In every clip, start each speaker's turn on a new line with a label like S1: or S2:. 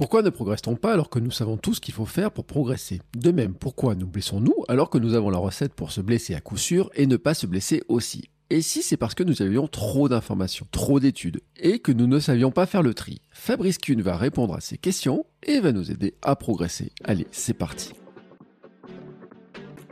S1: Pourquoi ne progresse-t-on pas alors que nous savons tout ce qu'il faut faire pour progresser? De même, pourquoi nous blessons-nous alors que nous avons la recette pour se blesser à coup sûr et ne pas se blesser aussi? Et si c'est parce que nous avions trop d'informations, trop d'études, et que nous ne savions pas faire le tri? Fabrice Kuhn va répondre à ces questions et va nous aider à progresser. Allez, c'est parti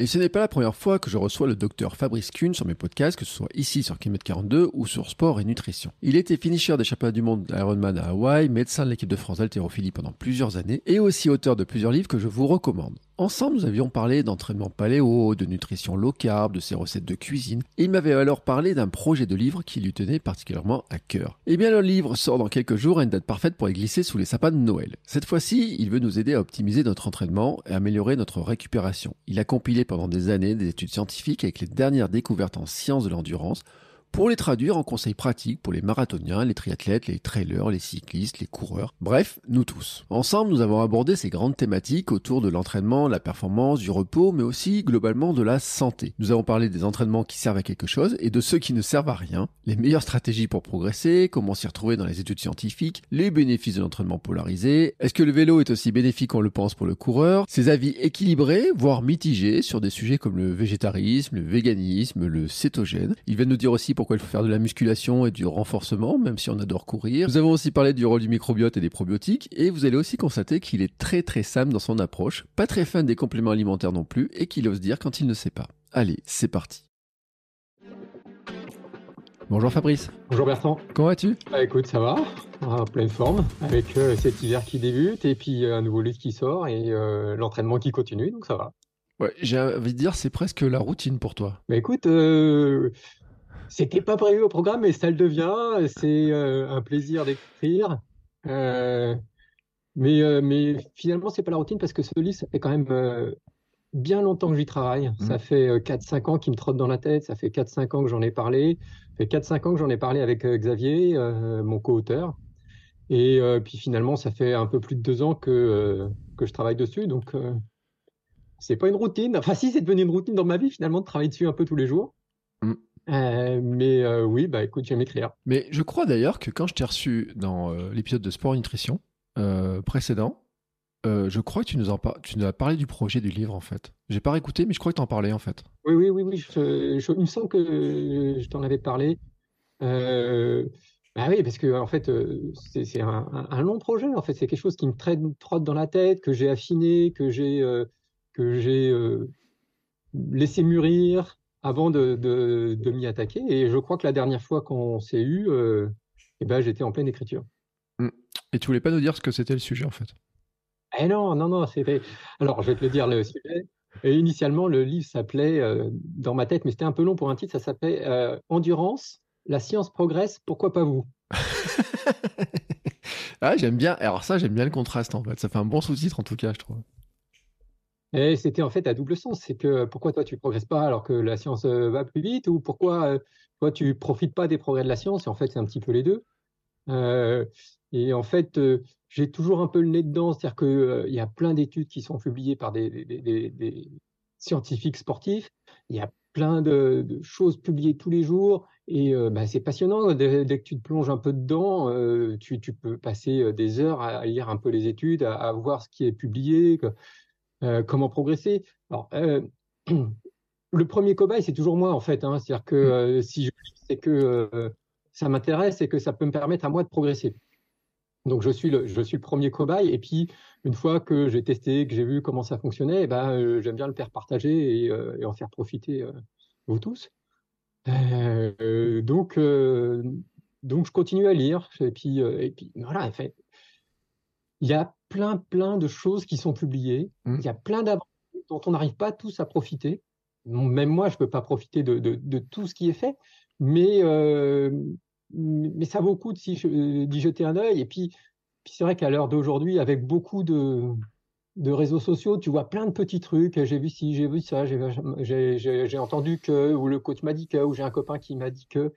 S1: Et ce n'est pas la première fois que je reçois le docteur Fabrice Kuhn sur mes podcasts, que ce soit ici sur Kilomètre 42 ou sur Sport et Nutrition. Il était finisher des championnats du monde d'Ironman à Hawaï, médecin de l'équipe de France d'haltérophilie pendant plusieurs années et aussi auteur de plusieurs livres que je vous recommande. Ensemble, nous avions parlé d'entraînement paléo, de nutrition low carb, de ses recettes de cuisine, et il m'avait alors parlé d'un projet de livre qui lui tenait particulièrement à cœur. Eh bien, le livre sort dans quelques jours à une date parfaite pour y glisser sous les sapins de Noël. Cette fois-ci, il veut nous aider à optimiser notre entraînement et améliorer notre récupération. Il a compilé pendant des années des études scientifiques avec les dernières découvertes en sciences de l'endurance pour les traduire en conseils pratiques pour les marathoniens, les triathlètes, les trailers, les cyclistes, les coureurs, bref, nous tous. Ensemble, nous avons abordé ces grandes thématiques autour de l'entraînement, la performance, du repos, mais aussi globalement de la santé. Nous avons parlé des entraînements qui servent à quelque chose et de ceux qui ne servent à rien, les meilleures stratégies pour progresser, comment s'y retrouver dans les études scientifiques, les bénéfices de l'entraînement polarisé, est-ce que le vélo est aussi bénéfique qu'on le pense pour le coureur, ses avis équilibrés, voire mitigés sur des sujets comme le végétarisme, le véganisme, le cétogène. Il va nous dire aussi pourquoi il faut faire de la musculation et du renforcement, même si on adore courir. Nous avons aussi parlé du rôle du microbiote et des probiotiques, et vous allez aussi constater qu'il est très très simple dans son approche, pas très fan des compléments alimentaires non plus, et qu'il ose dire quand il ne sait pas. Allez, c'est parti. Bonjour Fabrice.
S2: Bonjour Bertrand.
S1: Comment vas-tu?
S2: Bah, Écoute, ça va, en pleine forme, avec euh, cet hiver qui débute, et puis euh, un nouveau livre qui sort, et euh, l'entraînement qui continue, donc ça va.
S1: Ouais, j'ai envie de dire, c'est presque la routine pour toi.
S2: Bah écoute, euh, c'était pas prévu au programme, mais ça le devient. C'est euh, un plaisir d'écrire. Euh, mais, euh, mais finalement, c'est pas la routine parce que ce livre, ça fait quand même bien longtemps que j'y travaille.
S1: Mmh.
S2: Ça fait 4-5 ans qu'il me trotte dans la tête. Ça fait 4-5 ans que j'en ai parlé. Ça fait 4-5 ans que j'en ai parlé avec Xavier, mon co-auteur. Et puis finalement, ça fait un peu plus de deux ans que, que je travaille dessus. Donc, c'est pas une routine. Enfin, si, c'est devenu une routine dans ma vie finalement de travailler dessus un peu tous les jours.
S1: Mmh.
S2: Euh, mais euh, oui, bah écoute, j'aime écrire.
S1: Mais je crois d'ailleurs que quand je t'ai reçu dans euh, l'épisode de Sport et Nutrition précédent, je crois que tu nous, en par- tu nous as parlé du projet du livre en fait. J'ai pas réécouté, mais je crois que t'en parlais en fait.
S2: Oui, oui, oui, oui. Je, je- il me semble que je t'en avais parlé. Bah oui, parce que en fait, c'est un, un- long projet. En fait, c'est quelque chose qui me traîne, trotte dans la tête, que j'ai affiné, que j'ai que j'ai laissé mûrir avant de, de, de m'y attaquer. Et je crois que la dernière fois qu'on s'est eu, euh, eh ben, j'étais en pleine écriture.
S1: Et tu voulais pas nous dire ce que c'était le sujet en fait?
S2: Eh non, non, non, c'était. Alors, je vais te le dire le sujet. Et initialement, le livre s'appelait, euh, dans ma tête, mais c'était un peu long pour un titre, ça s'appelait euh, Endurance, la science progresse, pourquoi pas vous?
S1: ah, j'aime bien. Alors ça, j'aime bien le contraste en fait. Ça fait un bon sous-titre en tout cas, je trouve.
S2: Et c'était en fait à double sens. C'est que pourquoi toi tu progresses pas alors que la science euh, va plus vite, ou pourquoi euh, toi tu profites pas des progrès de la science? Et en fait, c'est un petit peu les deux. Euh, et en fait, j'ai toujours un peu le nez dedans, c'est-à-dire que euh, y a plein d'études qui sont publiées par des scientifiques sportifs. Il y a plein de, choses publiées tous les jours. Et bah, c'est passionnant. Dès, que tu te plonges un peu dedans, tu, peux passer des heures à, lire un peu les études, à, voir ce qui est publié, comment progresser? Alors, le premier cobaye, c'est toujours moi, en fait. Hein. C'est-à-dire que mmh. si je c'est que ça m'intéresse et que ça peut me permettre à moi de progresser. Donc je suis le, je suis le premier cobaye et puis une fois que j'ai testé, que j'ai vu comment ça fonctionnait, eh ben, euh, j'aime bien le faire partager et, euh, en faire profiter euh, vous tous. donc donc je continue à lire et puis et puis voilà en fait il y a plein plein de choses qui sont publiées, mmh. il y a plein d'avancées dont on n'arrive pas tous à profiter. Même moi je peux pas profiter de, de, de tout ce qui est fait, mais mais ça vaut le coup d'y jeter un œil. Et puis, puis c'est vrai qu'à l'heure d'aujourd'hui, avec beaucoup de, de, réseaux sociaux, tu vois plein de petits trucs. J'ai vu ci, j'ai vu ça, j'ai entendu que, ou le coach m'a dit que, ou j'ai un copain qui m'a dit que.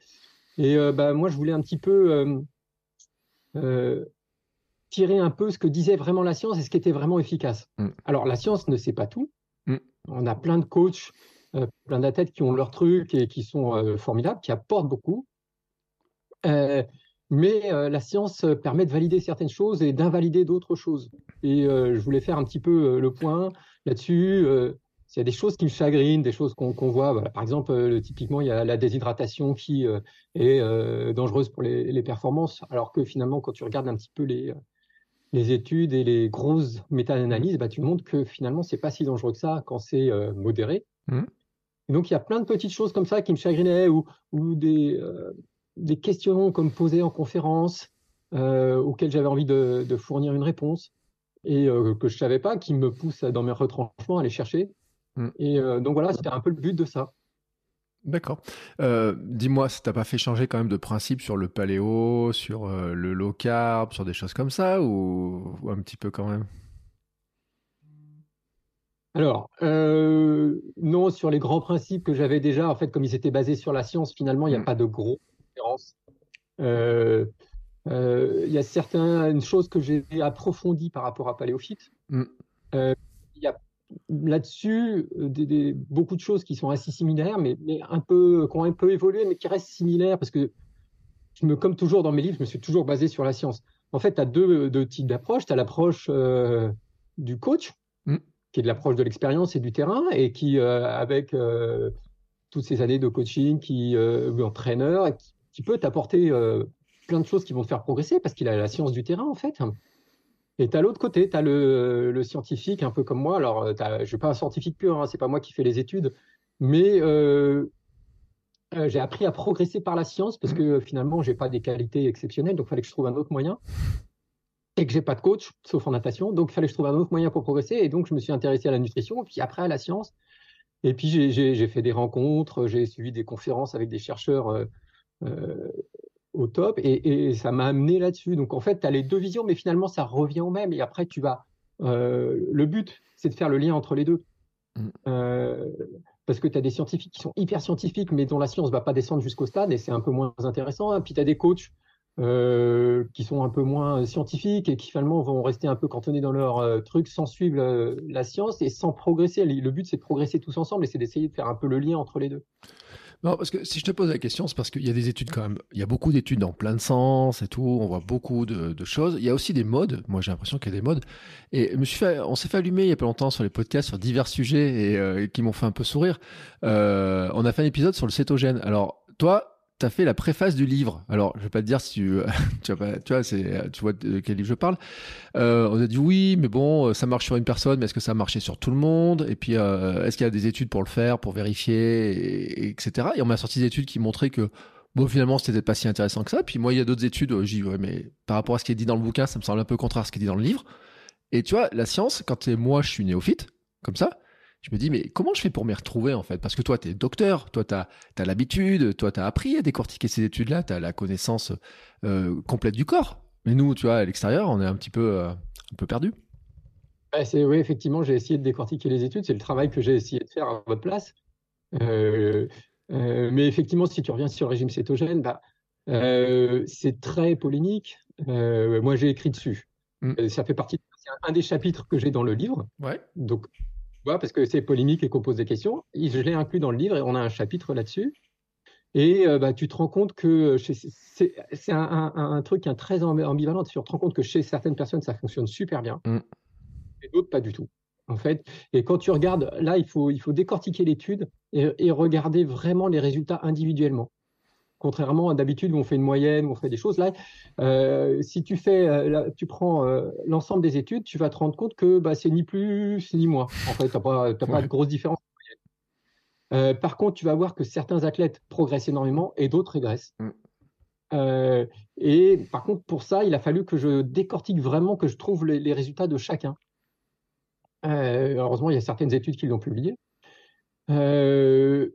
S2: Et euh, bah, moi, je voulais un petit peu euh, euh, tirer un peu ce que disait vraiment la science et ce qui était vraiment efficace. Mm. Alors, la science ne sait pas tout. Mm. On a plein de coachs, plein d'athlètes qui ont leur truc et qui sont formidables, qui apportent beaucoup. Euh, mais euh, la science permet de valider certaines choses et d'invalider d'autres choses. Et euh, je voulais faire un petit peu le point là-dessus. il y a des choses qui me chagrinent, des choses qu'on voit. Par exemple, typiquement, il y a la déshydratation qui est dangereuse pour les, performances, alors que finalement, quand tu regardes un petit peu les, les études et les grosses méta-analyses, bah, tu montres que finalement, c'est pas si dangereux que ça quand c'est modéré. Mmh. donc, il y a plein de petites choses comme ça qui me chagrinaient ou, ou des, des questions comme posées en conférence euh, auxquelles j'avais envie de, fournir une réponse et euh, que je savais pas, qui me poussent dans mes retranchements à les chercher. Mm. Et euh, donc voilà, c'était un peu le but de ça.
S1: D'accord. Dis-moi, ça t'a pas fait changer quand même de principe sur le paléo, sur le low carb, sur des choses comme ça, ou, un petit peu quand même?
S2: Alors, non, sur les grands principes que j'avais déjà, en fait, comme ils étaient basés sur la science, finalement, il n'y a mm. pas de gros euh, euh, il y a certaines choses que j'ai approfondies par rapport à Paléophyte. Mm. Euh, il y a là-dessus beaucoup de choses qui sont assez similaires, mais, un peu, qui ont un peu évolué, mais qui restent similaires parce que, je me, comme toujours dans mes livres, je me suis toujours basé sur la science. En fait, tu as deux, types d'approches. Tu as l'approche du coach, mm. qui est de l'approche de l'expérience et du terrain, et qui, avec toutes ces années de coaching, qui, entraîneur, qui, qui peut t'apporter euh, plein de choses qui vont te faire progresser parce qu'il a la science du terrain en fait. Et tu as l'autre côté, tu as le, scientifique un peu comme moi. Alors, euh, je ne suis pas un scientifique pur, hein, c'est pas moi qui fais les études, mais euh, j'ai appris à progresser par la science parce que finalement, j'ai pas des qualités exceptionnelles, donc il fallait que je trouve un autre moyen. Et que j'ai pas de coach, sauf en natation, donc il fallait que je trouve un autre moyen pour progresser. Et donc, je me suis intéressé à la nutrition, puis après à la science. Et puis, j'ai fait des rencontres, j'ai suivi des conférences avec des chercheurs euh, au top. Et, ça m'a amené là-dessus. Donc en fait, tu as les deux visions, mais finalement, ça revient au même. Et après, tu vas. Euh, le but, c'est de faire le lien entre les deux. Mm. Euh, parce que tu as des scientifiques qui sont hyper scientifiques, mais dont la science ne va pas descendre jusqu'au stade, et c'est un peu moins intéressant. Hein. Puis tu as des coachs qui sont un peu moins scientifiques et qui finalement vont rester un peu cantonnés dans leur truc sans suivre la science et sans progresser. Le but, c'est de progresser tous ensemble et c'est d'essayer de faire un peu le lien entre les deux.
S1: Non, parce que si je te pose la question, c'est parce qu'il y a des études quand même. Il y a beaucoup d'études dans plein de sens et tout. On voit beaucoup de, choses. Il y a aussi des modes. Moi, j'ai l'impression qu'il y a des modes. Et on s'est fait allumer il y a pas longtemps sur les podcasts sur divers sujets et, euh, qui m'ont fait un peu sourire. Euh, on a fait un épisode sur le cétogène. Alors, toi, tu fait la préface du livre. Alors, je vais pas te dire si tu, tu, vois, c'est, tu vois de quel livre je parle. Euh, on a dit oui, mais bon, ça marche sur une personne, mais est-ce que ça a marché sur tout le monde? Et puis, euh, est-ce qu'il y a des études pour le faire, pour vérifier, etc. Et on m'a sorti des études qui montraient que bon, finalement, c'était pas si intéressant que ça. Puis moi, il y a d'autres études, dit ouais, mais par rapport à ce qui est dit dans le bouquin, ça me semble un peu contraire à ce qui est dit dans le livre. Et tu vois, la science, quand moi, je suis néophyte, comme ça, je me dis, mais comment je fais pour m'y retrouver en fait? Parce que toi, tu es docteur, toi, tu as, l'habitude, toi, tu as appris à décortiquer ces études-là, tu as la connaissance euh, complète du corps. Mais nous, tu vois, à l'extérieur, on est un petit peu, euh, un peu perdu.
S2: Bah, oui, effectivement, j'ai essayé de décortiquer les études. C'est le travail que j'ai essayé de faire à votre place. Euh, mais effectivement, si tu reviens sur le régime cétogène, bah, c'est très polémique. moi, j'ai écrit dessus. Mm. Ça fait partie, c'est un des chapitres que j'ai dans le livre.
S1: Ouais.
S2: Donc, vois, parce que c'est polémique et qu'on pose des questions. Je l'ai inclus dans le livre et on a un chapitre là-dessus. Et euh, bah, tu te rends compte que c'est un, truc très ambivalent. Tu te rends compte que chez certaines personnes, ça fonctionne super bien, mm. et d'autres pas du tout. En fait, et quand tu regardes, là, il faut, il faut décortiquer l'étude et, regarder vraiment les résultats individuellement. Contrairement à d'habitude où on fait une moyenne, où on fait des choses, là, euh, si tu fais, euh, tu prends l'ensemble des études, tu vas te rendre compte que bah, c'est ni plus ni moins. En fait, tu n'as pas, pas de grosse différence euh, par contre, tu vas voir que certains athlètes progressent énormément et d'autres régressent. Mm. Euh, et par contre, pour ça, il a fallu que je décortique vraiment, que je trouve les, résultats de chacun. Euh, heureusement, il y a certaines études qui l'ont publié. je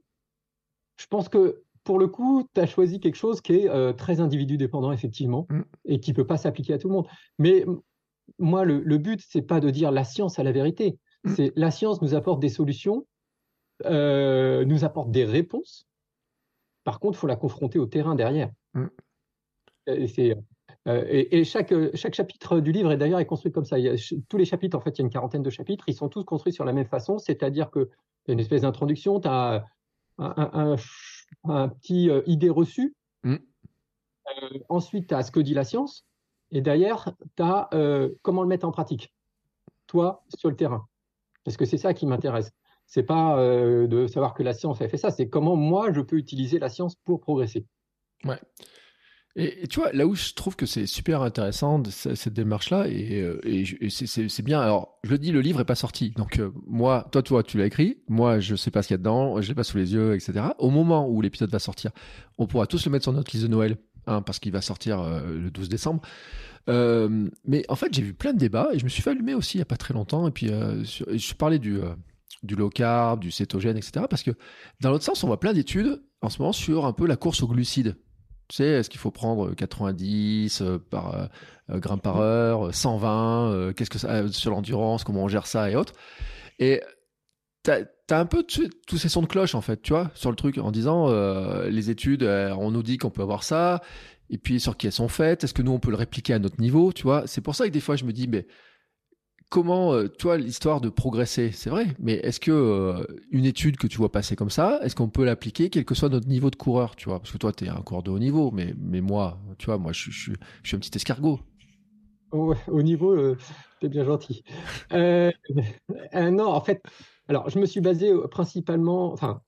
S2: pense que pour le coup, tu as choisi quelque chose qui est très individu dépendant, effectivement, mm. et qui ne peut pas s'appliquer à tout le monde. Mais moi, le, le but, c'est pas de dire la science a la vérité. Mm. C'est la science nous apporte des solutions euh, nous apporte des réponses. Par contre, il faut la confronter au terrain derrière. Mm. Et, euh, et, chaque, chaque, chapitre du livre est d'ailleurs est construit comme ça. Il y a, tous les chapitres, en fait, il y a une quarantaine de chapitres, ils sont tous construits sur la même façon, c'est-à-dire que y a une espèce d'introduction, tu as un, un, petit euh, idée reçue. Mm. ensuite, tu as ce que dit la science. Et derrière, tu as comment le mettre en pratique, toi, sur le terrain. Parce que c'est ça qui m'intéresse c'est pas euh, de savoir que la science a fait ça, c'est comment moi je peux utiliser la science pour progresser.
S1: Ouais. Et, tu vois, là où je trouve que c'est super intéressant cette démarche-là, et, euh, c'est bien. Alors, je le dis, le livre est pas sorti. Donc, euh, moi, toi, toi, tu l'as écrit. Moi, je sais pas ce qu'il y a dedans. Je l'ai pas sous les yeux, etc. Au moment où l'épisode va sortir, on pourra tous le mettre sur notre liste de Noël, hein, parce qu'il va sortir le 12 décembre. mais en fait, j'ai vu plein de débats et je me suis fait allumer aussi il y a pas très longtemps. Et puis, je parlais du du low carb, du cétogène, etc. Parce que dans l'autre sens, on voit plein d'études en ce moment sur un peu la course aux glucides. Tu sais, est-ce qu'il faut prendre 90 euh, par euh, euh, par heure, 120, qu'est-ce que ça, sur l'endurance, comment on gère ça et autres. Et t'as as un peu tous ces sons de cloche en fait, tu vois, sur le truc, en disant les études, on nous dit qu'on peut avoir ça, et puis sur qui elles sont faites, est-ce que nous on peut le répliquer à notre niveau, tu vois. C'est pour ça que des fois je me dis, mais comment, euh, toi, l'histoire de progresser, c'est vrai, mais est-ce que euh, une étude que tu vois passer comme ça, est-ce qu'on peut l'appliquer quel que soit notre niveau de coureur, tu vois? Parce que toi, tu es un coureur de haut niveau, mais, mais moi, tu vois, moi, je, je, suis un petit escargot.
S2: au niveau, euh, es bien gentil. non, en fait, alors, je me suis basé principalement, enfin,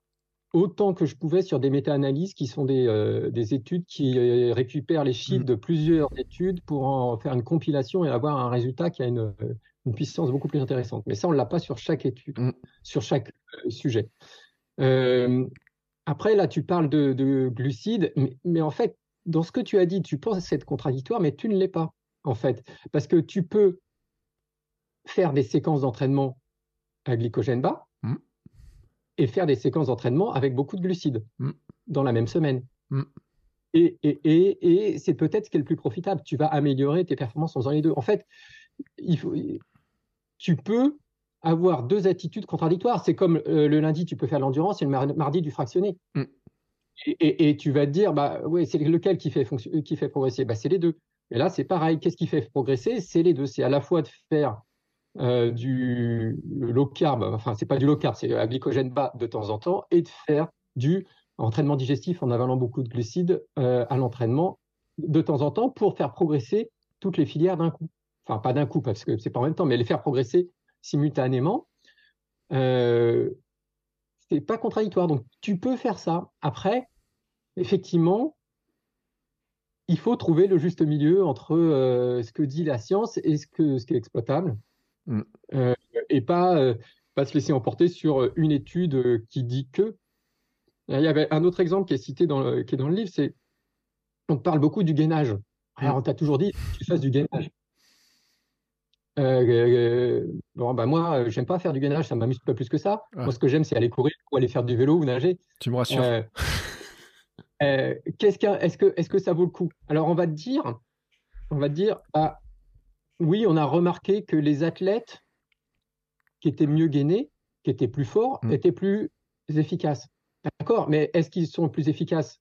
S2: autant que je pouvais sur des méta-analyses qui sont des, des, études qui récupèrent les chiffres mmh. de plusieurs études pour en faire une compilation et avoir un résultat qui a une, une puissance beaucoup plus intéressante. Mais ça, on ne l'a pas sur chaque étude, mm. sur chaque euh, sujet. Euh, après, là, tu parles de, glucides, mais, en fait, dans ce que tu as dit, tu penses être contradictoire, mais tu ne l'es pas, en fait. Parce que tu peux faire des séquences d'entraînement à glycogène bas mm. et faire des séquences d'entraînement avec beaucoup de glucides mm. dans la même semaine. Et, et, et c'est peut-être ce qui est le plus profitable. Tu vas améliorer tes performances en faisant les deux. En fait, il faut, tu peux avoir deux attitudes contradictoires. C'est comme euh, le lundi, tu peux faire l'endurance et le mardi, du fractionné. Mm. Et, tu vas te dire, bah, ouais, c'est lequel qui fait, qui fait progresser? Bah, C'est les deux. Et là, c'est pareil. Qu'est-ce qui fait progresser? C'est les deux. C'est à la fois de faire euh, du low carb, enfin, c'est pas du low carb, c'est à glycogène bas de temps en temps, et de faire du entraînement digestif en avalant beaucoup de glucides euh, à l'entraînement de temps en temps pour faire progresser toutes les filières d'un coup enfin pas d'un coup parce que c'est pas en même temps, mais les faire progresser simultanément, euh, c'est pas contradictoire. Donc tu peux faire ça. Après, effectivement, il faut trouver le juste milieu entre euh, ce que dit la science et ce, que, ce qui est exploitable, mm. euh, et pas, euh, pas se laisser emporter sur une étude qui dit que. Il y avait un autre exemple qui est cité dans le, qui est dans le livre, c'est on parle beaucoup du gainage. Alors, on t'a toujours dit, tu fasses du gainage. Euh, euh, bon, bah moi, j'aime pas faire du gainage, ça m'amuse pas plus que ça. Moi, ce que j'aime, c'est aller courir ou aller faire du vélo ou nager.
S1: Tu me rassures.
S2: Euh, qu'est-ce est-ce que, est-ce que ça vaut le coup? Alors, on va te dire, on va te dire, ah, oui, on a remarqué que les athlètes qui étaient mieux gainés, qui étaient plus forts, mm. étaient plus efficaces. D'accord, mais est-ce qu'ils sont plus efficaces?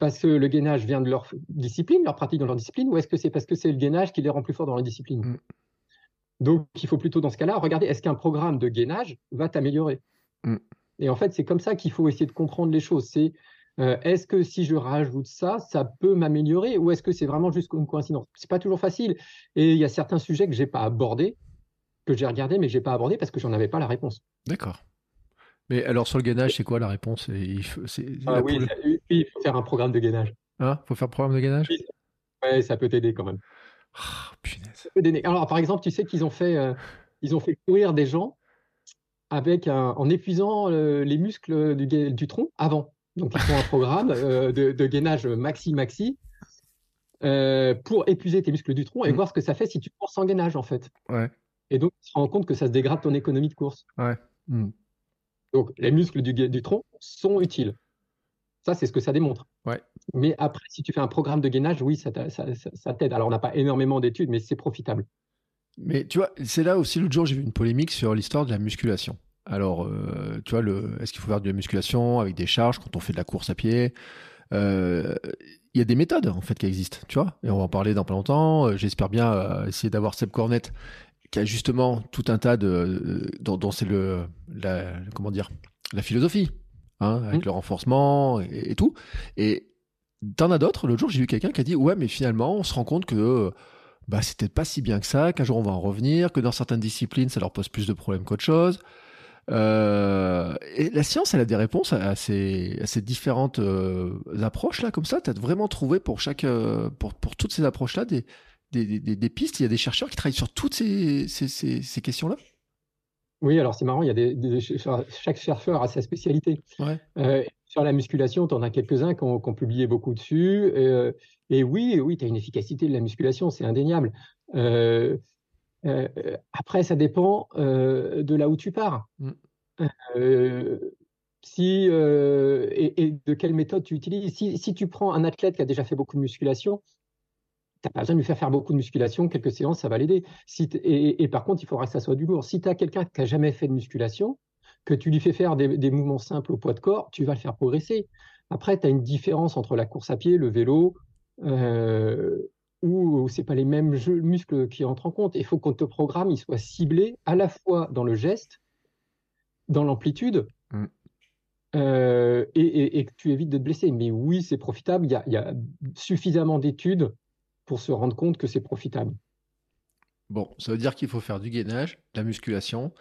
S2: Parce que le gainage vient de leur discipline, leur pratique dans leur discipline, ou est-ce que c'est parce que c'est le gainage qui les rend plus forts dans la discipline? Mm. Donc, il faut plutôt, dans ce cas-là, regarder est-ce qu'un programme de gainage va t'améliorer?
S1: Mm.
S2: Et en fait, c'est comme ça qu'il faut essayer de comprendre les choses. C'est euh, est-ce que si je rajoute ça, ça peut m'améliorer ou est-ce que c'est vraiment juste une coïncidence? C'est pas toujours facile. Et il y a certains sujets que j'ai pas abordés, que j'ai regardés, mais que j'ai pas abordés parce que j'en avais pas la réponse.
S1: D'accord. Mais alors sur le gainage, c'est quoi la réponse? Il faut,
S2: Ah oui,
S1: poule-
S2: ça- oui, il faut faire un programme de gainage.
S1: Hein? Faut faire programme de gainage?
S2: Oui. Ouais, ça peut t'aider quand même.
S1: Ah, punaise.
S2: Ça peut t'aider. Alors, par exemple, tu sais qu'ils ont fait, euh, ils ont fait courir des gens avec un- en épuisant euh, les muscles du, tronc avant. Donc, ils font un programme euh, de, de gainage maxi-maxi euh, pour épuiser tes muscles du tronc et
S1: Mm.
S2: voir ce que ça fait si tu cours sans gainage, en fait.
S1: Ouais.
S2: Et donc, tu te rends compte que ça se dégrade ton économie de course.
S1: Hmm.
S2: Donc, les muscles du, tronc sont utiles. Ça, c'est ce que ça démontre.
S1: Ouais.
S2: Mais après, si tu fais un programme de gainage, oui, ça, t'a- ça- ça- ça t'aide. Alors, on n'a pas énormément d'études, mais c'est profitable.
S1: Mais tu vois, c'est là aussi l'autre jour j'ai vu une polémique sur l'histoire de la musculation. Alors, euh, tu vois, le, est-ce qu'il faut faire de la musculation avec des charges quand on fait de la course à pied? Euh, Il y a des méthodes en fait qui existent, tu vois. Et on va en parler dans pas longtemps. Euh, J'espère bien euh, essayer d'avoir Seb Cornette qui a justement tout un tas de, euh, dont, dont c'est le, la, comment dire, la philosophie, hein, avec
S2: Mm.
S1: le renforcement et, et tout. Et t'en as d'autres. L'autre jour j'ai vu quelqu'un qui a dit ouais, mais finalement on se rend compte que bah, c'était pas si bien que ça, qu'un jour on va en revenir, que dans certaines disciplines, ça leur pose plus de problèmes qu'autre chose. Euh, et la science, elle a des réponses à ces, à ces différentes euh, approches-là, comme ça. Tu as vraiment trouvé pour, chaque, euh, pour, pour toutes ces approches-là des, des, des, des pistes. Il y a des chercheurs qui travaillent sur toutes ces, ces, ces, ces questions-là?
S2: Oui, alors c'est marrant, il y a des, des- chaque chercheur a sa spécialité.
S1: Ouais.
S2: Euh, sur la musculation, tu en as quelques-uns qui ont, publié beaucoup dessus. Euh, et oui, oui, tu as une efficacité de la musculation, c'est indéniable. Euh, après, ça dépend de là où tu pars.
S1: Mm.
S2: Si, et, et de quelle méthode tu utilises. Si, si tu prends un athlète qui a déjà fait beaucoup de musculation, tu n'as pas besoin de lui faire faire beaucoup de musculation, quelques séances, ça va l'aider. Si et, et par contre, il faudra que ça soit du lourd. Si tu as quelqu'un qui n'a jamais fait de musculation, que tu lui fais faire des, des mouvements simples au poids de corps, tu vas le faire progresser. Après, tu as une différence entre la course à pied, le vélo, euh, où c'est pas les mêmes jeux, muscles qui entrent en compte. Il faut qu'on te programme, il soit ciblé à la fois dans le geste, dans l'amplitude,
S1: Mm.
S2: euh, et, et- et que tu évites de te blesser. Mais oui, c'est profitable. Il y a, il y a suffisamment d'études pour se rendre compte que c'est profitable.
S1: Bon, ça veut dire qu'il faut faire du gainage, de la musculation.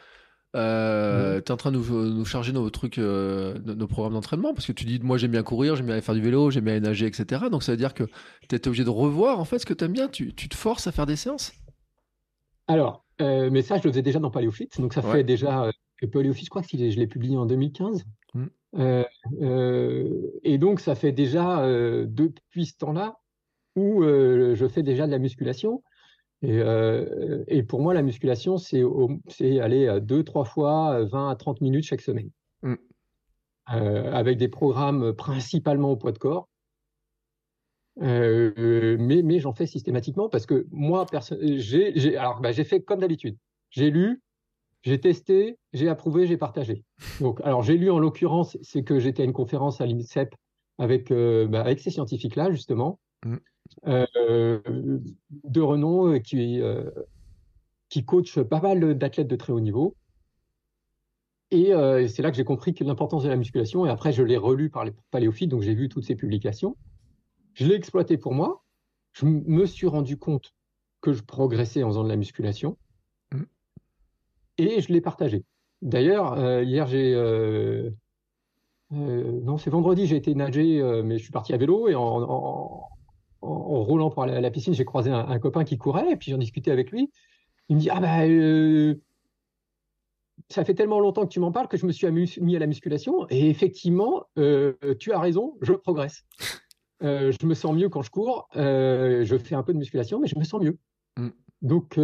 S1: Euh, Tu es en train de nous, nous charger nos trucs, euh, nos, programmes d'entraînement, parce que tu dis, moi j'aime bien courir, j'aime bien aller faire du vélo, j'aime bien aller nager, etc. Donc ça veut dire que tu es obligé de revoir en fait ce que tu aimes bien. Tu, tu te forces à faire des séances.
S2: Alors, euh, mais ça, je le faisais déjà dans Paléophyte. Donc, ça
S1: Ouais.
S2: fait déjà. Euh, que Paléophyte, je crois que je l'ai publié en 2015.
S1: Mm.
S2: Et donc, ça fait déjà depuis ce temps-là où euh, je fais déjà de la musculation. Et, euh, et pour moi, la musculation, c'est aller euh, deux, trois fois, euh, 20 à 30 minutes chaque semaine.
S1: Mm.
S2: Euh, avec des programmes principalement au poids de corps. Euh, euh, mais mais j'en fais systématiquement parce que moi, j'ai bah, j'ai fait comme d'habitude. J'ai lu, j'ai testé, j'ai approuvé, j'ai partagé. Donc, alors j'ai lu en l'occurrence, c'est que j'étais à une conférence à l'INSEP avec, euh, bah, avec ces scientifiques-là, justement,
S1: Mm.
S2: Euh, de renom qui, euh, qui coachent pas mal d'athlètes de très haut niveau. Et euh, c'est là que j'ai compris l'importance de la musculation. Et après, je l'ai relu par les paléophytes, donc j'ai vu toutes ces publications. Je l'ai exploité pour moi. Je me suis rendu compte que je progressais en faisant de la musculation.
S1: Mm.
S2: Et je l'ai partagé. D'ailleurs, euh, hier, j'ai. euh, non, c'est vendredi, j'ai été nager, mais je suis parti à vélo et en, en, en- en roulant pour la, la piscine, j'ai croisé un, un copain qui courait et puis j'en discutais avec lui. Il me dit Ah, bah. euh, ça fait tellement longtemps que tu m'en parles que je me suis mis à la musculation. Et effectivement, euh, tu as raison, je progresse. Euh, je me sens mieux quand je cours. je fais un peu de musculation, mais je me sens mieux.
S1: Mm.
S2: Donc,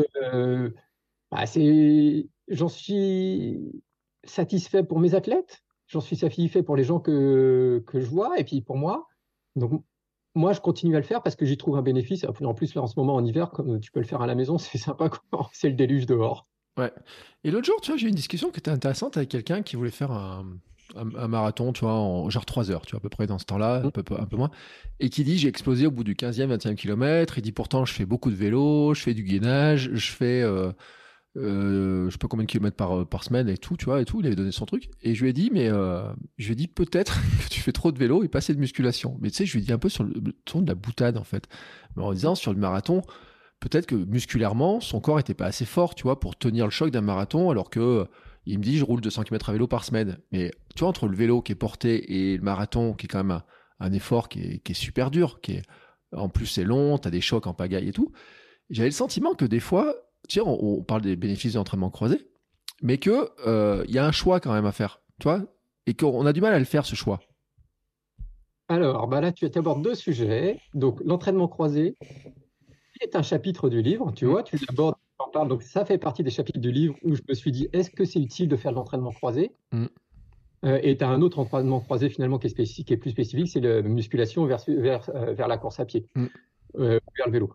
S2: bah, c'est, j'en suis satisfait pour mes athlètes. J'en suis satisfait pour les gens que, que je vois. Et puis pour moi. Donc, moi, je continue à le faire parce que j'y trouve un bénéfice. En plus, là, en ce moment, en hiver, comme tu peux le faire à la maison, c'est sympa quand c'est le déluge dehors.
S1: Ouais. Et l'autre jour, tu vois, j'ai eu une discussion qui était intéressante avec quelqu'un qui voulait faire un, un- un marathon, tu vois, en genre 3 heures, tu vois, à peu près dans ce temps-là, un peu, un peu moins, et qui dit j'ai explosé au bout du 15e, 20e kilomètre. Il dit pourtant je fais beaucoup de vélo, je fais du gainage, je fais, euh, euh, je sais pas combien de kilomètres par, semaine et tout, tu vois, et tout. Il avait donné son truc. Et je lui ai dit, mais euh, je lui ai dit peut-être que tu fais trop de vélo et pas assez de musculation. Mais tu sais, je lui ai dit un peu sur le ton de la boutade, en fait. Mais en disant, sur le marathon, peut-être que musculairement, son corps était pas assez fort, tu vois, pour tenir le choc d'un marathon, alors que il me dit, je roule 200 km à vélo par semaine. Mais tu vois, entre le vélo qui est porté et le marathon, qui est quand même un, effort qui est, qui est, super dur, qui est, en plus c'est long, tu as des chocs en pagaille et tout. J'avais le sentiment que des fois, tu on, parle des bénéfices de l'entraînement croisé, mais qu'il euh, il y a un choix quand même à faire, tu vois, et qu'on a du mal à le faire, ce choix.
S2: Alors, bah là, tu abordes deux sujets. Donc, l'entraînement croisé, est un chapitre du livre, tu vois, tu l'abordes donc ça fait partie des chapitres du livre où je me suis dit, est-ce que c'est utile de faire de l'entraînement croisé mm. euh, Et tu as un autre entraînement croisé finalement qui est, spécifique, qui est plus spécifique, c'est la musculation vers, vers, euh, vers, la course à pied, mm. euh, vers le vélo.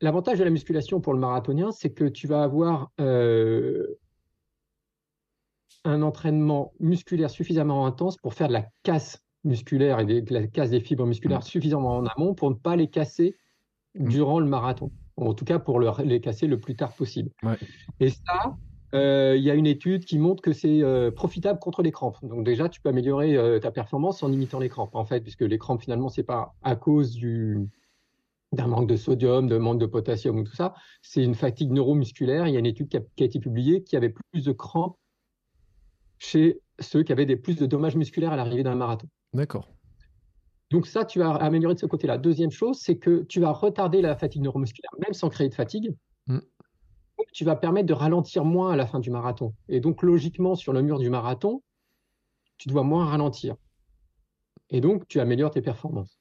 S2: L'avantage de la musculation pour le marathonien, c'est que tu vas avoir un entraînement musculaire suffisamment intense pour faire de la casse musculaire et de la casse des fibres musculaires mm. suffisamment en amont pour ne pas les casser durant le marathon en tout cas pour les casser le plus tard possible. Et ça, euh, il y a une étude qui montre que c'est euh, profitable contre les crampes. Donc déjà, tu peux améliorer euh, ta performance en limitant les crampes, en fait, puisque les crampes, finalement, c'est pas à cause du d'un manque de sodium, de manque de potassium ou tout ça, c'est une fatigue neuromusculaire. Il y a une étude qui a, qui a, été publiée qui avait plus de crampes chez ceux qui avaient des plus de dommages musculaires à l'arrivée d'un marathon.
S1: D'accord.
S2: Donc ça, tu vas améliorer de ce côté-là. Deuxième chose, c'est que tu vas retarder la fatigue neuromusculaire, même sans créer de fatigue. Mm. tu vas permettre de ralentir moins à la fin du marathon. Et donc, logiquement, sur le mur du marathon, tu dois moins ralentir. Et donc, tu améliores tes performances.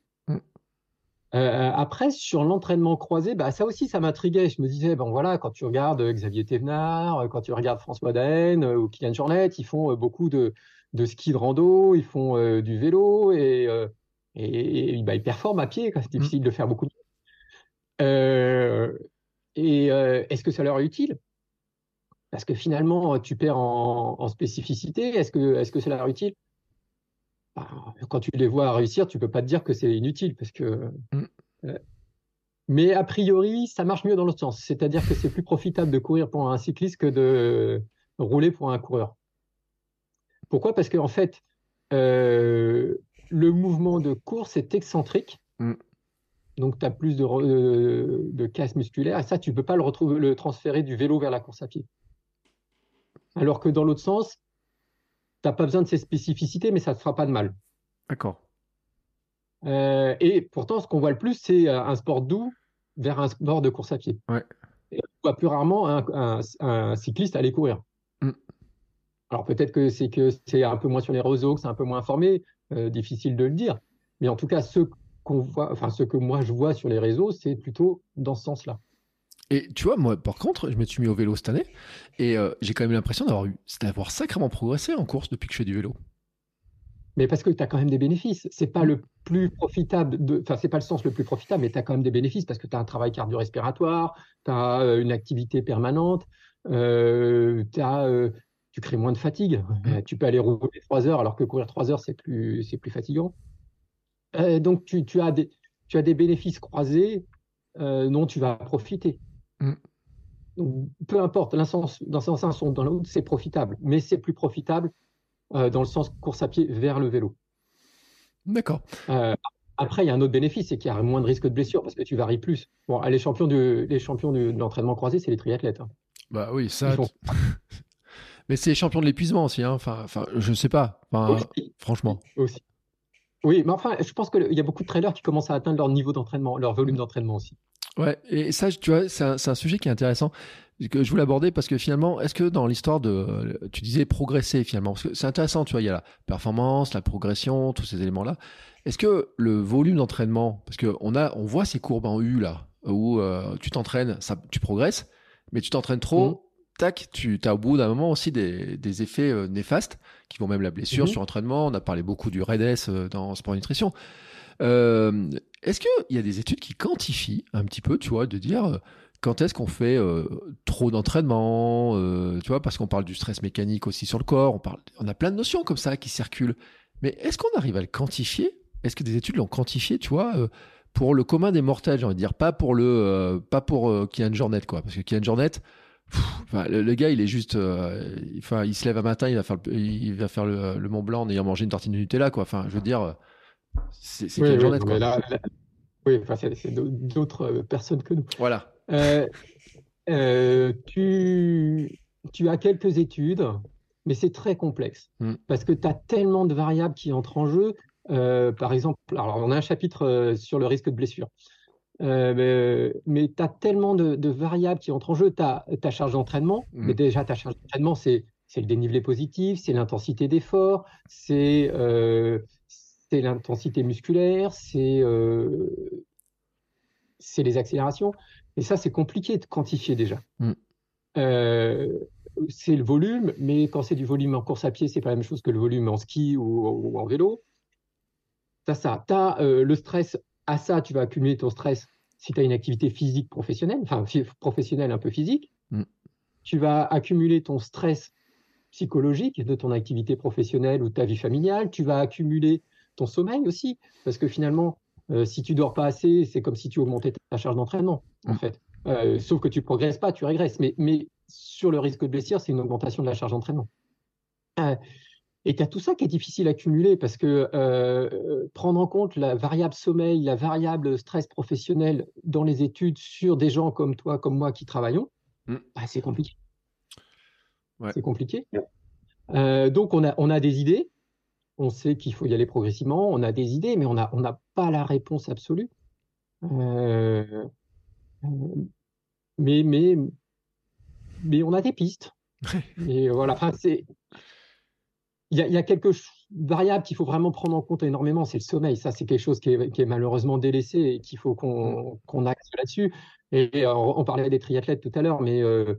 S2: Mm. Euh, après, sur l'entraînement croisé, bah, ça aussi, ça m'intriguait. Je me disais, bon voilà, quand tu regardes Xavier Thévenard, quand tu regardes François Daen euh, ou Kylian Jornet, ils font euh, beaucoup de, de, ski de rando, ils font du vélo et et, bah, ils performent à pied, c'est mmh. difficile de faire beaucoup de euh, et euh, est-ce que ça leur est utile? Parce que finalement, tu perds en, spécificité. Est-ce que, est-ce que ça leur est utile? Bah, Quand tu les vois réussir, tu peux pas te dire que c'est inutile, parce que. Mmh. Euh, mais a priori, ça marche mieux dans l'autre sens. C'est-à-dire que c'est plus profitable de courir pour un cycliste que de rouler pour un coureur. Pourquoi? Parce qu'en fait, euh, le mouvement de course est excentrique. Mm. Donc, tu as plus de, de, casse musculaire. Et ça, tu ne peux pas le, retrouver, le transférer du vélo vers la course à pied. Alors que dans l'autre sens, n'as pas besoin de ces spécificités, mais ça ne te fera pas de mal.
S1: D'accord.
S2: Euh, et pourtant, ce qu'on voit le plus, c'est euh, un sport doux vers un sport de course à pied.
S1: Ouais.
S2: Et on voit plus rarement un, cycliste aller courir. Mm. Alors peut-être que c'est que c'est un peu moins sur les réseaux, que c'est un peu moins informé, euh, difficile de le dire. Mais en tout cas, ce qu'on voit, enfin ce que moi je vois sur les réseaux, c'est plutôt dans ce sens-là.
S1: Et tu vois, moi, par contre, je me suis mis au vélo cette année et euh, j'ai quand même l'impression d'avoir eu, d'avoir sacrément progressé en course depuis que je fais du vélo.
S2: Mais parce que tu as quand même des bénéfices. C'est pas le plus profitable, de... enfin, c'est pas le sens le plus profitable, mais tu as quand même des bénéfices parce que tu as un travail cardio-respiratoire, tu as euh, une activité permanente, euh, tu crées moins de fatigue. Mmh. Euh, tu peux aller rouler trois heures alors que courir trois heures, c'est plus, c'est plus fatigant. Donc, tu, tu, as des, tu as des bénéfices croisés euh, dont tu vas profiter. Mmh. peu importe, dans un sens dans l'autre, c'est profitable. Mais c'est plus profitable dans le sens course à pied vers le vélo.
S1: D'accord.
S2: après, il y a un autre bénéfice, c'est qu'il y a moins de risque de blessure parce que tu varies plus. Bon, les champions, de, les champions de, l'entraînement croisé, c'est les triathlètes. Hein.
S1: Bah oui, ça. Mais c'est champion de l'épuisement aussi, hein. enfin, enfin, je sais pas, franchement.
S2: Aussi. Oui, mais enfin, je pense qu'il y a beaucoup de trailers qui commencent à atteindre leur niveau d'entraînement, leur volume d'entraînement aussi.
S1: Ouais, et ça, tu vois, c'est un, sujet qui est intéressant que je voulais aborder parce que finalement, est-ce que dans l'histoire de, tu disais progresser finalement, parce que c'est intéressant, tu vois, il y a la performance, la progression, tous ces éléments-là. Est-ce que le volume d'entraînement, parce que on a, on voit ces courbes en U là, où euh, tu t'entraînes, ça, tu progresses, mais tu t'entraînes trop, mmh tac, tu as au bout d'un moment aussi des, effets euh, néfastes qui vont même la blessure mhm. sur entraînement. On a parlé beaucoup du REDS euh, dans Sport Nutrition. Euh, est-ce qu'il y a des études qui quantifient un petit peu, tu vois, de dire quand est-ce qu'on fait trop d'entraînement, tu vois, parce qu'on parle du stress mécanique aussi sur le corps, on, parle, on a plein de notions comme ça qui circulent. Mais est-ce qu'on arrive à le quantifier? Est-ce que des études l'ont quantifié, tu vois pour le commun des mortels, j'ai envie de dire, pas pour le, pas pour Kian Jornet, quoi, parce que Kian Jornet, le, gars, il est juste. Euh, enfin, il se lève un matin, il va faire, le, il va faire le, Mont Blanc en ayant mangé une tartine de Nutella, quoi. Enfin, je veux dire, c'est
S2: oui, journée, quoi. oui, enfin, c'est d'autres personnes que nous.
S1: Voilà.
S2: tu, tu as quelques études, mais c'est très complexe mm. parce que tu as tellement de variables qui entrent en jeu. par exemple, alors on a un chapitre sur le risque de blessure. Euh, mais, tu as tellement de, variables qui entrent en jeu. Tu as ta charge d'entraînement, mais mmh. déjà ta charge d'entraînement, c'est le dénivelé positif, c'est l'intensité d'effort, c'est euh, l'intensité musculaire, euh, c'est les accélérations. Et ça, c'est compliqué de quantifier déjà. Mmh. c'est le volume, mais quand c'est du volume en course à pied, c'est pas la même chose que le volume en ski ou, en vélo. Tu as ça. Tu as le stress à ça, tu vas accumuler ton stress si tu as une activité physique professionnelle, enfin professionnelle un peu physique. Mm. Tu vas accumuler ton stress psychologique de ton activité professionnelle ou de ta vie familiale. Tu vas accumuler ton sommeil aussi, parce que finalement, euh, si tu dors pas assez, c'est comme si tu augmentais ta charge d'entraînement, en mm. fait. Euh, sauf que tu progresses pas, tu régresses. Mais, mais sur le risque de blessure, c'est une augmentation de la charge d'entraînement. Euh, et tu as tout ça qui est difficile à cumuler parce que euh, prendre en compte la variable sommeil, la variable stress professionnel dans les études sur des gens comme toi, comme moi qui travaillons, mmh. bah, c'est compliqué. C'est compliqué. Euh, donc on a, on a des idées, on sait qu'il faut y aller progressivement, on a des idées, mais on n'a on pas la réponse absolue. Euh, mais, mais, mais on a des pistes. et voilà, enfin, c'est il y, a quelques variables qu'il faut vraiment prendre en compte énormément, c'est le sommeil. Ça, c'est quelque chose qui est, malheureusement délaissé et qu'il faut qu'on mmh. axe là-dessus. Et, on parlait des triathlètes tout à l'heure, mais euh,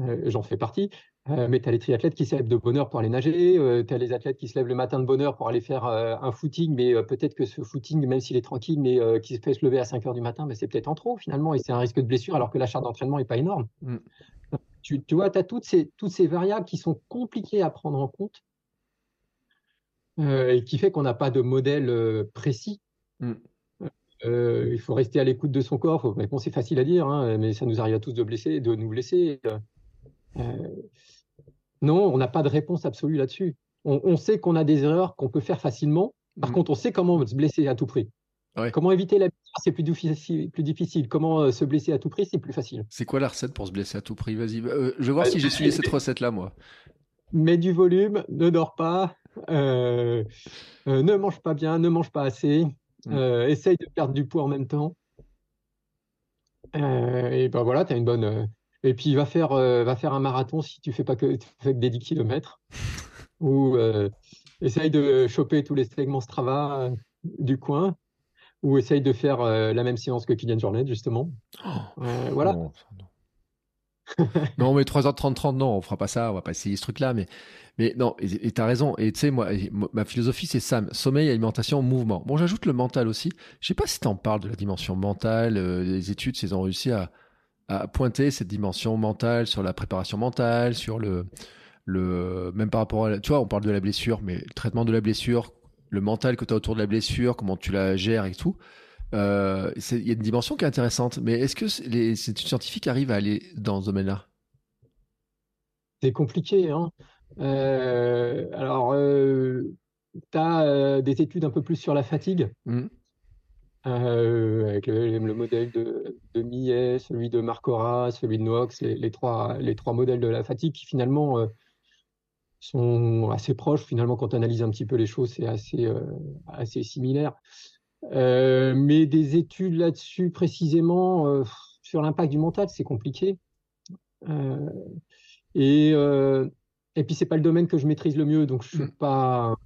S2: euh, j'en fais partie. Euh, mais tu as les triathlètes qui se lèvent de bonne heure pour aller nager, tu as les athlètes qui se lèvent le matin de bonne heure pour aller faire un footing, mais peut-être que ce footing, même s'il est tranquille, mais qui se fait se lever à 5 heures du matin, mais c'est peut-être en trop finalement, et c'est un risque de blessure alors que la charge d'entraînement n'est pas énorme. Mmh. Tu, tu, vois, tu as toutes ces, toutes ces variables qui sont compliquées à prendre en compte euh, et qui fait qu'on n'a pas de modèle euh, précis. Mm. Euh, il faut rester à l'écoute de son corps. c'est facile à dire, hein, mais ça nous arrive à tous de, blesser, de nous blesser. Non, on n'a pas de réponse absolue là-dessus. On, sait qu'on a des erreurs qu'on peut faire facilement. Par mm. contre, on sait comment se blesser à tout prix. Comment éviter la blessure, c'est plus difficile, plus difficile. Comment se blesser à tout prix, c'est plus facile.
S1: C'est quoi la recette pour se blesser à tout prix? Vas-y, je vais voir si j'ai suivi cette recette-là, moi.
S2: Mets du volume, ne dors pas, euh, euh, ne mange pas bien, ne mange pas assez, mm. euh, essaye de perdre du poids en même temps. et ben voilà, tu as une bonne. Et puis va faire, va faire un marathon si tu fais pas que, fais que des 10 km. ou essaye de choper tous les segments Strava du coin. Ou essaye de faire la même séance que Kylian Jornet, justement. Oh. voilà.
S1: non, mais 3h30, 30, non, on fera pas ça, on va pas essayer ce truc-là, mais, mais non, et tu as raison. Et tu sais, moi, ma philosophie, c'est ça, sommeil, alimentation, mouvement. Bon, j'ajoute le mental aussi. Je sais pas si tu en parles de la dimension mentale, euh, les études, s'ils ont réussi à, à, pointer cette dimension mentale sur la préparation mentale, sur le, le, même par rapport à, tu vois, on parle de la blessure, mais le traitement de la blessure, le mental que tu as autour de la blessure, comment tu la gères et tout. Euh, il y a une dimension qui est intéressante, mais est-ce que les études scientifiques arrivent à aller dans ce domaine-là?
S2: C'est compliqué. Hein euh, alors, euh, tu as des études un peu plus sur la fatigue, mmh. Avec le, modèle de, de, Millet, celui de Marcora, celui de Nox, les, trois, les trois modèles de la fatigue qui finalement sont assez proches. Finalement, quand on analyse un petit peu les choses, c'est assez, assez similaire. Euh, mais des études là-dessus précisément euh, sur l'impact du mental, c'est compliqué. Euh, et, et puis c'est pas le domaine que je maîtrise le mieux, donc je suis mm. pas.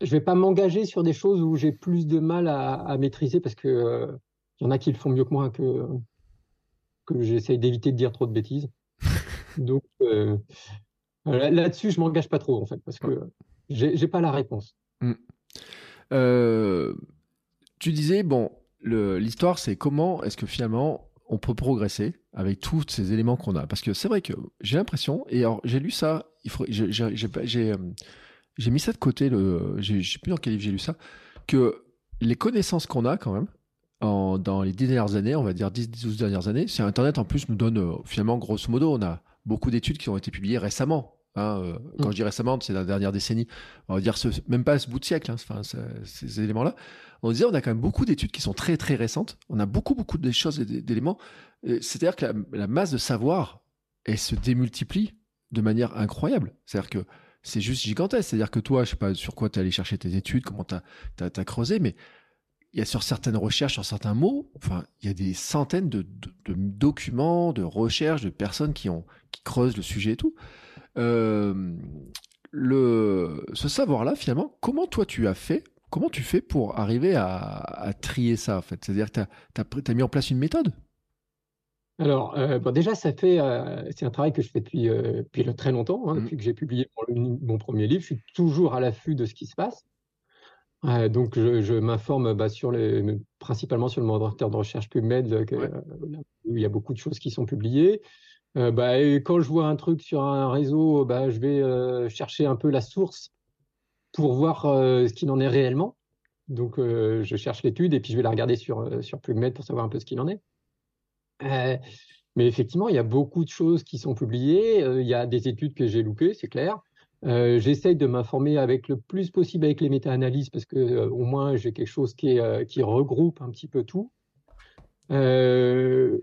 S2: Je vais pas m'engager sur des choses où j'ai plus de mal à, maîtriser parce que il y en a qui le font mieux que moi, que que j'essaye d'éviter de dire trop de bêtises. Donc là-dessus, je m'engage pas trop en fait parce que j'ai pas la réponse. Mm.
S1: Euh, tu disais, bon, l'histoire, c'est comment est-ce que finalement on peut progresser avec tous ces éléments qu'on a? Parce que c'est vrai que j'ai l'impression, et alors j'ai lu ça, j'ai euh, j'ai mis ça de côté, le, je sais plus dans quel livre j'ai lu ça, que les connaissances qu'on a quand même, dans les dix dernières années, on va dire 10-12 dernières années, c'est Internet en plus nous donne euh, finalement, grosso modo, on a beaucoup d'études qui ont été publiées récemment. Hein, euh, quand mm. je dis récemment, c'est la dernière décennie. On va dire ce, même pas ce bout de siècle, hein, enfin, ces éléments-là. On disait, on a quand même beaucoup d'études qui sont très très récentes. On a beaucoup beaucoup de choses et d'éléments. C'est-à-dire que la, masse de savoir, elle se démultiplie de manière incroyable. C'est-à-dire que c'est juste gigantesque. C'est-à-dire que toi, je sais pas sur quoi tu es allé chercher tes études, comment tu as, creusé, mais il y a sur certaines recherches, sur certains mots, enfin, il y a des centaines de, documents, de recherches, de personnes qui, ont, qui creusent le sujet et tout. Euh, le, ce savoir-là, finalement, comment toi tu as fait Comment tu fais pour arriver à, trier ça, en fait? C'est-à-dire que tu as, mis en place une méthode?
S2: Alors, euh, bon, déjà, ça fait, euh, c'est un travail que je fais depuis, depuis très longtemps, hein, mmh. depuis que j'ai publié mon, premier livre. Je suis toujours à l'affût de ce qui se passe donc, je, m'informe bah, sur les, principalement sur le moteur de recherche PubMed, euh, où il y a beaucoup de choses qui sont publiées. Euh, bah, et quand je vois un truc sur un réseau, bah, je vais euh, chercher un peu la source pour voir ce qu'il en est réellement. Donc, je cherche l'étude et puis je vais la regarder sur, sur PubMed pour savoir un peu ce qu'il en est. mais effectivement, il y a beaucoup de choses qui sont publiées. il y a des études que j'ai loupées, c'est clair. Euh, j'essaye de m'informer avec le plus possible avec les méta-analyses parce que euh, au moins j'ai quelque chose qui, est, euh, qui, regroupe un petit peu tout. mais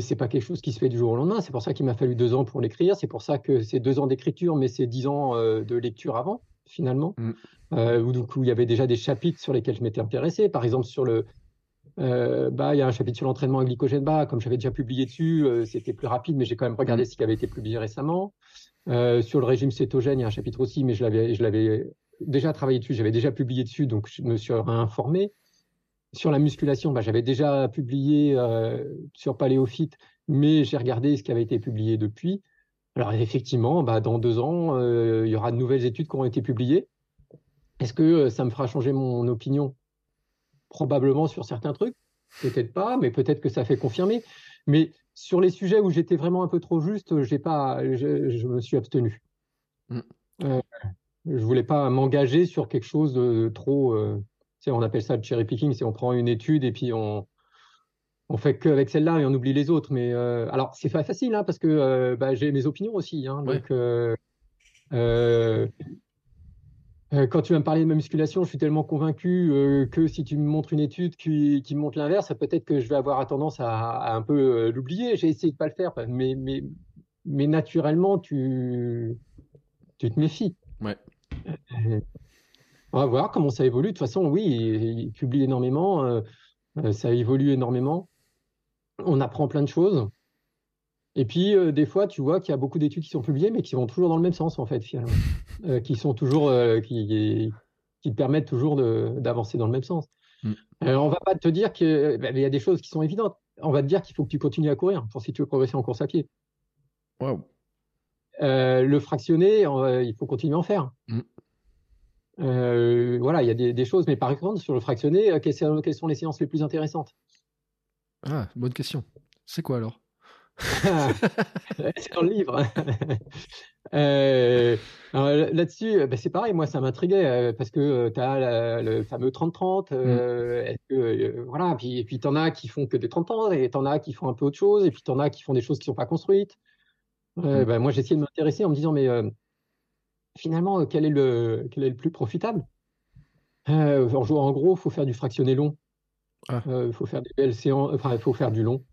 S2: c'est pas quelque chose qui se fait du jour au lendemain. C'est pour ça qu'il m'a fallu deux ans pour l'écrire. C'est pour ça que c'est deux ans d'écriture, mais c'est dix ans de lecture avant, finalement. Mm. où du coup il y avait déjà des chapitres sur lesquels je m'étais intéressé. Par exemple sur le bah, il y a un chapitre sur l'entraînement à glycogène bas. Comme j'avais déjà publié dessus, c'était plus rapide, mais j'ai quand même regardé mm. ce qui avait été publié récemment. Euh, sur le régime cétogène, il y a un chapitre aussi, mais je l'avais, je l'avais déjà travaillé dessus, j'avais déjà publié dessus, donc je me suis informé. Sur la musculation, bah, j'avais déjà publié euh, sur Paléophyte, mais j'ai regardé ce qui avait été publié depuis. Alors effectivement, bah, dans deux ans, euh, il y aura de nouvelles études qui auront été publiées. Est-ce que ça me fera changer mon opinion? Probablement sur certains trucs, peut-être pas, mais peut-être que ça fait confirmer. Mais sur les sujets où j'étais vraiment un peu trop juste, j'ai pas, je, me suis abstenu. Mm. Euh, je voulais pas m'engager sur quelque chose de trop. Euh, on appelle ça le cherry picking, c'est on prend une étude et puis on on fait qu'avec celle-là et on oublie les autres. Mais euh, alors c'est pas facile hein, parce que euh, bah, j'ai mes opinions aussi. Hein, donc euh, quand tu vas me parler de ma musculation, je suis tellement convaincu euh, que si tu me montres une étude qui, montre l'inverse, peut-être que je vais avoir tendance à, un peu euh, l'oublier. J'ai essayé de pas le faire, mais, mais, mais naturellement, tu, tu te méfies.
S1: Ouais.
S2: on va voir comment ça évolue. De toute façon, oui, il, publie énormément, ça évolue énormément. On apprend plein de choses. Et puis, euh, des fois, tu vois qu'il y a beaucoup d'études qui sont publiées, mais qui vont toujours dans le même sens, en fait, finalement. Euh, qui sont toujours, euh, qui, qui permettent toujours d'avancer dans le même sens. Mm. Alors, on va pas te dire qu'il bah, y a des choses qui sont évidentes. On va te dire qu'il faut que tu continues à courir pour si tu veux progresser en course à pied.
S1: Wow.
S2: le fractionné, il faut continuer à en faire. Mm. voilà, il y a des, choses, mais par exemple, sur le fractionné, quelles, sont les séances les plus intéressantes?
S1: Ah, bonne question. C'est quoi alors?
S2: c'est dans le livre. euh, Là-dessus, bah, c'est pareil, moi ça m'intriguait euh, parce que euh, tu as le fameux 30-30. Euh, mm. voilà, puis, et puis tu en as qui font que des 30-30 et tu en as qui font un peu autre chose et puis tu en as qui font des choses qui sont pas construites. Mm. Bah, moi j'ai essayé de m'intéresser en me disant, mais finalement, quel est, le, quel est le plus profitable? En, en gros, il faut faire du fractionné long. Il ah. faut faire des belles séances, enfin, il faut faire du long.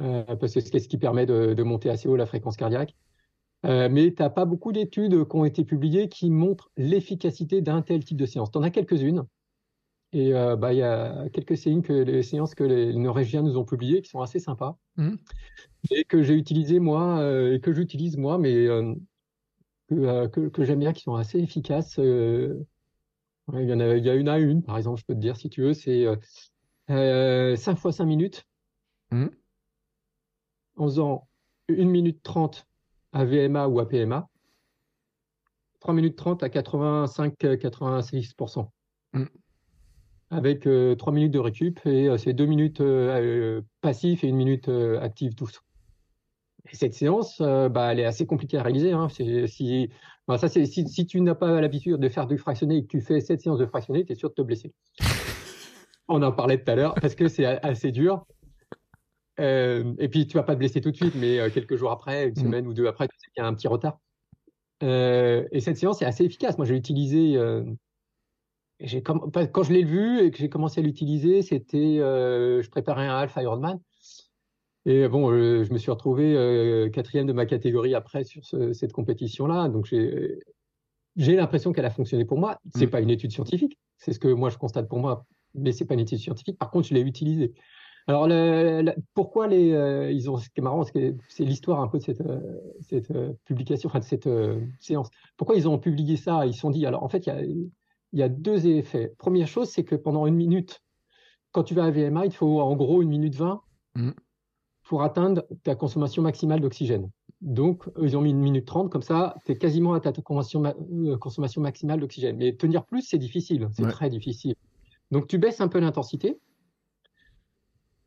S2: Euh, parce que c'est ce qui permet de, monter assez haut la fréquence cardiaque. Euh, mais tu n'as pas beaucoup d'études qui ont été publiées qui montrent l'efficacité d'un tel type de séance. Tu en as quelques-unes. Et euh, bah, il y a quelques séances que les séances que les Norvégiens nous ont publiées qui sont assez sympas mmh. et que j'ai utilisées moi et que j'utilise moi, mais que, que, j'aime bien, qui sont assez efficaces. il, y en a, y a une à une, par exemple, je peux te dire si tu veux, c'est 5 fois 5 minutes. Mmh en faisant 1 minute 30 à VMA ou à PMA, 3 minutes 30 à 85-86%. Mm. Avec 3 euh, minutes de récup et euh, c'est 2 minutes euh, et 1 minute active tous. Et cette séance, bah, elle est assez compliquée à réaliser. Hein. Si, bah, ça, si, si, tu n'as pas l'habitude de faire du fractionné et que tu fais cette séance de fractionné, tu es sûr de te blesser. On en parlait tout à l'heure parce que c'est assez dur. Euh, et puis, tu vas pas te blesser tout de suite, mais euh, quelques jours après, une
S1: Mm.
S2: semaine ou deux après, tu sais qu'il y a un petit retard. Euh, et cette séance est assez efficace. Moi, je l'ai utilisée. et j'ai comm- pas- quand je l'ai vu et que j'ai commencé à l'utiliser, c'était, je préparais un Alpha Ironman. Et bon, je me suis retrouvé quatrième de ma catégorie après sur ce- cette compétition-là. Donc, j'ai j'ai l'impression qu'elle a fonctionné pour moi. C'est
S1: Mm.
S2: pas une étude scientifique, c'est ce que moi je constate pour moi, mais c'est pas une étude scientifique. Par contre, je l'ai utilisée. Alors, le- le- pourquoi les, euh, ils ont, ce qui est marrant, c'est l'histoire un peu de cette, euh, cette euh, publication, enfin de cette séance. Pourquoi ils ont publié ça? Ils se sont dit, alors en fait, il y a, il y a deux effets. Première chose, c'est que pendant une minute, quand tu vas à VMA, il te faut en gros une minute 20
S1: Mm.
S2: pour atteindre ta consommation maximale d'oxygène. Donc, ils ont mis une minute 30, comme ça, tu es quasiment à ta consommation, ma- consommation maximale d'oxygène. Mais tenir plus, c'est difficile, c'est
S1: Ouais.
S2: très difficile. Donc, tu baisses un peu l'intensité.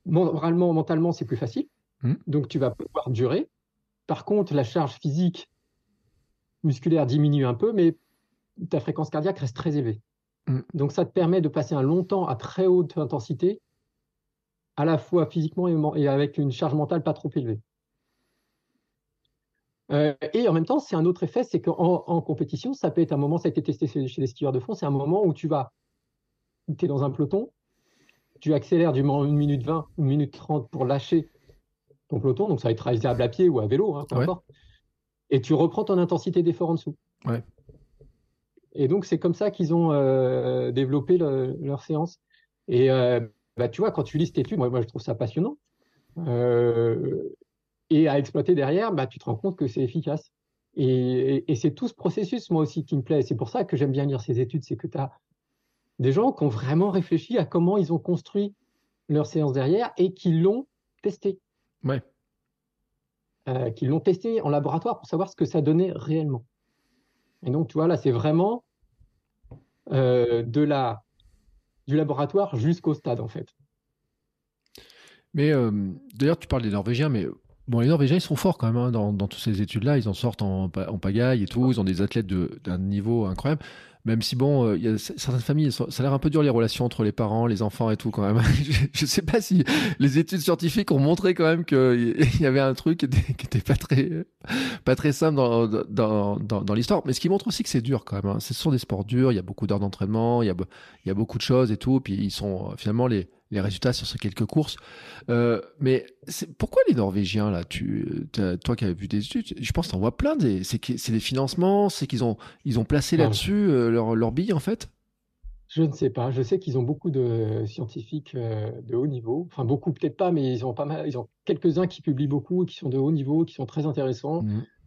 S2: Moralement, mentalement, c'est plus facile.
S1: Mm.
S2: Donc, tu vas pouvoir durer. Par contre, la charge physique, musculaire diminue un peu, mais ta fréquence cardiaque reste très élevée.
S1: Mm.
S2: Donc, ça te permet de passer un long temps à très haute intensité, à la fois physiquement et, avec une charge mentale pas trop élevée. Euh, et en même temps, c'est un autre effet, c'est qu'en en compétition, ça peut être un moment, ça a été testé chez, chez les skieurs de fond, c'est un moment où tu vas, tu es dans un peloton, tu accélères du moment 1 minute 20, 1 minute 30 pour lâcher ton peloton, donc ça va être réalisable à pied ou à vélo, hein, peu
S1: Ouais.
S2: importe, et tu reprends ton intensité d'effort en dessous.
S1: Ouais.
S2: Et donc, c'est comme ça qu'ils ont euh, développé le- leur séance. Et euh, bah, tu vois, quand tu lis cette étude, moi, moi je trouve ça passionnant. Euh, et à exploiter derrière, bah, tu te rends compte que c'est efficace. Et, et- et c'est tout ce processus, moi aussi, qui me plaît. C'est pour ça que j'aime bien lire ces études. C'est que tu as des gens qui ont vraiment réfléchi à comment ils ont construit leur séance derrière et qui l'ont testé.
S1: Ouais.
S2: Euh, qui l'ont testé en laboratoire pour savoir ce que ça donnait réellement. Et donc, tu vois, là, c'est vraiment euh, de la, du laboratoire jusqu'au stade, en fait.
S1: Mais euh, d'ailleurs, tu parles des Norvégiens, mais bon, les Norvégiens, ils sont forts quand même hein, dans, dans toutes ces études-là. Ils en sortent en, pa- en pagaille et tout. Ils ont des athlètes de- d'un niveau incroyable. Même si, bon, euh, il y a certaines familles, ça a l'air un peu dur les relations entre les parents, les enfants et tout quand même. je ne sais pas si les études scientifiques ont montré quand même qu'il y avait un truc qui était, qui était pas, très, simple dans, l'histoire. Mais ce qui montre aussi que c'est dur quand même. hein. Ce sont des sports durs, il y a beaucoup d'heures d'entraînement, il y a, il y a beaucoup de choses et tout. Puis ils sont euh, finalement les, les résultats sur ces quelques courses. Euh, mais pourquoi les Norvégiens, là, tu, toi qui as vu des études, je pense que tu en vois plein, des, c'est, des financements, c'est qu'ils ont, ils ont placé
S2: Ouais.
S1: là-dessus euh, leur, leur bille, en fait?
S2: Je ne sais pas. Je sais qu'ils ont beaucoup de scientifiques euh, de haut niveau. Enfin, beaucoup, peut-être pas, mais ils ont pas mal. Ils ont quelques-uns qui publient beaucoup, qui sont de haut niveau, qui sont très intéressants,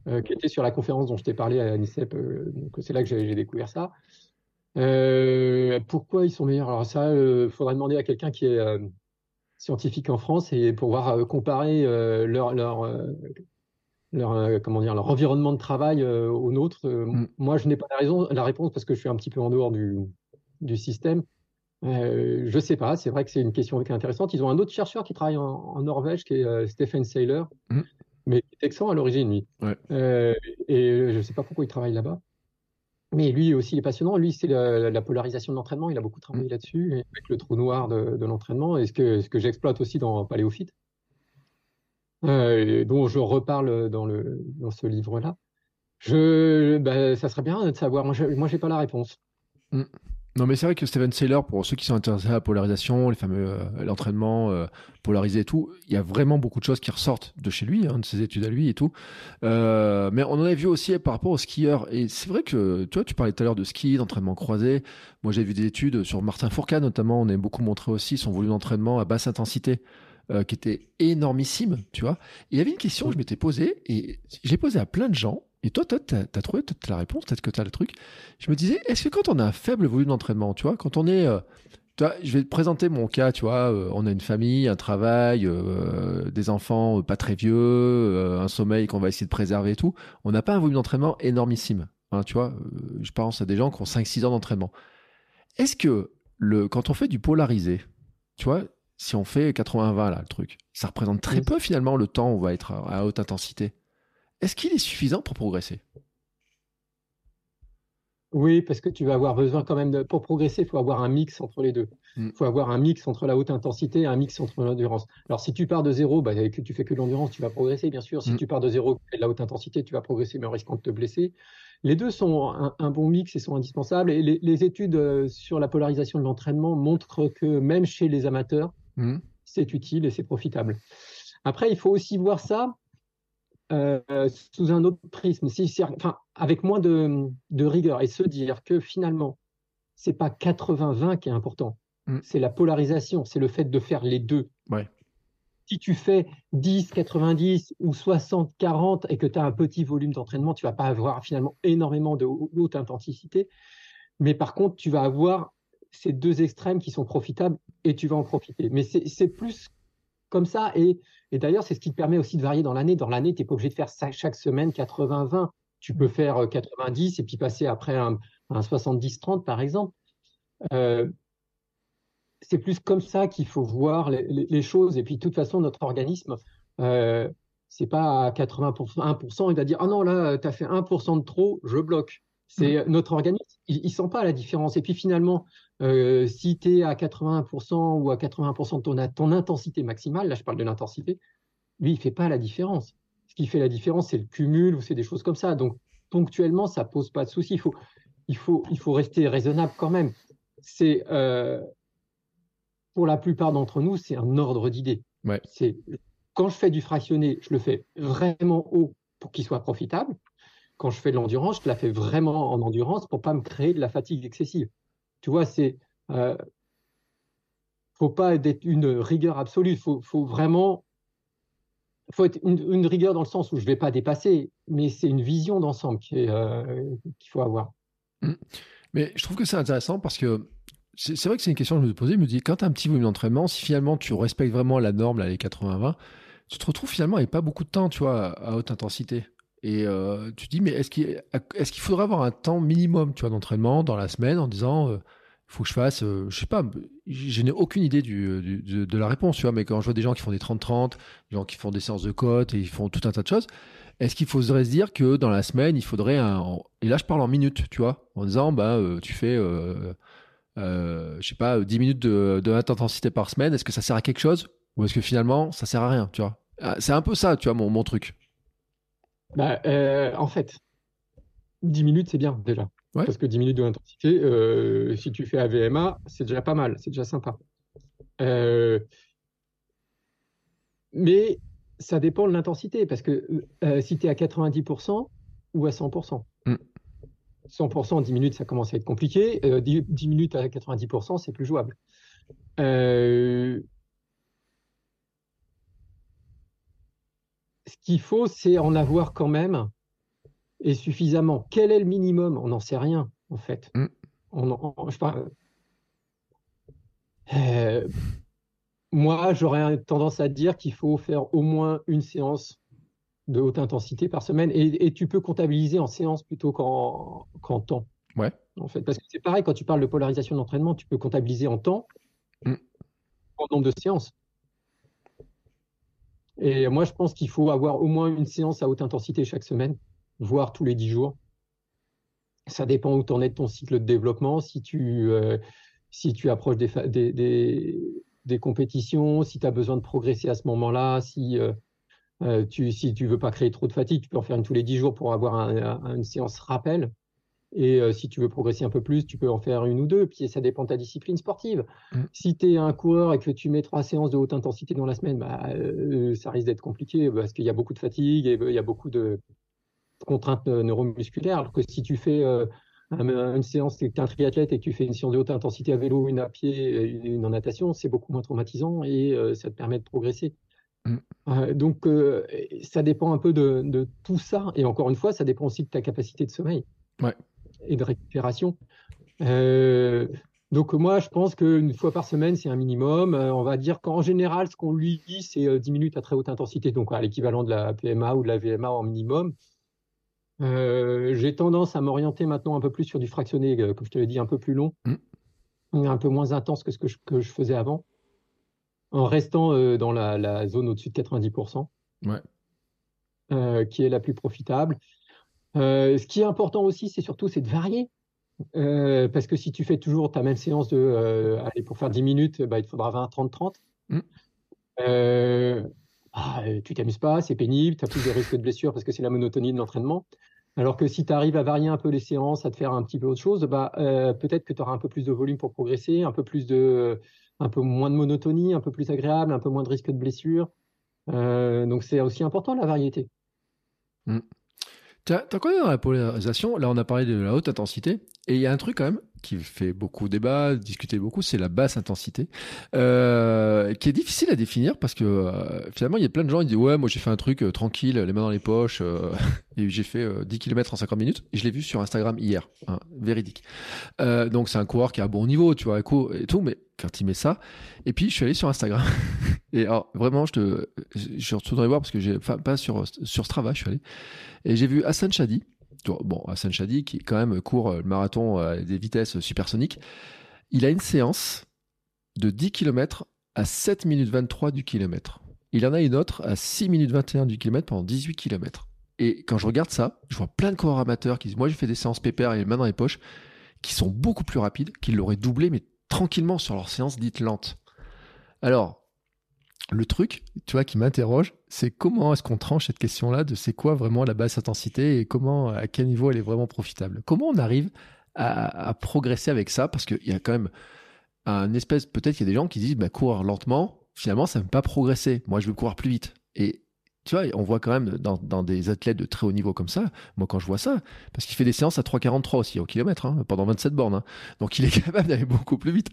S2: euh, qui étaient sur la conférence dont je t'ai parlé à euh, donc, c'est là que j'ai j'ai découvert ça. Euh, pourquoi ils sont meilleurs? Alors, ça, il faudrait demander à quelqu'un qui est euh, scientifique en France et pour voir euh, comparer euh, leur, leur, euh, leur, euh, comment dire, leur environnement de travail euh, au nôtre. Euh,
S1: Mm.
S2: Moi, je n'ai pas la raison, la réponse parce que je suis un petit peu en dehors du, du système. Euh, je sais pas, c'est vrai que c'est une question qui est intéressante. Ils ont un autre chercheur qui travaille en, en Norvège, qui est euh, Stephen Seiler,
S1: Mm.
S2: mais qui est texan à l'origine, lui.
S1: Ouais.
S2: Euh, et je ne sais pas pourquoi il travaille là-bas. Mais lui aussi, il est passionnant. Lui, c'est la, la polarisation de l'entraînement. Il a beaucoup travaillé là-dessus, et avec le trou noir de, de l'entraînement, et ce que, ce que j'exploite aussi dans Paléophyte, euh, dont je reparle dans, le, dans ce livre-là. Je, bah, ça serait bien de savoir. Moi, je j'ai pas la réponse.
S1: Non, mais c'est vrai que Steven Saylor, pour ceux qui sont intéressés à la polarisation, les fameux euh, l'entraînement euh, polarisé et tout, il y a vraiment beaucoup de choses qui ressortent de chez lui, hein, de ses études à lui et tout. Euh, mais on en a vu aussi par rapport aux skieurs. Et c'est vrai que, tu vois, tu parlais tout à l'heure de ski, d'entraînement croisé. Moi, j'ai vu des études sur Martin Fourcade, notamment. On a beaucoup montré aussi son volume d'entraînement à basse intensité. qui était énormissime, tu vois. Il y avait une question que je m'étais posée, et je l'ai posée à plein de gens, et toi, t'as as trouvé peut-être la réponse, peut-être que t'as le truc. Je me disais, est-ce que quand on a un faible volume d'entraînement, tu vois, quand on est, euh, tu vois, je vais te présenter mon cas, tu vois, euh, on a une famille, un travail, euh, des enfants pas très vieux, un sommeil qu'on va essayer de préserver et tout, on n'a pas un volume d'entraînement énormissime, hein, tu vois. je pense à des gens qui ont 5-6 ans d'entraînement. Est-ce que le, quand on fait du polarisé, tu vois, si on fait 80-20 là, le truc, ça représente très
S2: Oui.
S1: peu finalement le temps où on va être à, à haute intensité? Est-ce qu'il est suffisant pour progresser?
S2: Oui, parce que tu vas avoir besoin quand même de, pour progresser, il faut avoir un mix entre les deux. Il
S1: Mm.
S2: faut avoir un mix entre la haute intensité et un mix entre l'endurance. Alors, si tu pars de zéro, bah, que tu fais que de l'endurance, tu vas progresser, bien sûr. Si
S1: Mm.
S2: tu pars de zéro, tu fais de la haute intensité, tu vas progresser, mais en risquant de te blesser. Les deux sont un, un bon mix et sont indispensables. Et les, les études euh, sur la polarisation de l'entraînement montrent que même chez les amateurs,
S1: Hmm.
S2: c'est utile et c'est profitable. Après, il faut aussi voir ça euh, sous un autre prisme, si, enfin, avec moins de, de rigueur et se dire que finalement, c'est pas 80-20 qui est important,
S1: Mm.
S2: c'est la polarisation, c'est le fait de faire les deux.
S1: Ouais.
S2: Si tu fais 10-90 ou 60-40 et que tu as un petit volume d'entraînement, tu vas pas avoir finalement énormément de haute intensité, mais par contre, tu vas avoir ces deux extrêmes qui sont profitables et tu vas en profiter. Mais c'est plus comme ça. Et, et d'ailleurs, c'est ce qui te permet aussi de varier dans l'année. Dans l'année, tu n'es pas obligé de faire ça chaque semaine 80-20. Tu peux faire euh, 90 et puis passer après un, un 70-30, par exemple. Euh, c'est plus comme ça qu'il faut voir les, les- les choses. Et puis, de toute façon, notre organisme, euh, c'est pas à 80%, 1%, il va dire Ah non, là, tu as fait 1% de trop, je bloque. C'est notre organisme, il ne sent pas la différence. Et puis finalement, euh, si tu es à 80% ou à 80% de ton, ton intensité maximale, là je parle de l'intensité, lui, il fait pas la différence. Ce qui fait la différence, c'est le cumul ou c'est des choses comme ça. Donc, ponctuellement, ça pose pas de souci. Il faut, il faut, il faut rester raisonnable quand même. C'est, euh, pour la plupart d'entre nous, c'est un ordre d'idées.
S1: Ouais.
S2: Quand je fais du fractionné, je le fais vraiment haut pour qu'il soit profitable. Quand je fais de l'endurance, je la fais vraiment en endurance pour pas me créer de la fatigue excessive. Tu vois, c'est, euh, faut pas être une rigueur absolue. Faut, faut vraiment, faut être une, rigueur dans le sens où je vais pas dépasser, mais c'est une vision d'ensemble euh, qu'il faut avoir.
S1: Mais je trouve que c'est intéressant parce que c'est vrai que c'est une question que je me posais. Je me dis, quand tu as un petit volume d'entraînement, si finalement tu respectes vraiment la norme, là, les 80-20, tu te retrouves finalement avec pas beaucoup de temps, tu vois, à haute intensité. Et euh, tu dis, mais est-ce qu'il est qu'il faudrait avoir un temps minimum, tu vois, d'entraînement dans la semaine en disant, il faut que je fasse, euh, je sais pas, je n'ai aucune idée du, du, de, la réponse, tu vois, mais quand je vois des gens qui font des 30-30, des gens qui font des séances de côte et ils font tout un tas de choses, est-ce qu'il faudrait se dire que dans la semaine, il faudrait un. Et là, je parle en minutes, tu vois, en disant, bah, euh, tu fais, euh, euh, je sais pas, 10 minutes de, haute intensité par semaine, est-ce que ça sert à quelque chose Ou est-ce que finalement, ça sert à rien, tu vois? C'est un peu ça, tu vois, mon, mon truc.
S2: Bah, euh, en fait, 10 minutes, c'est bien déjà.
S1: Ouais.
S2: Parce que 10 minutes de l'intensité, euh, si tu fais AVMA, c'est déjà pas mal, c'est déjà sympa. Euh, mais ça dépend de l'intensité, parce que si tu es à 90% ou à 100%.
S1: Mm.
S2: 100%, 10 minutes, ça commence à être compliqué. 10, 10, minutes à 90%, c'est plus jouable. Euh, qu'il faut, c'est en avoir quand même et suffisamment. Quel est le minimum? On n'en sait rien, en fait.
S1: Mm.
S2: On, on, je parle, euh, moi, j'aurais tendance à dire qu'il faut faire au moins une séance de haute intensité par semaine et, et tu peux comptabiliser en séance plutôt qu'en qu temps.
S1: Ouais.
S2: En fait, parce que c'est pareil, quand tu parles de polarisation d'entraînement, tu peux comptabiliser en temps,
S1: mm.
S2: en nombre de séances. Et moi, je pense qu'il faut avoir au moins une séance à haute intensité chaque semaine, voire tous les dix jours. Ça dépend où tu en es de ton cycle de développement, si tu, euh, si tu approches des, des, des, compétitions, si tu as besoin de progresser à ce moment-là, si, euh, euh, tu, si tu veux pas créer trop de fatigue, tu peux en faire une tous les dix jours pour avoir un, un, une séance rappel. Et euh, si tu veux progresser un peu plus, tu peux en faire une ou deux. Puis ça dépend de ta discipline sportive.
S1: Mm.
S2: Si tu es un coureur et que tu mets trois séances de haute intensité dans la semaine, bah, euh, ça risque d'être compliqué parce qu'il y a beaucoup de fatigue et il y a beaucoup de contraintes neuromusculaires. Alors que si tu fais euh, une séance, tu es un triathlète et que tu fais une séance de haute intensité à vélo, une à pied, une en natation, c'est beaucoup moins traumatisant et ça te permet de progresser.
S1: Mm.
S2: Donc, ça dépend un peu de, de, tout ça. Et encore une fois, ça dépend aussi de ta capacité de sommeil
S1: ouais.
S2: Et de récupération. Euh, donc, moi, je pense qu'une fois par semaine, c'est un minimum. Euh, on va dire qu'en général, ce qu'on lui dit, c'est 10 minutes à très haute intensité, donc à l'équivalent de la PMA ou de la VMA en minimum. Euh, J'ai tendance à m'orienter maintenant un peu plus sur du fractionné, comme je te l'ai dit, un peu plus long,
S1: mm.
S2: un peu moins intense que ce que je, que je faisais avant en restant euh, dans la, la zone au-dessus de 90%,
S1: ouais.
S2: euh, qui est la plus profitable. Euh, ce qui est important aussi, c'est surtout c'est de varier. Euh, parce que si tu fais toujours ta même séance de, euh, allez, pour faire 10 minutes, bah, il te faudra 20, 30, 30.
S1: Mm.
S2: Ah, tu t'amuses pas, c'est pénible, tu as plus de risques de blessure parce que c'est la monotonie de l'entraînement. Alors que si tu arrives à varier un peu les séances, à te faire un petit peu autre chose, bah, peut-être que tu auras un peu plus de volume pour progresser, un peu plus de, un peu moins de monotonie, un peu plus agréable, un peu moins de risque de blessure. Donc c'est aussi important la variété.
S1: Mm. T'as quoi dans la polarisation? Là, on a parlé de la haute intensité, et il y a un truc quand même qui fait beaucoup débat, discuter beaucoup, c'est la basse intensité, euh, qui est difficile à définir parce que euh, finalement, il y a plein de gens qui disent ouais, moi j'ai fait un truc euh, tranquille, les mains dans les poches, euh, et j'ai fait 10 km en 50 minutes, et je l'ai vu sur Instagram hier, hein, véridique. donc c'est un coureur qui a un bon niveau, tu vois, et tout, mais quand il met ça, et puis je suis allé sur Instagram, et alors vraiment, je te, je retournerai voir parce que j'ai, enfin pas sur sur Strava, je suis allé, et j'ai vu Hassan Chadi bon, Hassan Chadi, qui quand même court euh, le marathon à des vitesses supersoniques, il a une séance de 10 km à 7 minutes 23 du kilomètre. Il en a une autre à 6 minutes 21 du kilomètre pendant 18 km. Et quand je regarde ça, je vois plein de coureurs amateurs qui disent Moi, j'ai fait des séances pépères et les mains dans les poches, qui sont beaucoup plus rapides, qui l'auraient doublé, mais tranquillement sur leur séance dite lente. Alors, le truc, tu vois, qui m'interroge, c'est comment est-ce qu'on tranche cette question-là de c'est quoi vraiment la basse intensité et comment, à quel niveau elle est vraiment profitable. Comment on arrive à, progresser avec ça? Parce qu'il y a quand même un espèce, peut-être qu'il y a des gens qui disent, bah, courir lentement, finalement, ça ne veut pas progresser. Moi, je veux courir plus vite. Et tu vois, on voit quand même dans, des athlètes de très haut niveau comme ça, moi quand je vois ça, parce qu'il fait des séances à 3,43 aussi au kilomètre, hein, pendant 27 bornes, hein. donc il est capable d'aller beaucoup plus vite.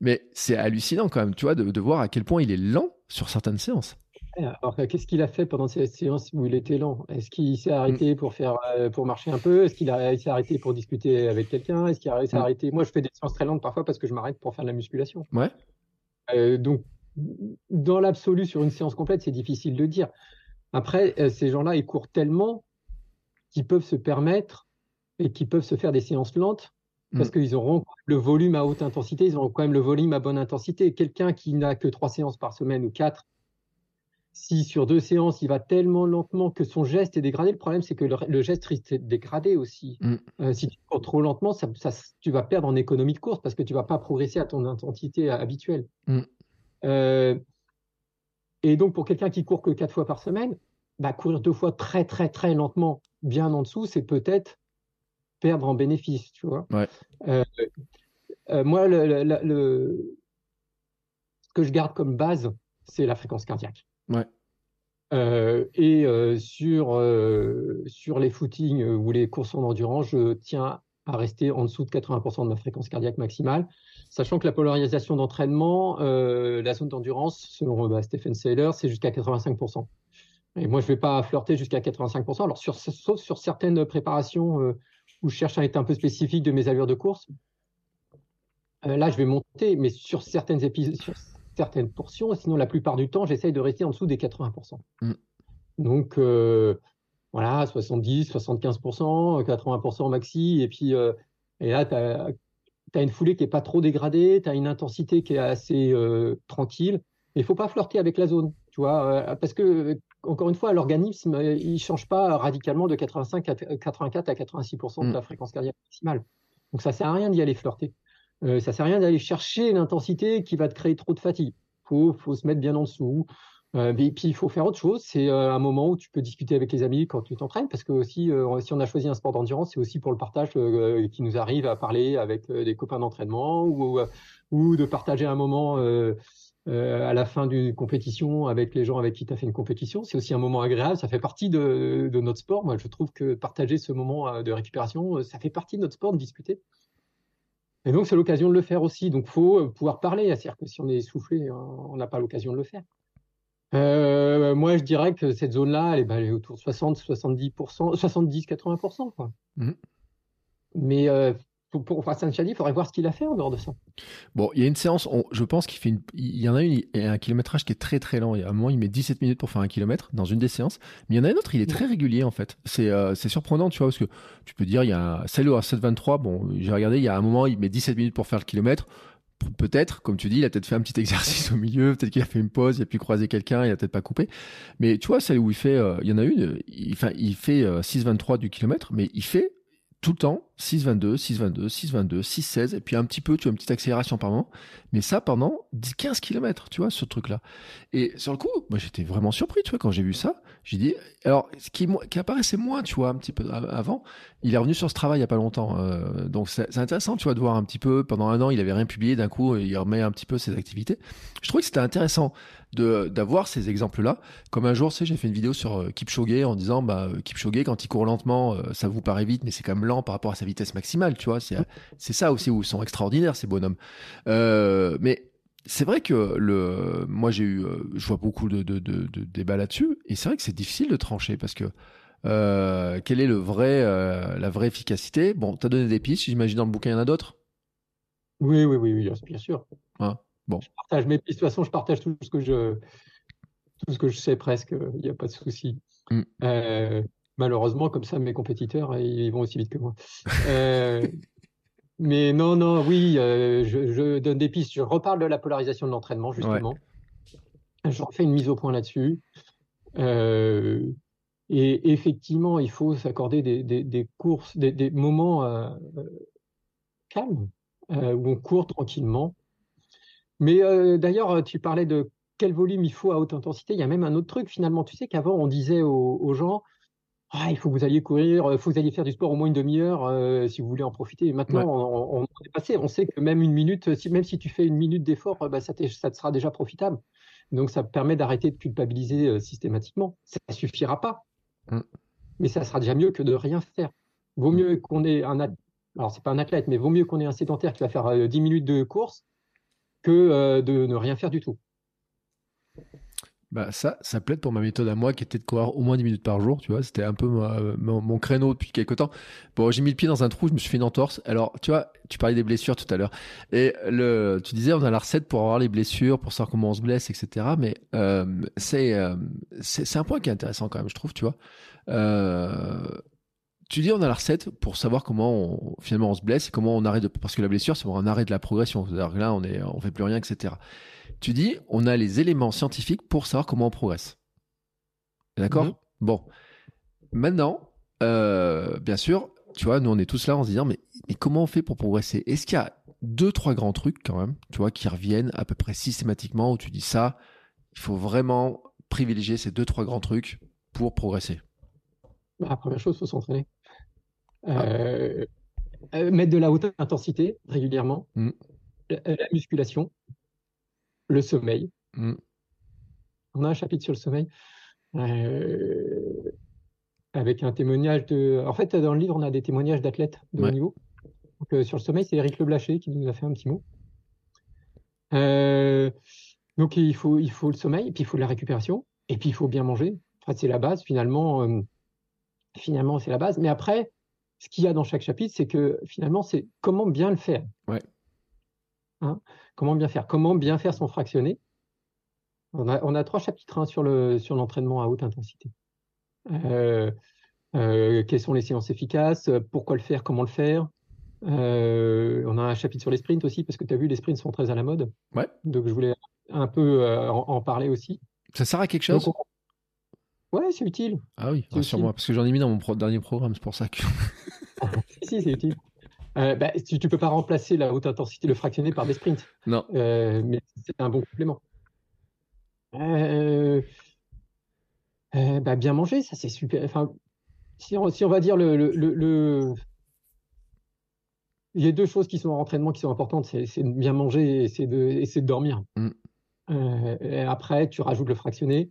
S1: Mais c'est hallucinant quand même, tu vois, de, voir à quel point il est lent sur certaines séances.
S2: Alors, qu'est-ce qu'il a fait pendant ces séances où il était lent? Est-ce qu'il s'est arrêté mm. pour faire, euh, pour marcher un peu? Est-ce qu'il s'est arrêté pour discuter avec quelqu'un? Est-ce qu'il s'est mm. arrêté? Moi, je fais des séances très lentes parfois parce que je m'arrête pour faire de la musculation.
S1: Ouais.
S2: Euh, donc, dans l'absolu, sur une séance complète, c'est difficile de dire. Après, euh, ces gens-là, ils courent tellement qu'ils peuvent se permettre et qu'ils peuvent se faire des séances lentes parce mm. qu'ils auront le volume à haute intensité, ils auront quand même le volume à bonne intensité. Quelqu'un qui n'a que trois séances par semaine ou quatre, si sur deux séances, il va tellement lentement que son geste est dégradé, le problème, c'est que le, geste risque d'être dégradé aussi. Mm. Euh, si tu cours trop lentement, ça, tu vas perdre en économie de course parce que tu ne vas pas progresser à ton intensité habituelle. Mm. Euh, et donc, pour quelqu'un qui court que quatre fois par semaine, bah, courir deux fois très, très, très lentement, bien en dessous, c'est peut-être perdre en bénéfice, tu vois. Euh, euh, moi, le, ce que je garde comme base, c'est la fréquence cardiaque.
S1: Ouais.
S2: Euh, et sur, sur les footings ou les courses en endurance, je tiens à rester en dessous de 80% de ma fréquence cardiaque maximale, sachant que la polarisation d'entraînement, la zone d'endurance, selon bah, Stephen Saylor, c'est jusqu'à 85%. Et moi, je ne vais pas flirter jusqu'à 85%. Alors, sur, sauf sur certaines préparations euh, où je cherche à être un peu spécifique de mes allures de course, euh, là, je vais monter, mais sur certaines, sur certaines portions, sinon, la plupart du temps, j'essaye de rester en dessous des 80%. Mm. Donc, euh, voilà, 70, 75%, 80% maxi. Et puis, et là, tu as, as, une foulée qui n'est pas trop dégradée, tu as une intensité qui est assez tranquille. Il ne faut pas flirter avec la zone, tu vois, parce que encore une fois, l'organisme, euh, il ne change pas radicalement de 85 à 84 à 86% de mm. la fréquence cardiaque maximale. Donc ça ne sert à rien d'y aller flirter. Euh, ça ne sert à rien d'aller chercher l'intensité qui va te créer trop de fatigue. Il faut, se mettre bien en dessous. Euh, et puis il faut faire autre chose. C'est un moment où tu peux discuter avec les amis quand tu t'entraînes, parce que aussi, si on a choisi un sport d'endurance, c'est aussi pour le partage qui nous arrive à parler avec des copains d'entraînement ou, ou, de partager un moment euh, à la fin d'une compétition avec les gens avec qui tu as fait une compétition. C'est aussi un moment agréable, ça fait partie de, notre sport. Moi, je trouve que partager ce moment euh, de récupération, euh, ça fait partie de notre sport de discuter. Et donc, c'est l'occasion de le faire aussi. Donc, il faut pouvoir parler. C'est-à-dire que si on est essoufflé, on n'a pas l'occasion de le faire. moi, je dirais que cette zone-là, elle, est bah, autour de 60, 70%, 70, 80%. Quoi. Mmh. Mais pour, pour Hassan Chadi, il faudrait voir ce qu'il a fait en dehors de ça.
S1: Bon, il y a une séance, je pense qu'il fait une, il y en a une, il y a un kilométrage qui est très très lent. À un moment, il met 17 minutes pour faire un kilomètre dans une des séances. Mais il y en a une autre, il est très régulier en fait. C'est euh, surprenant, tu vois, parce que tu peux dire, il y a celle à 7,23. Bon, j'ai regardé, il y a un moment, il met 17 minutes pour faire le kilomètre. Peut-être, comme tu dis, il a peut-être fait un petit exercice au milieu, peut-être qu'il a fait une pause, il a pu croiser quelqu'un, il a peut-être pas coupé. Mais tu vois, celle où il fait, euh, il y en a une, il, il fait 6,23 euh, du kilomètre, mais il fait tout le temps 6,22, 6,22, 6,22, 6,16, et puis un petit peu, tu as une petite accélération par moment. Mais ça pendant 10, 15 km, tu vois, ce truc-là. Et sur le coup, moi, j'étais vraiment surpris, tu vois, quand j'ai vu ça. J'ai dit, alors, ce qui, qui, apparaissait moins, tu vois, un petit peu avant, il est revenu sur ce travail il n'y a pas longtemps. Euh, donc, c'est intéressant, tu vois, de voir un petit peu, pendant un an, il avait rien publié, d'un coup, il remet un petit peu ses activités. Je trouvais que c'était intéressant d'avoir ces exemples-là. Comme un jour, tu sais, j'ai fait une vidéo sur euh, Kipchoge en disant, bah, euh, Kipchoge, quand il court lentement, ça vous paraît vite, mais c'est quand même lent par rapport à sa vitesse maximale, tu vois. C'est ça aussi où ils sont extraordinaires, ces bonhommes. mais c'est vrai que le, moi, j'ai eu, je vois beaucoup de, de, de, débats là-dessus, et c'est vrai que c'est difficile de trancher parce que euh, quelle est le vrai, la vraie efficacité? Bon, tu as donné des pistes, j'imagine dans le bouquin, il y en a d'autres?
S2: Oui, oui, oui, bien sûr.
S1: Hein? Bon.
S2: Je partage mes de toute façon, je partage tout ce que je, tout ce que je sais presque. Il n'y a pas de souci. Mm. Euh, malheureusement, comme ça, mes compétiteurs, ils vont aussi vite que moi. Euh, mais non, non, oui, euh, je, donne des pistes. Je reparle de la polarisation de l'entraînement, justement. Je refais une mise au point là-dessus. et effectivement, il faut s'accorder des, des, courses, des, des moments calmes, où on court tranquillement mais euh, d'ailleurs, euh, tu parlais de quel volume il faut à haute intensité. Il y a même un autre truc finalement. Tu sais qu'avant, on disait aux, gens ah, il faut que vous alliez courir, il faut que vous alliez faire du sport au moins une demi-heure euh, si vous voulez en profiter. Et maintenant, on, est passé. On sait que même une minute, si, même si tu fais une minute d'effort, bah, ça, ça, te sera déjà profitable. Donc, ça permet d'arrêter de culpabiliser systématiquement. Ça ne suffira pas. Mm. Mais ça sera déjà mieux que de rien faire. Vaut mm. mieux qu'on ait un athlète, alors c'est pas un athlète, mais vaut mieux qu'on ait un sédentaire qui va faire 10 minutes de course que euh, de ne rien faire du tout.
S1: Bah ça, ça plaide pour ma méthode à moi qui était de courir au moins 10 minutes par jour, tu vois, c'était un peu mon, créneau depuis quelques temps. Bon, j'ai mis le pied dans un trou, je me suis fait une entorse. Alors, tu vois, tu parlais des blessures tout à l'heure. Et le, tu disais, on a la recette pour avoir les blessures, pour savoir comment on se blesse, etc. Mais euh, euh, c'est un point qui est intéressant quand même, je trouve, tu vois. tu dis on a la recette pour savoir comment on, finalement on se blesse et comment on arrête de parce que la blessure c'est un arrêt de la progression c'est-à-dire là on est on fait plus rien etc tu dis on a les éléments scientifiques pour savoir comment on progresse. D'accord? Mhm. bon. Maintenant euh, bien sûr tu vois nous on est tous là en se disant mais, mais comment on fait pour progresser? Est-ce qu'il y a deux trois grands trucs quand même tu vois qui reviennent à peu près systématiquement où tu dis ça il faut vraiment privilégier ces deux trois grands trucs pour progresser?
S2: Bah, la première chose, il faut s'entraîner. Euh, euh, mettre de la haute intensité régulièrement, mm. la, musculation, le sommeil. Mm. On a un chapitre sur le sommeil euh, avec un témoignage de. En fait, dans le livre, on a des témoignages d'athlètes de haut niveau. sur le sommeil, c'est Eric Leblaché qui nous a fait un petit mot. donc il faut, il faut le sommeil, et puis il faut de la récupération, et puis il faut bien manger. En fait, c'est la base finalement. finalement, c'est la base. Mais après, ce qu'il y a dans chaque chapitre, c'est que finalement, c'est comment bien le faire.
S1: Ouais.
S2: Hein comment bien faire Comment bien faire son fractionné on a, on a, trois chapitres hein, sur l'entraînement à haute intensité. Euh, euh, quelles sont les séances efficaces Pourquoi le faire Comment le faire euh, On a un chapitre sur les sprints aussi, parce que tu as vu, les sprints sont très à la mode.
S1: Ouais.
S2: Donc je voulais un peu en, parler aussi.
S1: Ça sert à quelque chose?
S2: Ouais, c'est utile.
S1: Ah oui, moi parce que j'en ai mis dans mon dernier programme, c'est pour ça que.
S2: si, c'est utile. Euh, bah, tu ne peux pas remplacer la haute intensité, le fractionné par des sprints.
S1: Non.
S2: Euh, mais c'est un bon complément. Euh, bah, bien manger, ça c'est super. Enfin, si on, si on va dire le, le, le, Il y a deux choses qui sont en entraînement qui sont importantes, c'est de bien manger et c'est de, de, dormir. Mm. et après, tu rajoutes le fractionné.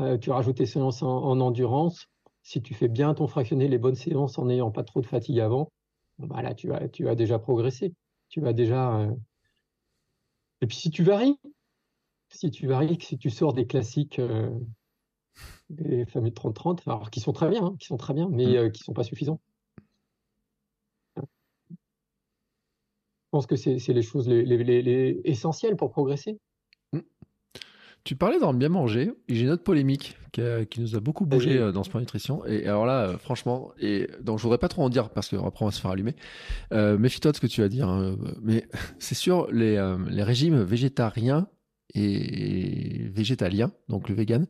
S2: Euh, tu rajoutes tes séances en, endurance. Si tu fais bien ton fractionné, les bonnes séances en n'ayant pas trop de fatigue avant, bah là, tu as, tu as déjà progressé. Tu vas déjà. Euh, et puis si tu varies, si tu varies, si tu sors des classiques, euh, des fameux 30-30, alors qui sont très bien, hein, qui sont très bien, mais qui mm. qui sont pas suffisants. Je pense que c'est les choses les, essentielles pour progresser.
S1: Tu parlais d'en bien manger, et j'ai une autre polémique qui, nous a beaucoup bougé euh, dans ce point nutrition. Et alors là, euh, franchement, et donc je voudrais pas trop en dire parce qu'après on va se faire allumer. Euh, méfie-toi de ce que tu vas dire, hein, mais c'est sûr, les, les régimes végétariens et végétaliens, donc le vegan,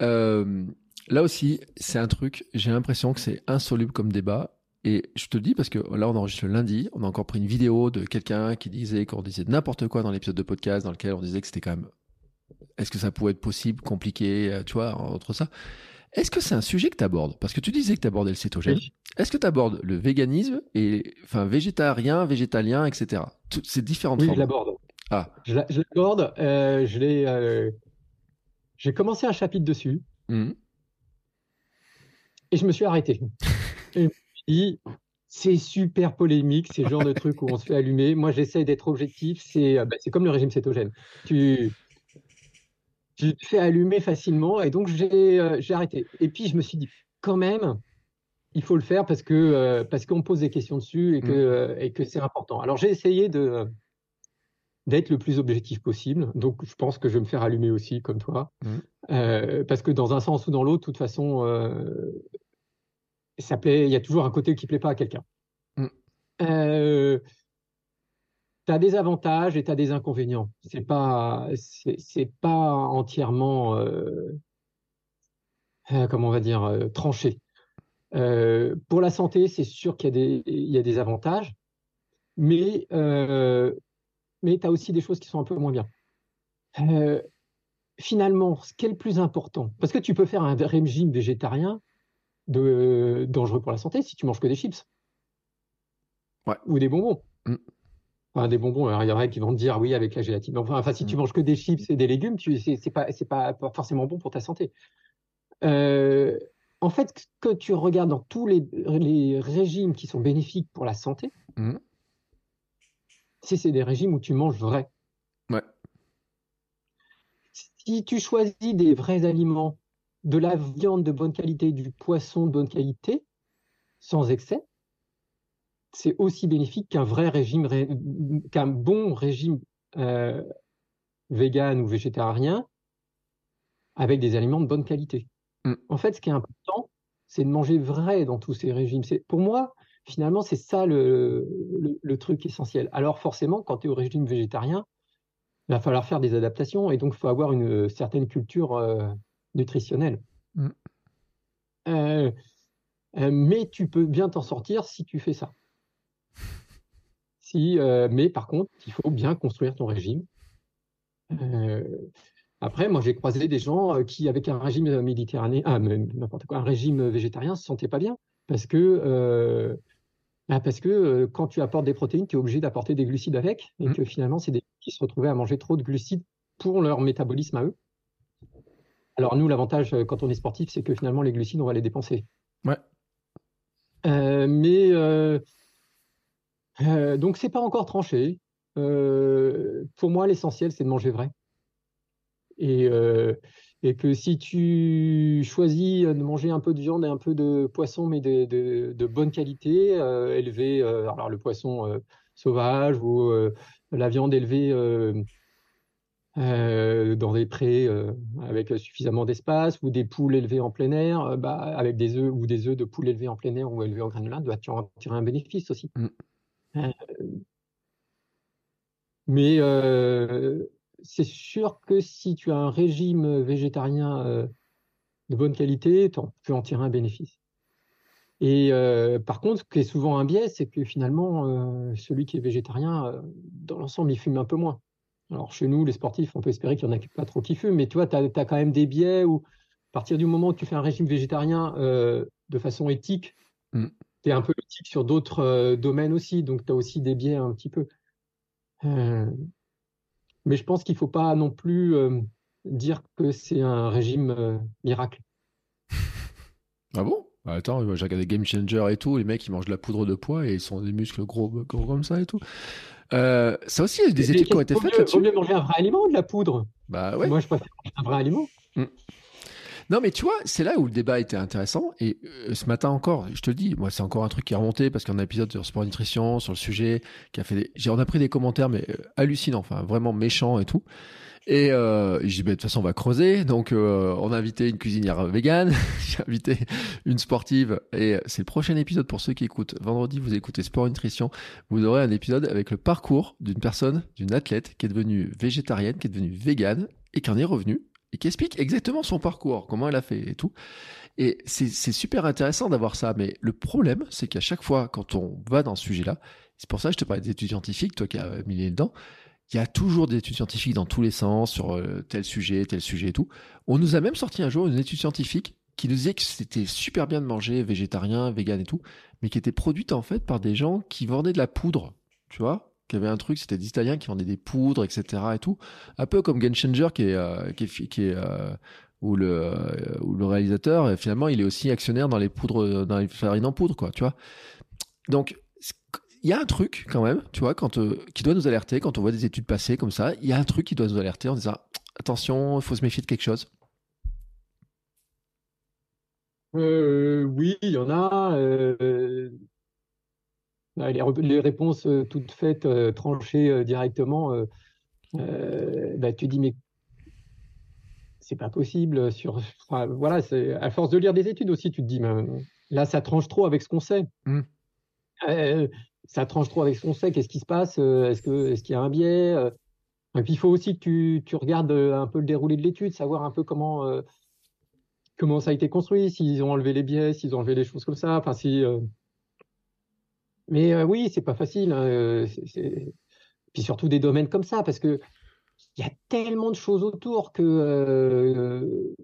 S1: là aussi, c'est un truc, j'ai l'impression que c'est insoluble comme débat. Et je te le dis parce que là, on enregistre le lundi. On a encore pris une vidéo de quelqu'un qui disait qu'on disait n'importe quoi dans l'épisode de podcast dans lequel on disait que c'était quand même. Est-ce que ça pouvait être possible, compliqué, euh, tu vois, entre ça? Est-ce que c'est un sujet que tu abordes? Parce que tu disais que tu abordais le cétogène. Est-ce que tu abordes le véganisme et enfin végétarien, végétalien, etc. Toutes ces différentes
S2: oui,
S1: formes.
S2: je l'aborde.
S1: Ah.
S2: Je l'aborde. Euh, je l'ai. Euh, j'ai commencé un chapitre dessus.
S1: Mmh.
S2: Et je me suis arrêté. et c'est super polémique, c'est le genre de truc où on se fait allumer. Moi, j'essaie d'être objectif. C'est bah, comme le régime cétogène. Tu, tu te fais allumer facilement. Et donc, j'ai arrêté. Et puis, je me suis dit, quand même, il faut le faire parce que parce qu'on pose des questions dessus et que, et que c'est important. Alors, j'ai essayé de d'être le plus objectif possible. Donc, je pense que je vais me faire allumer aussi, comme toi.
S1: Mmh.
S2: Euh, parce que dans un sens ou dans l'autre, de toute façon, euh, ça plaît, il y a toujours un côté qui plaît pas à quelqu'un.
S1: Mmh.
S2: Euh, tu as des avantages et tu as des inconvénients. C'est pas, c'est pas entièrement, euh, comment on va dire, euh, tranché. Euh, pour la santé, c'est sûr qu'il y, a des, il y a des avantages, mais mais tu as aussi des choses qui sont un peu moins bien. Euh, finalement, ce qui est le plus important, parce que tu peux faire un régime végétarien de, dangereux pour la santé si tu manges que des chips.
S1: Ouais.
S2: Ou des bonbons.
S1: Mm.
S2: Enfin, des bonbons, il y en a qui vont te dire oui avec la gélatine. Enfin, enfin si tu mm. manges que des chips et des légumes, c'est pas, forcément bon pour ta santé. Euh, en fait, ce que tu regardes dans tous les, les, régimes qui sont bénéfiques pour la santé,
S1: mm
S2: si c'est des régimes où tu manges vrai.
S1: Ouais.
S2: Si tu choisis des vrais aliments, de la viande de bonne qualité, du poisson de bonne qualité, sans excès, c'est aussi bénéfique qu'un vrai régime, qu'un bon régime euh, vegan ou végétarien avec des aliments de bonne qualité.
S1: Mm.
S2: En fait, ce qui est important, c'est de manger vrai dans tous ces régimes. C'est, pour moi, Finalement, c'est ça le, truc essentiel. Alors forcément, quand tu es au régime végétarien, il va falloir faire des adaptations et donc il faut avoir une certaine culture euh, nutritionnelle.
S1: Mm.
S2: Euh, euh, mais tu peux bien t'en sortir si tu fais ça. Si, mais par contre, il faut bien construire ton régime. après, moi, j'ai croisé des gens qui, avec un régime méditerranéen, ah, n'importe quoi, un régime végétarien, se sentaient pas bien parce que bah, parce que euh, quand tu apportes des protéines, tu es obligé d'apporter des glucides avec, et mmh. que finalement, c'est des qui se retrouvaient à manger trop de glucides pour leur métabolisme à eux. Alors nous, l'avantage euh, quand on est sportif, c'est que finalement, les glucides, on va les dépenser.
S1: Ouais.
S2: Euh, mais euh, euh, donc, c'est pas encore tranché. pour moi, l'essentiel, c'est de manger vrai. Et et que si tu choisis de manger un peu de viande et un peu de poisson, mais de, bonne qualité, euh, élevé, euh, alors le poisson euh, sauvage ou euh, la viande élevée euh, dans des prés avec suffisamment d'espace, ou des poules élevées en plein air, bah, avec des œufs ou des œufs de poules élevées en plein air ou élevées en granulin, bah, tu en tirer un bénéfice aussi.
S1: Mm.
S2: Mais c'est sûr que si tu as un régime végétarien euh, de bonne qualité, tu peux en tirer un bénéfice. Et euh, par contre, ce qui est souvent un biais, c'est que finalement, euh, celui qui est végétarien, dans l'ensemble, il fume un peu moins. Alors chez nous, les sportifs, on peut espérer qu'il n'y en a pas trop qui fument, mais tu tu as, quand même des biais où, à partir du moment où tu fais un régime végétarien de façon éthique,
S1: mm.
S2: Tu es un peu éthique sur d'autres domaines aussi, donc tu as aussi des biais un petit peu. Mais je pense qu'il ne faut pas non plus euh, dire que c'est un régime euh, miracle.
S1: Ah bon? Bah, Attends, j'ai regardé Game Changer et tout, les mecs ils mangent de la poudre de poids et ils sont des muscles gros, gros comme ça et tout. Euh, ça aussi, il y a des études qui ont été faites là-dessus.
S2: Vaut mieux manger un vrai aliment ou de la poudre
S1: Bah ouais.
S2: Moi je préfère manger un vrai aliment.
S1: Mm. Non, mais tu vois, c'est là où le débat était intéressant. Et euh, ce matin encore, je te le dis, moi, c'est encore un truc qui est remonté parce y a un épisode sur sport nutrition, sur le sujet, qui a fait des... J'ai, on a pris des commentaires, mais euh, hallucinants, enfin, vraiment méchants et tout. Et euh, j'ai dit, bah, de toute façon, on va creuser. Donc, euh, on a invité une cuisinière végane, j'ai invité une sportive. Et c'est le prochain épisode pour ceux qui écoutent. Vendredi, vous écoutez Sport Nutrition. Vous aurez un épisode avec le parcours d'une personne, d'une athlète qui est devenue végétarienne, qui est devenue végane et qui en est revenue et qui explique exactement son parcours, comment elle a fait et tout. Et c'est super intéressant d'avoir ça. Mais le problème, c'est qu'à chaque fois, quand on va dans ce sujet-là, c'est pour ça que je te parlais des études scientifiques, toi qui as mis les dedans, il y a toujours des études scientifiques dans tous les sens sur euh, tel sujet, tel sujet et tout. On nous a même sorti un jour une étude scientifique qui nous disait que c'était super bien de manger végétarien, vegan et tout, mais qui était produite en fait par des gens qui vendaient de la poudre, tu vois qui avait un truc, c'était des Italiens qui vendaient des poudres, etc. et tout. Un peu comme Game Changer qui est, euh, qui est, euh, où le, où le réalisateur, finalement, il est aussi actionnaire dans les poudres, dans les farines en poudre, quoi, tu vois. Donc, il y a un truc quand même, tu vois, quand, euh, qui doit nous alerter quand on voit des études passées comme ça. Il y a un truc qui doit nous alerter en disant attention, il faut se méfier de quelque chose.
S2: Euh, oui, il y en a. Euh, les, réponses toutes faites, tranchées directement, bah, tu dis mais c'est pas possible. Sur, voilà, à force de lire des études aussi, tu te dis là ça tranche trop avec ce qu'on sait. Mmh ça tranche trop avec ce qu'on sait. Qu'est-ce qui se passe euh, Est-ce que est-ce qu'il y a un biais euh? Et puis il faut aussi que tu, tu regardes euh, un peu le déroulé de l'étude, savoir un peu comment comment ça a été construit, s'ils ont enlevé les biais, s'ils ont enlevé les choses comme ça. Enfin si. Mais oui, c'est pas facile. Hein, puis surtout des domaines comme ça, parce que il y a tellement de choses autour que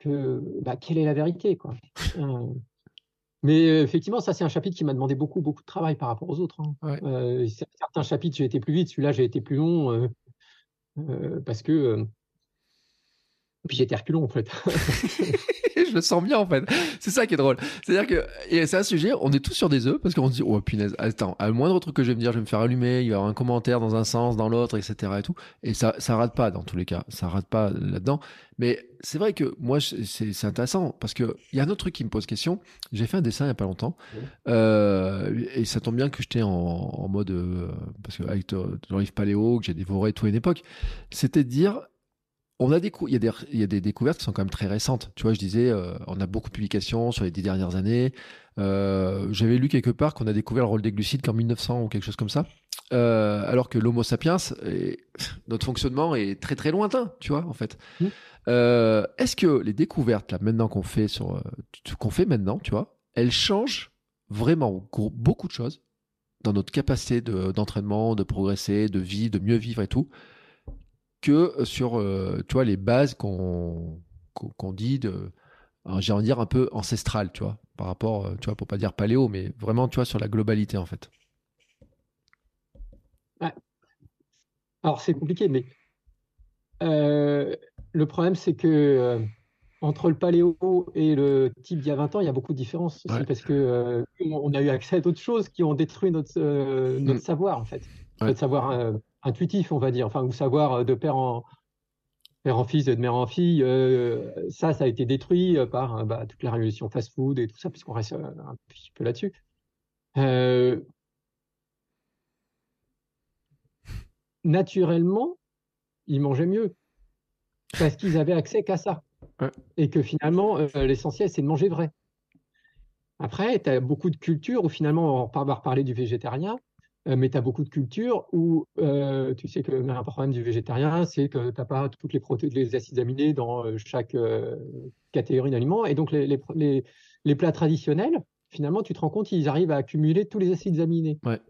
S2: que bah, quelle est la vérité quoi. Mais euh, effectivement, ça, c'est un chapitre qui m'a demandé beaucoup, beaucoup de travail par rapport aux autres. Hein. Euh, certains chapitres, j'ai été plus vite, celui-là, j'ai été plus long euh, parce que. Puis j'étais reculon, en fait.
S1: je le sens bien en fait. C'est ça qui est drôle. C'est-à-dire que c'est un sujet, on est tous sur des œufs parce qu'on se dit oh punaise, attends, à le moindre truc que je vais me dire, je vais me faire allumer, il y aura un commentaire dans un sens, dans l'autre, etc. et tout. Et ça, ça rate pas dans tous les cas, ça rate pas là-dedans. Mais c'est vrai que moi, c'est intéressant parce que il y a un autre truc qui me pose question. J'ai fait un dessin il y a pas longtemps euh, et ça tombe bien que j'étais en, en, mode euh, parce que avec Jean-Yves Paléo que j'ai dévoré tout une époque, c'était de dire on a des il y a des il y a des découvertes qui sont quand même très récentes. Tu vois, je disais, euh, on a beaucoup de publications sur les dix dernières années. Euh, j'avais lu quelque part qu'on a découvert le rôle des glucides qu'en 1900 ou quelque chose comme ça. Euh, alors que l'Homo sapiens, notre fonctionnement est très très lointain, tu vois, en fait. Mmh. Est-ce que les découvertes là maintenant qu'on fait sur qu'on fait maintenant, tu vois, elles changent vraiment beaucoup de choses dans notre capacité d'entraînement, de progresser, de vie, de mieux vivre et tout? Que sur euh, tu vois, les bases qu'on qu'on dit de j'ai envie de dire un peu ancestral, tu vois, par rapport, euh, tu vois, pour pas dire paléo, mais vraiment, tu vois, sur la globalité en fait.
S2: Alors c'est compliqué, mais euh, le problème c'est que entre le paléo et le type d'il y a 20 ans, il y a beaucoup de différences aussi, parce que on a eu accès à d'autres choses qui ont détruit notre, notre mm. savoir en fait, notre savoir intuitif, on va dire, enfin, ou savoir euh, de père en, père en fils et de mère en fille, euh, ça, ça a été détruit euh, par bah, toute la révolution fast-food et tout ça, puisqu'on reste un petit peu là-dessus. naturellement, ils mangeaient mieux parce qu'ils avaient accès qu'à ça. Et que finalement, l'essentiel, c'est de manger vrai. Après, tu as beaucoup de cultures où finalement, on va reparler du végétarien, mais tu as beaucoup de cultures où euh, tu sais que le problème du végétarien, c'est que tu n'as pas toutes les protéines, les acides aminés dans euh, chaque catégorie d'aliments. Et donc, les, les, les, plats traditionnels, finalement, tu te rends compte, ils arrivent à accumuler tous les acides aminés.
S1: Ouais.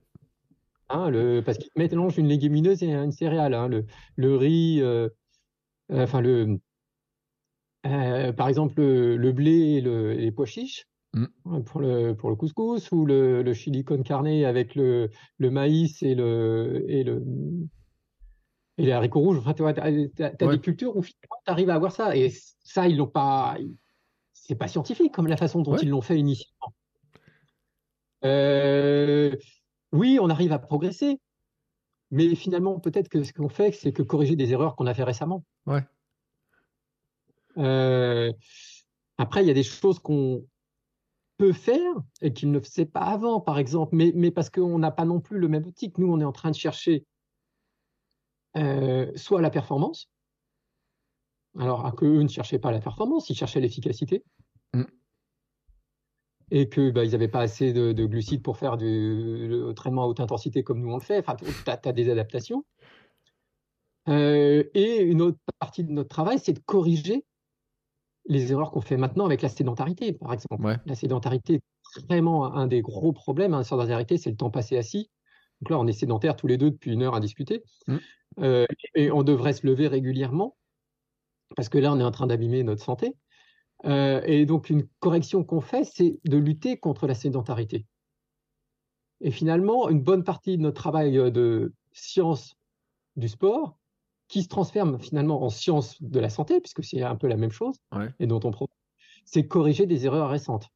S2: Hein, le, parce qu'ils mélangent une légumineuse et une céréale. Hein, le, le, riz, enfin, le, par exemple, le, blé et, les pois chiches, Mm. pour, le, pour le couscous ou le, le chili con carne avec le, le maïs et le, et le et les haricots rouges? Enfin, tu as, des cultures où tu arrives à avoir ça. Et ça, ils l'ont pas. C'est pas scientifique comme la façon dont ils l'ont fait initialement. Euh, oui, on arrive à progresser. Mais finalement, peut-être que ce qu'on fait, c'est que corriger des erreurs qu'on a fait récemment.
S1: Ouais.
S2: Euh, après, il y a des choses qu'on peut faire et qu'il ne faisait pas avant, par exemple, mais, mais parce qu'on n'a pas non plus le même outil que nous, on est en train de chercher euh, soit la performance, alors qu'eux ne cherchaient pas la performance, ils cherchaient l'efficacité. Mm. Et qu'ils bah, n'avaient pas assez de, glucides pour faire du traitement à haute intensité comme nous on le fait. Enfin, tu as, des adaptations. et une autre partie de notre travail, c'est de corriger les erreurs qu'on fait maintenant avec la sédentarité, par exemple. La sédentarité est vraiment un des gros problèmes. Hein. La sédentarité, c'est le temps passé assis. Donc là, on est sédentaire tous les deux depuis une heure à discuter. Mmh. Euh, et on devrait se lever régulièrement, parce que là, on est en train d'abîmer notre santé. Euh, et donc, une correction qu'on fait, c'est de lutter contre la sédentarité. Et finalement, une bonne partie de notre travail euh, de science du sport, qui se transforme finalement en science de la santé, puisque c'est un peu la même chose, et dont on c'est corriger des erreurs récentes.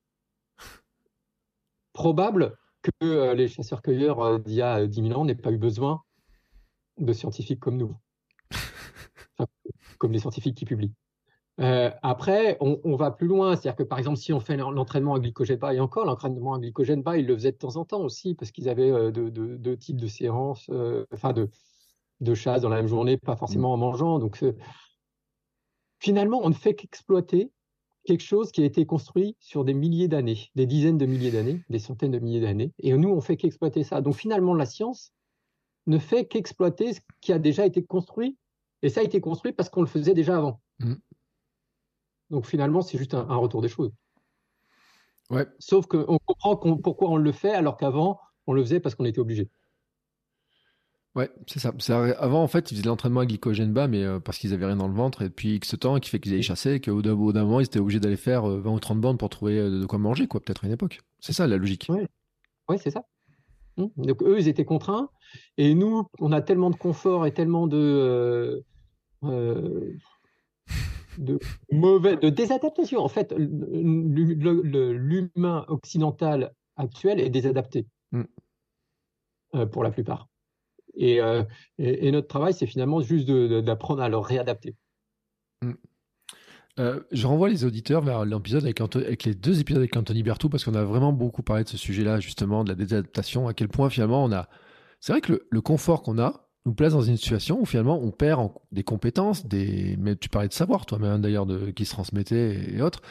S2: Probable que euh, les chasseurs-cueilleurs euh, d'il y a 10 000 ans n'aient pas eu besoin de scientifiques comme nous, comme les scientifiques qui publient. Euh, après, on, va plus loin, c'est-à-dire que par exemple, si on fait l'entraînement à glycogène bas, et encore l'entraînement à glycogène bas, ils le faisaient de temps en temps aussi, parce qu'ils avaient deux types de séances, enfin de, de chasse dans la même journée, pas forcément en mangeant. Donc, euh, finalement, on ne fait qu'exploiter quelque chose qui a été construit sur des milliers d'années, des dizaines de milliers d'années, des centaines de milliers d'années. Et nous, on fait qu'exploiter ça. Donc, finalement, la science ne fait qu'exploiter ce qui a déjà été construit. Et ça a été construit parce qu'on le faisait déjà avant. Mmh. Donc, finalement, c'est juste un, retour des choses.
S1: Ouais.
S2: Sauf qu'on comprend pourquoi on le fait alors qu'avant, on le faisait parce qu'on était obligé.
S1: Ouais, c'est ça. Avant, en fait, ils faisaient l'entraînement à glycogène bas, mais euh, parce qu'ils avaient rien dans le ventre, et puis X temps, qui fait qu'ils allaient chasser, qu'au bout d'un moment, ils étaient obligés d'aller faire 20 euh, ou 30 bandes pour trouver euh, de quoi manger, quoi, peut-être à une époque. C'est ça la logique.
S2: Ouais, ouais c'est ça. Mmh. Donc eux, ils étaient contraints, et nous, on a tellement de confort et tellement de, de mauvais, de désadaptation. En fait, l'humain occidental actuel est désadapté mmh. pour la plupart. Euh, et, notre travail, c'est finalement juste d'apprendre à leur réadapter.
S1: Mm. Euh, je renvoie les auditeurs vers l'épisode avec, les deux épisodes avec Anthony Bertou parce qu'on a vraiment beaucoup parlé de ce sujet-là, justement, de la désadaptation, à quel point finalement on a. C'est vrai que le confort qu'on a, nous place dans une situation où finalement on perd des compétences, des. Mais tu parlais de savoir, toi-même d'ailleurs, de qui se transmettait et autres.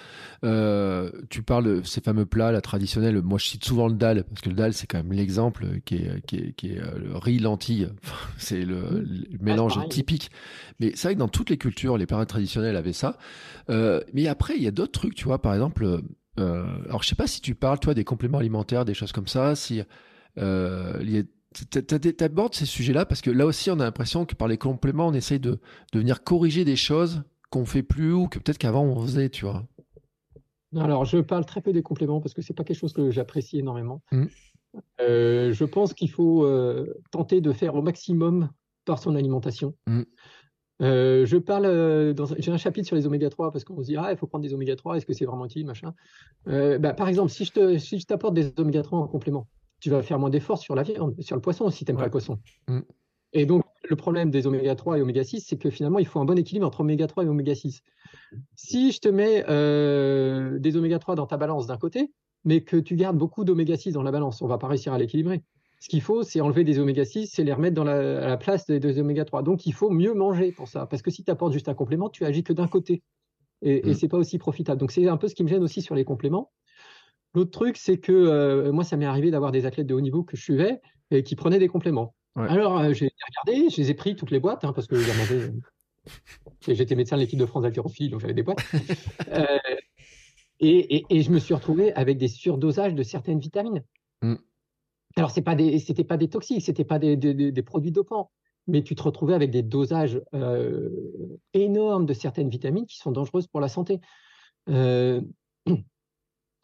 S1: Euh, tu parles de ces fameux plats, la traditionnelle. Moi, je cite souvent le dal parce que le dal, c'est quand même l'exemple qui est, qui est, qui est euh, le riz lentille. c'est le, mélange typique. Mais c'est vrai que dans toutes les cultures, les parents traditionnels avaient ça. Euh, mais après, il y a d'autres trucs, tu vois. Par exemple, euh, alors je sais pas si tu parles, toi, des compléments alimentaires, des choses comme ça. Si euh, il y a tu abordes ces sujets-là parce que là aussi, on a l'impression que par les compléments, on essaye de, de venir corriger des choses qu'on fait plus ou que peut-être qu'avant on faisait, tu vois.
S2: Alors, je parle très peu des compléments parce que c'est pas quelque chose que j'apprécie énormément. Mmh. Euh, je pense qu'il faut euh, tenter de faire au maximum par son alimentation. Mmh. Euh, je parle, j'ai un chapitre sur les oméga 3 parce qu'on se dit ah il faut prendre des oméga 3, est-ce que c'est vraiment utile machin. Bah, par exemple, si je te, si je t'apporte des oméga 3 en complément, tu vas faire moins d'efforts sur la viande, sur le poisson si tu n'aimes pas le poisson. Mm. Et donc, le problème des oméga 3 et oméga 6, c'est que finalement, il faut un bon équilibre entre oméga 3 et oméga 6. Si je te mets euh, des oméga 3 dans ta balance d'un côté, mais que tu gardes beaucoup d'oméga 6 dans la balance, on va pas réussir à l'équilibrer. Ce qu'il faut, c'est enlever des oméga 6 et les remettre dans la, à la place des, des oméga 3. Donc, il faut mieux manger pour ça. Parce que si tu apportes juste un complément, tu agis que d'un côté. Et, et mm. c'est pas aussi profitable. Donc, c'est un peu ce qui me gêne aussi sur les compléments. L'autre truc, c'est que euh, moi, ça m'est arrivé d'avoir des athlètes de haut niveau que je suivais et qui prenaient des compléments. Alors, euh, j'ai regardé, je les ai pris toutes les boîtes, hein, parce que euh, j'étais médecin de l'équipe de France d'haltérophilie, donc j'avais des boîtes. et, je me suis retrouvé avec des surdosages de certaines vitamines. Mm. Alors, ce n'était pas des toxiques, c'était pas des, des, produits dopants, mais tu te retrouvais avec des dosages énormes de certaines vitamines qui sont dangereuses pour la santé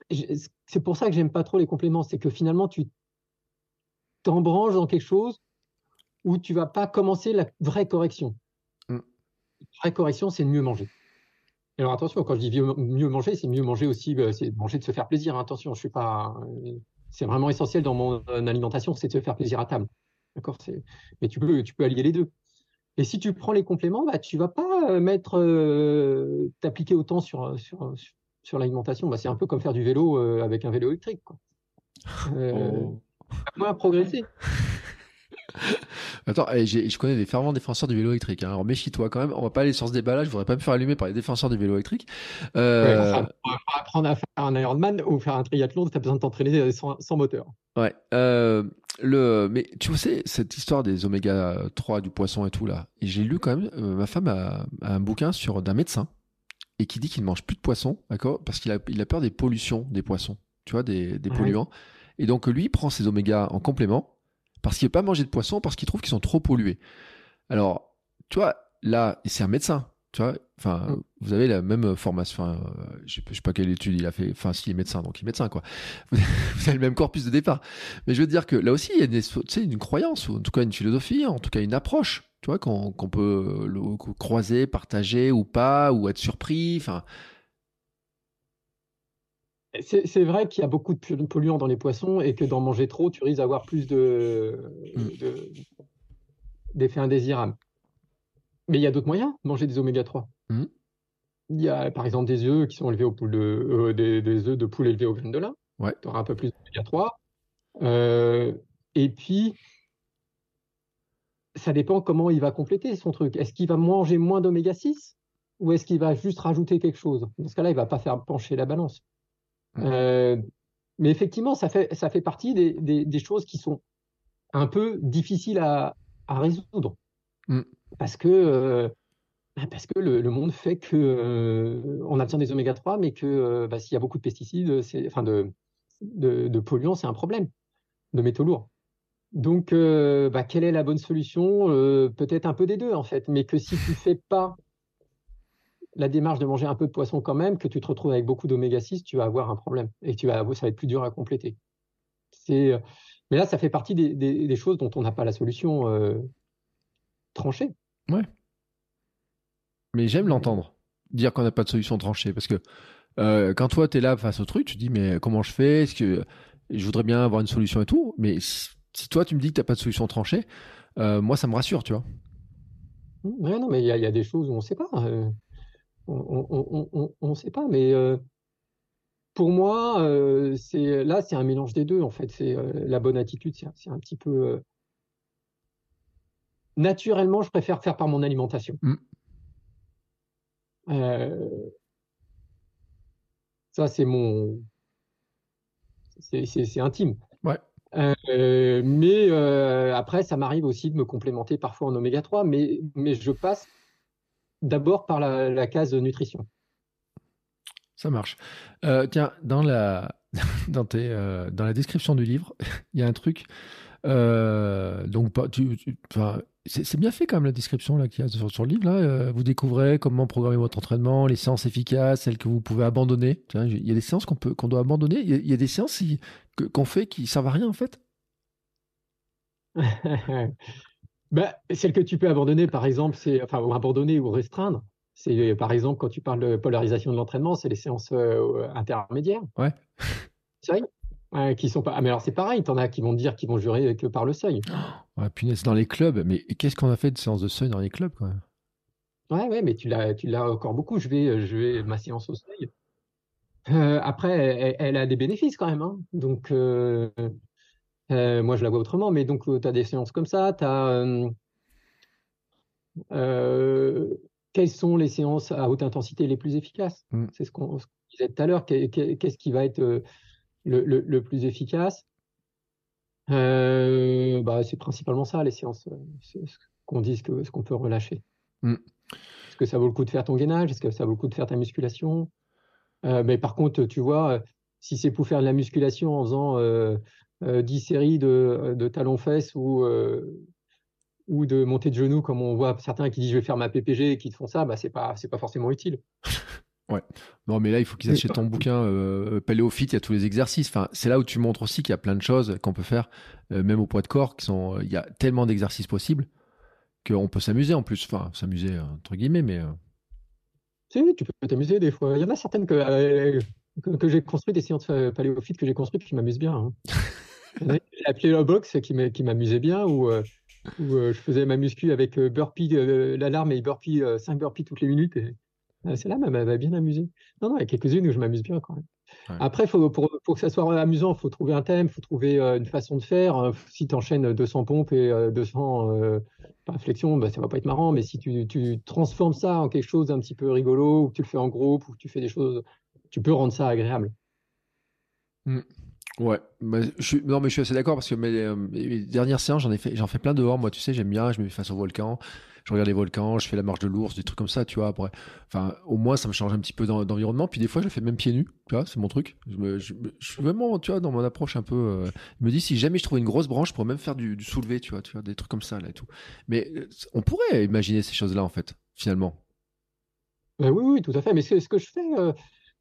S2: c'est pour ça que j'aime pas trop les compléments, c'est que finalement tu t'embranches dans quelque chose où tu vas pas commencer la vraie correction. Mm. La vraie correction, c'est de mieux manger. Alors attention, quand je dis mieux manger, c'est mieux manger aussi, euh, c'est manger de se faire plaisir. Attention, je suis pas, c'est vraiment essentiel dans mon alimentation, c'est de se faire plaisir à table. D'accord, mais tu peux, tu peux allier les deux. Et si tu prends les compléments, bah, tu vas pas euh, mettre, euh, t'appliquer autant sur, sur, sur l'alimentation, bah, c'est un peu comme faire du vélo euh, avec un vélo électrique. Quoi. Euh, oh. Moins progresser.
S1: Attends, eh, je connais des fervents défenseurs du vélo électrique. Hein. Alors méfie-toi quand même. On va pas aller sur ce débat-là. Je voudrais pas me faire allumer par les défenseurs du vélo électrique.
S2: Euh... pour apprendre à faire un Ironman ou faire un triathlon, tu as besoin de t'entraîner sans, moteur.
S1: Ouais. Euh, le... Mais tu sais, cette histoire des oméga 3 du poisson et tout là, j'ai lu quand même, euh, ma femme a, un bouquin sur d'un médecin et qui dit qu'il ne mange plus de poisson, d'accord? Parce qu'il a, il a peur des pollutions des poissons, tu vois, des, des polluants. Et donc lui, il prend ses oméga en complément parce qu'il ne veut pas manger de poisson, parce qu'il trouve qu'ils sont trop pollués. Alors, tu vois, là, c'est un médecin, tu vois, enfin, mm. vous avez la même formation, enfin, euh, je ne sais pas quelle étude il a fait, enfin, s'il est médecin, donc il est médecin, quoi. Vous avez le même corpus de départ. Mais je veux dire que là aussi, il y a des, une croyance, ou en tout cas une philosophie, en tout cas une approche, tu vois, qu'on peut croiser, partager ou pas, ou être surpris, enfin.
S2: C'est vrai qu'il y a beaucoup de polluants dans les poissons et que d'en manger trop, tu risques d'avoir plus de, mm. d'effets indésirables. Mais il y a d'autres moyens de manger des oméga 3. Mm. Il y a par exemple des œufs qui sont élevés au poule de, euh, des, œufs de poule élevés aux graines de lin.
S1: Ouais.
S2: Tu auras un peu plus d'oméga 3. Euh, et puis, ça dépend comment il va compléter son truc. Est-ce qu'il va manger moins d'oméga 6 ou est-ce qu'il va juste rajouter quelque chose? Dans ce cas-là, il ne va pas faire pencher la balance. Euh, mais effectivement, ça fait, ça fait partie des, des, choses qui sont un peu difficiles à, à résoudre. Mm. Parce que, euh, parce que le, monde fait que euh, on a besoin des oméga 3, mais que bah, s'il y a beaucoup de pesticides, enfin de, de, de polluants, c'est un problème, de métaux lourds. Donc, bah, quelle est la bonne solution? Peut-être un peu des deux, en fait, mais que si tu fais pas la démarche de manger un peu de poisson quand même, que tu te retrouves avec beaucoup d'oméga 6, tu vas avoir un problème et tu vas, ça va être plus dur à compléter. C'est, mais là, ça fait partie des, choses dont on n'a pas la solution euh, tranchée.
S1: Ouais. Mais j'aime l'entendre, dire qu'on n'a pas de solution tranchée, parce que euh, quand toi, tu es là face au truc, tu te dis, mais comment je fais? Est-ce que je voudrais bien avoir une solution et tout? Mais si, toi, tu me dis que tu n'as pas de solution tranchée, euh, moi, ça me rassure, tu vois.
S2: Ouais, non, mais il y, a des choses où on ne sait pas on ne sait pas, mais euh, pour moi, euh, c'est là, c'est un mélange des deux en fait. C'est euh, la bonne attitude, c'est un petit peu naturellement, je préfère faire par mon alimentation. Mmh. ça, c'est mon, c'est intime.
S1: Ouais.
S2: mais après, ça m'arrive aussi de me complémenter parfois en oméga 3, mais, mais je passe d'abord par la, case nutrition.
S1: Ça marche. Euh, tiens, dans la, dans, tes, euh, dans la description du livre, il y a un truc. Euh, donc, c'est bien fait quand même la description qu'il y a sur, le livre. Là. vous découvrez comment programmer votre entraînement, les séances efficaces, celles que vous pouvez abandonner. Il y a des séances qu'on qu'on doit abandonner. Il y a, des séances qu'on fait qui servent à rien en fait.
S2: bah, Celle que tu peux abandonner, par exemple, c'est enfin ou abandonner ou restreindre. C'est par exemple quand tu parles de polarisation de l'entraînement, c'est les séances euh, intermédiaires.
S1: Ouais.
S2: Seuil. qui sont pas. Ah, mais alors c'est pareil, t'en as qui vont dire qu'ils vont jurer que par le seuil.
S1: Ouais, punaise, dans les clubs. Mais qu'est-ce qu'on a fait de séances de seuil dans les clubs quoi?
S2: Ouais, ouais, mais tu l'as, tu l'as encore beaucoup. Je vais, je vais ma séance au seuil. Euh, après, elle, a des bénéfices quand même. Hein. Donc, euh, euh, moi, je la vois autrement, mais donc, euh, tu as des séances comme ça. As. Euh, quelles sont les séances à haute intensité les plus efficaces? Mm. C'est ce qu'on disait tout à l'heure. Qu'est-ce qui va être le, plus efficace bah, C'est principalement ça, les séances. ce qu'on dit, ce qu'on peut relâcher. Mm. Est-ce que ça vaut le coup de faire ton gainage? Est-ce que ça vaut le coup de faire ta musculation? Mais par contre, tu vois, si c'est pour faire de la musculation en faisant 10 euh, séries de, de talons-fesses ou, euh, ou de montée de genoux, comme on voit certains qui disent je vais faire ma PPG et qui te font ça, bah, c'est pas, pas forcément utile.
S1: Ouais. Non, mais là, il faut qu'ils achètent ton bouquin euh, Paléophyte, il y a tous les exercices. Enfin, c'est là où tu montres aussi qu'il y a plein de choses qu'on peut faire, euh, même au poids de corps, qui sont. Il y a tellement d'exercices possibles qu'on peut s'amuser en plus. Enfin, s'amuser entre guillemets, mais.
S2: Si, tu peux t'amuser des fois. Il y en a certaines que, que, j'ai construites, des séances paléophytes que j'ai construites qui m'amusent bien. Hein. La box qui m'amusait bien, où, euh, euh, je faisais ma muscu avec euh, burpee, l'alarme et burpee, 5 burpees toutes les minutes. Et celle-là m'avait bien amusé. Non, non, il y a quelques-unes où je m'amuse bien quand même. Après, faut, pour, pour, que ça soit amusant, il faut trouver un thème, il faut trouver une façon de faire. Si tu enchaînes 200 pompes et 200 flexions, bah, ça va pas être marrant. Mais si tu, tu, transformes ça en quelque chose d'un petit peu rigolo, ou que tu le fais en groupe, ou que tu fais des choses, tu peux rendre ça agréable.
S1: Mmh. Ouais, bah, je non mais je suis assez d'accord parce que mes, mes dernières séances j'en ai fait j'en fais plein dehors moi tu sais j'aime bien je me mets face au volcan je regarde les volcans, je fais la marche de l'ours, des trucs comme ça, tu vois. Après, enfin, au moins, ça me change un petit peu d'environnement. Puis des fois, je le fais même pieds nus, tu vois, c'est mon truc. Je, suis vraiment, tu vois, dans mon approche un peu. Euh, je me dis, si jamais je trouve une grosse branche, je pourrais même faire du, soulevé, tu vois, tu des trucs comme ça, là et tout. Mais euh, on pourrait imaginer ces choses-là, en fait, finalement.
S2: oui, oui, tout à fait. Mais ce, que je fais.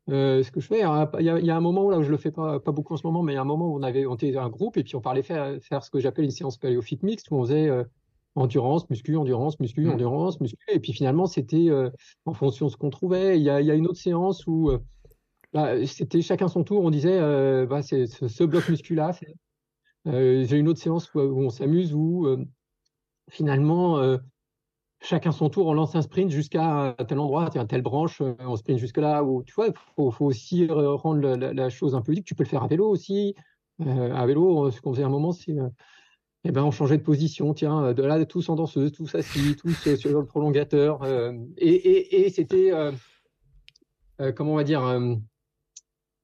S2: Euh, ce que je fais, hein, il y, a, un moment où là où je le fais pas, pas beaucoup en ce moment, mais il y a un moment où on avait, on était un groupe et puis on parlait faire, faire ce que j'appelle une séance paléophyte mixte où on faisait endurance, muscu, endurance, muscu, mmh. endurance, muscu. Et puis finalement, c'était euh, en fonction de ce qu'on trouvait. Il y, a, une autre séance où euh, bah, c'était chacun son tour. On disait, euh, bah, c'est ce, bloc musculaire. J'ai une autre séance où, on s'amuse, où finalement, chacun son tour, on lance un sprint jusqu'à tel endroit, à telle branche, on sprint jusque là. Où, tu vois, il faut, aussi rendre la, chose un peu ludique. Tu peux le faire à vélo aussi. à vélo, ce qu'on faisait à un moment, c'est eh ben, on changeait de position, tiens, de là, tous en danseuse, tous assis, tous euh, sur le prolongateur. Euh, et, c'était, euh, comment on va dire,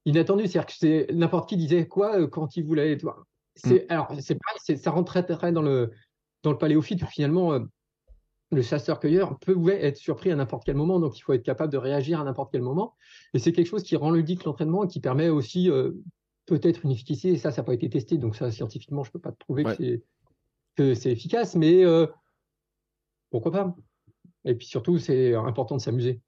S2: inattendu. C'est-à-dire que n'importe qui disait quoi quand il voulait. C'est, mm. Alors, c'est pareil, ça rentre très, très dans le, dans le paléophyte. Finalement, le chasseur-cueilleur peut être surpris à n'importe quel moment, donc il faut être capable de réagir à n'importe quel moment. Et c'est quelque chose qui rend ludique l'entraînement et qui permet aussi peut-être une efficacité, et ça, ça n'a pas été testé, donc ça, scientifiquement, je ne peux pas te prouver que c'est efficace, mais euh, pourquoi pas Et puis surtout, c'est important de s'amuser.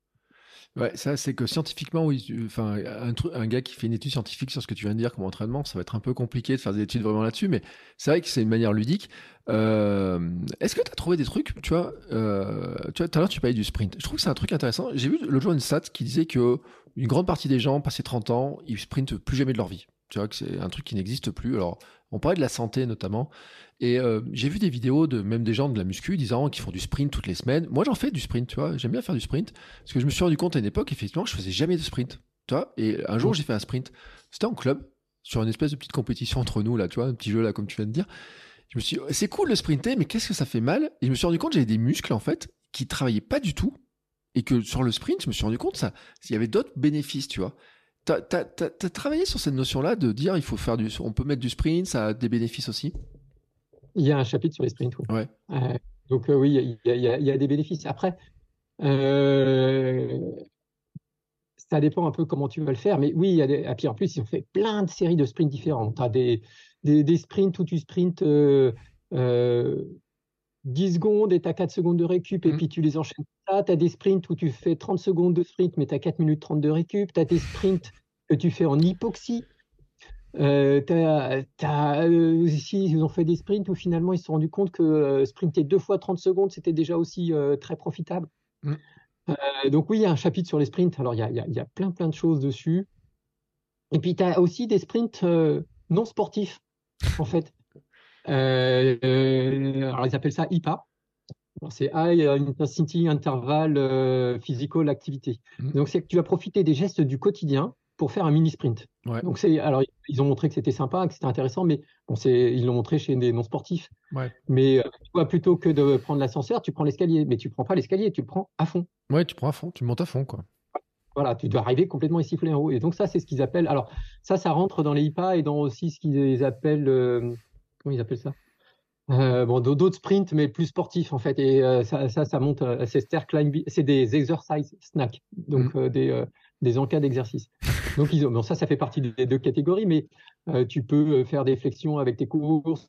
S1: Ouais, ça, c'est que scientifiquement, oui, enfin, un, un gars qui fait une étude scientifique sur ce que tu viens de dire comme entraînement, ça va être un peu compliqué de faire des études vraiment là-dessus, mais c'est vrai que c'est une manière ludique. Euh, est-ce que tu as trouvé des trucs, tu vois, euh, tu vois, tout à l'heure, tu parlais du sprint. Je trouve que c'est un truc intéressant. J'ai vu l'autre jour une stat qui disait que une grande partie des gens, passés 30 ans, ils sprintent plus jamais de leur vie. Tu vois que c'est un truc qui n'existe plus. Alors, on parlait de la santé notamment. Et euh, j'ai vu des vidéos de même des gens de la muscu disant qu'ils font du sprint toutes les semaines. Moi, j'en fais du sprint, tu vois. J'aime bien faire du sprint. Parce que je me suis rendu compte à une époque, effectivement, je faisais jamais de sprint. Tu vois. Et un jour, mmh. j'ai fait un sprint. C'était en club, sur une espèce de petite compétition entre nous, là, tu vois, un petit jeu là, comme tu viens de dire. Je me suis c'est cool de sprinter, mais qu'est-ce que ça fait mal? Et je me suis rendu compte que j'avais des muscles, en fait, qui travaillaient pas du tout. Et que sur le sprint, je me suis rendu compte ça, il y avait d'autres bénéfices, tu vois. T'as as, travaillé sur cette notion-là de dire il faut faire du, on peut mettre du sprint, ça a des bénéfices aussi?
S2: Il y a un chapitre sur les sprints. Oui. Ouais. Euh, donc euh, oui, il y, a, des bénéfices. Après, euh, ça dépend un peu comment tu vas le faire, mais oui, il y a des, et puis en plus ils ont fait plein de séries de sprints différents. Tu as des, des, sprints où tu sprints 10 secondes et tu as 4 secondes de récup et mmh. puis tu les enchaînes. Tu as des sprints où tu fais 30 secondes de sprint mais tu as 4 minutes 30 de récup. Tu as des sprints que tu fais en hypoxie. Euh, euh, ici, ils ont fait des sprints où finalement ils se sont rendus compte que euh, sprinter deux fois 30 secondes, c'était déjà aussi très profitable. Mmh. donc oui, il y a un chapitre sur les sprints. Alors il y a, y a, plein plein de choses dessus. Et puis tu as aussi des sprints non sportifs, en fait. Euh, euh, alors, ils appellent ça IPA. C'est High Intensity Interval euh, Physical Activity. Mmh. Donc, c'est que tu vas profiter des gestes du quotidien pour faire un mini sprint. Donc c'est alors ils ont montré que c'était sympa, que c'était intéressant, mais bon c'est ils l'ont montré chez des non sportifs. Mais plutôt que de prendre l'ascenseur, tu prends l'escalier, mais tu prends pas l'escalier, tu le prends à fond.
S1: Ouais, tu prends à fond, tu montes à fond quoi.
S2: Voilà, tu dois arriver complètement essoufflé en haut. Et donc ça c'est ce qu'ils appellent. Alors ça ça rentre dans les IPA et dans aussi ce qu'ils appellent comment ils appellent ça? Euh, bon, d'autres sprints, mais plus sportifs en fait. Et euh, ça, ça, ça, monte. Euh, c'est c'est des exercise snacks, donc mmh. des, des encas d'exercice. Donc ils ont, bon, ça, ça fait partie des deux catégories, mais tu peux faire des flexions avec tes courses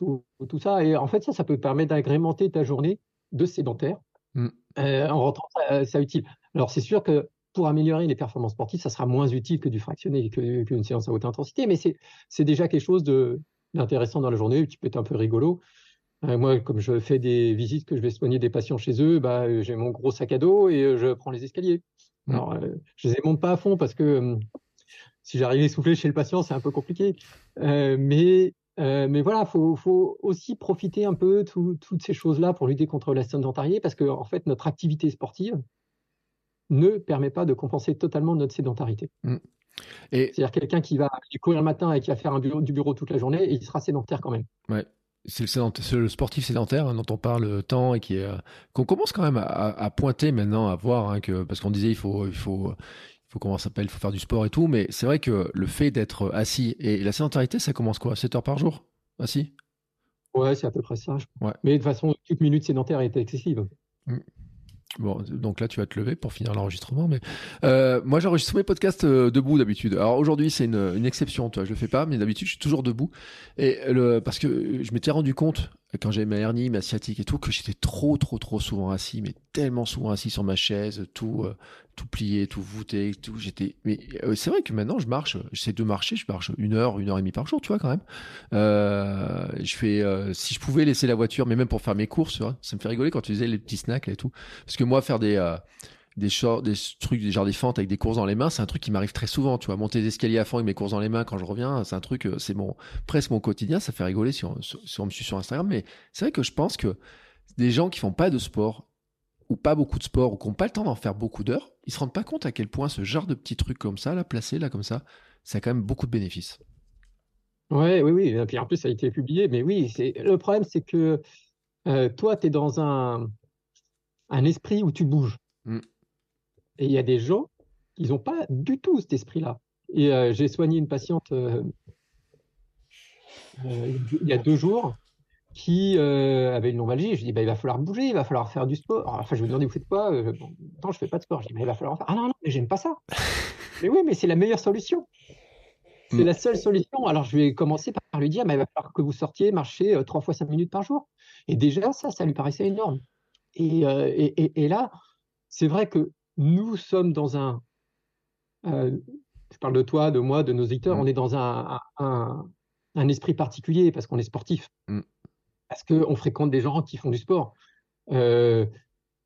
S2: ou, tout ça. Et en fait, ça, ça peut permettre d'agrémenter ta journée de sédentaire mmh. en rentrant ça, utile. Alors c'est sûr que pour améliorer les performances sportives, ça sera moins utile que du fractionné qu'une séance à haute intensité, mais c'est déjà quelque chose de intéressant dans la journée, qui peut être un peu rigolo. Euh, moi, comme je fais des visites, que je vais soigner des patients chez eux, bah, euh, j'ai mon gros sac à dos et euh, je prends les escaliers. Mmh. Alors, je les monte pas à fond parce que si j'arrive à souffler chez le patient, c'est un peu compliqué. mais, mais voilà, faut, faut aussi profiter un peu de toutes ces choses-là pour lutter contre la sédentarité parce que, en fait, notre activité sportive ne permet pas de compenser totalement notre sédentarité. Mmh. C'est-à-dire quelqu'un qui va courir le matin et qui va faire un bureau, du bureau toute la journée, il sera sédentaire quand même.
S1: Ouais. C'est le, le, sportif sédentaire hein, dont on parle tant et qui est qu'on commence quand même à, pointer maintenant, à voir hein, que parce qu'on disait il faut il faut il faut comment s'appelle, il faut faire du sport et tout, mais c'est vrai que le fait d'être assis et la sédentarité, ça commence quoi? 7 heures par jour? Assis?
S2: Ouais, c'est à peu près ça. Ouais. Mais de toute façon, toute minute sédentaire est excessive.
S1: Bon, donc là, tu vas te lever pour finir l'enregistrement. Mais euh, moi, j'enregistre mes podcasts euh, debout d'habitude. Alors aujourd'hui, c'est une, exception. Toi, je le fais pas, mais d'habitude, je suis toujours debout. Et parce que je m'étais rendu compte quand j'avais ma hernie, ma sciatique et tout, que j'étais trop, trop, trop souvent assis, mais tellement souvent assis sur ma chaise, tout, euh, tout plié, tout voûté, tout. J'étais. Mais euh, c'est vrai que maintenant, je marche. J'essaie de marcher. Je marche une heure, une heure et demie par jour, tu vois, quand même. Euh, je fais. Euh, si je pouvais laisser la voiture, mais même pour faire mes courses, ça me fait rigoler quand tu disais les petits snacks et tout. Parce que moi, faire des des shorts, des trucs, genre des fentes avec des courses dans les mains, c'est un truc qui m'arrive très souvent. Tu vois, monter des escaliers à fond avec mes courses dans les mains quand je reviens, c'est un truc, c'est mon presque mon quotidien. Ça fait rigoler si on, si on me suit sur Instagram, mais c'est vrai que je pense que des gens qui font pas de sport ou pas beaucoup de sport ou qui n'ont pas le temps d'en faire beaucoup d'heures, ils se rendent pas compte à quel point ce genre de petits trucs comme ça, là, placé là comme ça, ça a quand même beaucoup de bénéfices.
S2: Ouais, oui, oui. Et puis en plus, ça a été publié. Mais oui, c'est le problème, c'est que euh, toi, tu es dans un, un esprit où tu bouges. Mmh. Et il y a des gens, ils n'ont pas du tout cet esprit-là. Et euh, j'ai soigné une patiente euh, il y a deux jours qui avait une lombalgie. Je dis, bah, il va falloir bouger, il va falloir faire du sport. enfin, je me demandais, vous faites quoi? Non, je fais pas de sport. Je dis, mais il va falloir en faire. Ah non, non, mais j'aime pas ça. mais oui, mais c'est la meilleure solution. C'est la seule solution. Alors, je vais commencer par lui dire, mais il va falloir que vous sortiez, marcher trois fois cinq minutes par jour. Et déjà, ça, ça lui paraissait énorme. Et, et, et là, c'est vrai que nous sommes dans un. Euh, je parle de toi, de moi, de nos éditeurs, mm. on est dans un, un, esprit particulier parce qu'on est sportif. Mm. Parce qu'on fréquente des gens qui font du sport. Euh,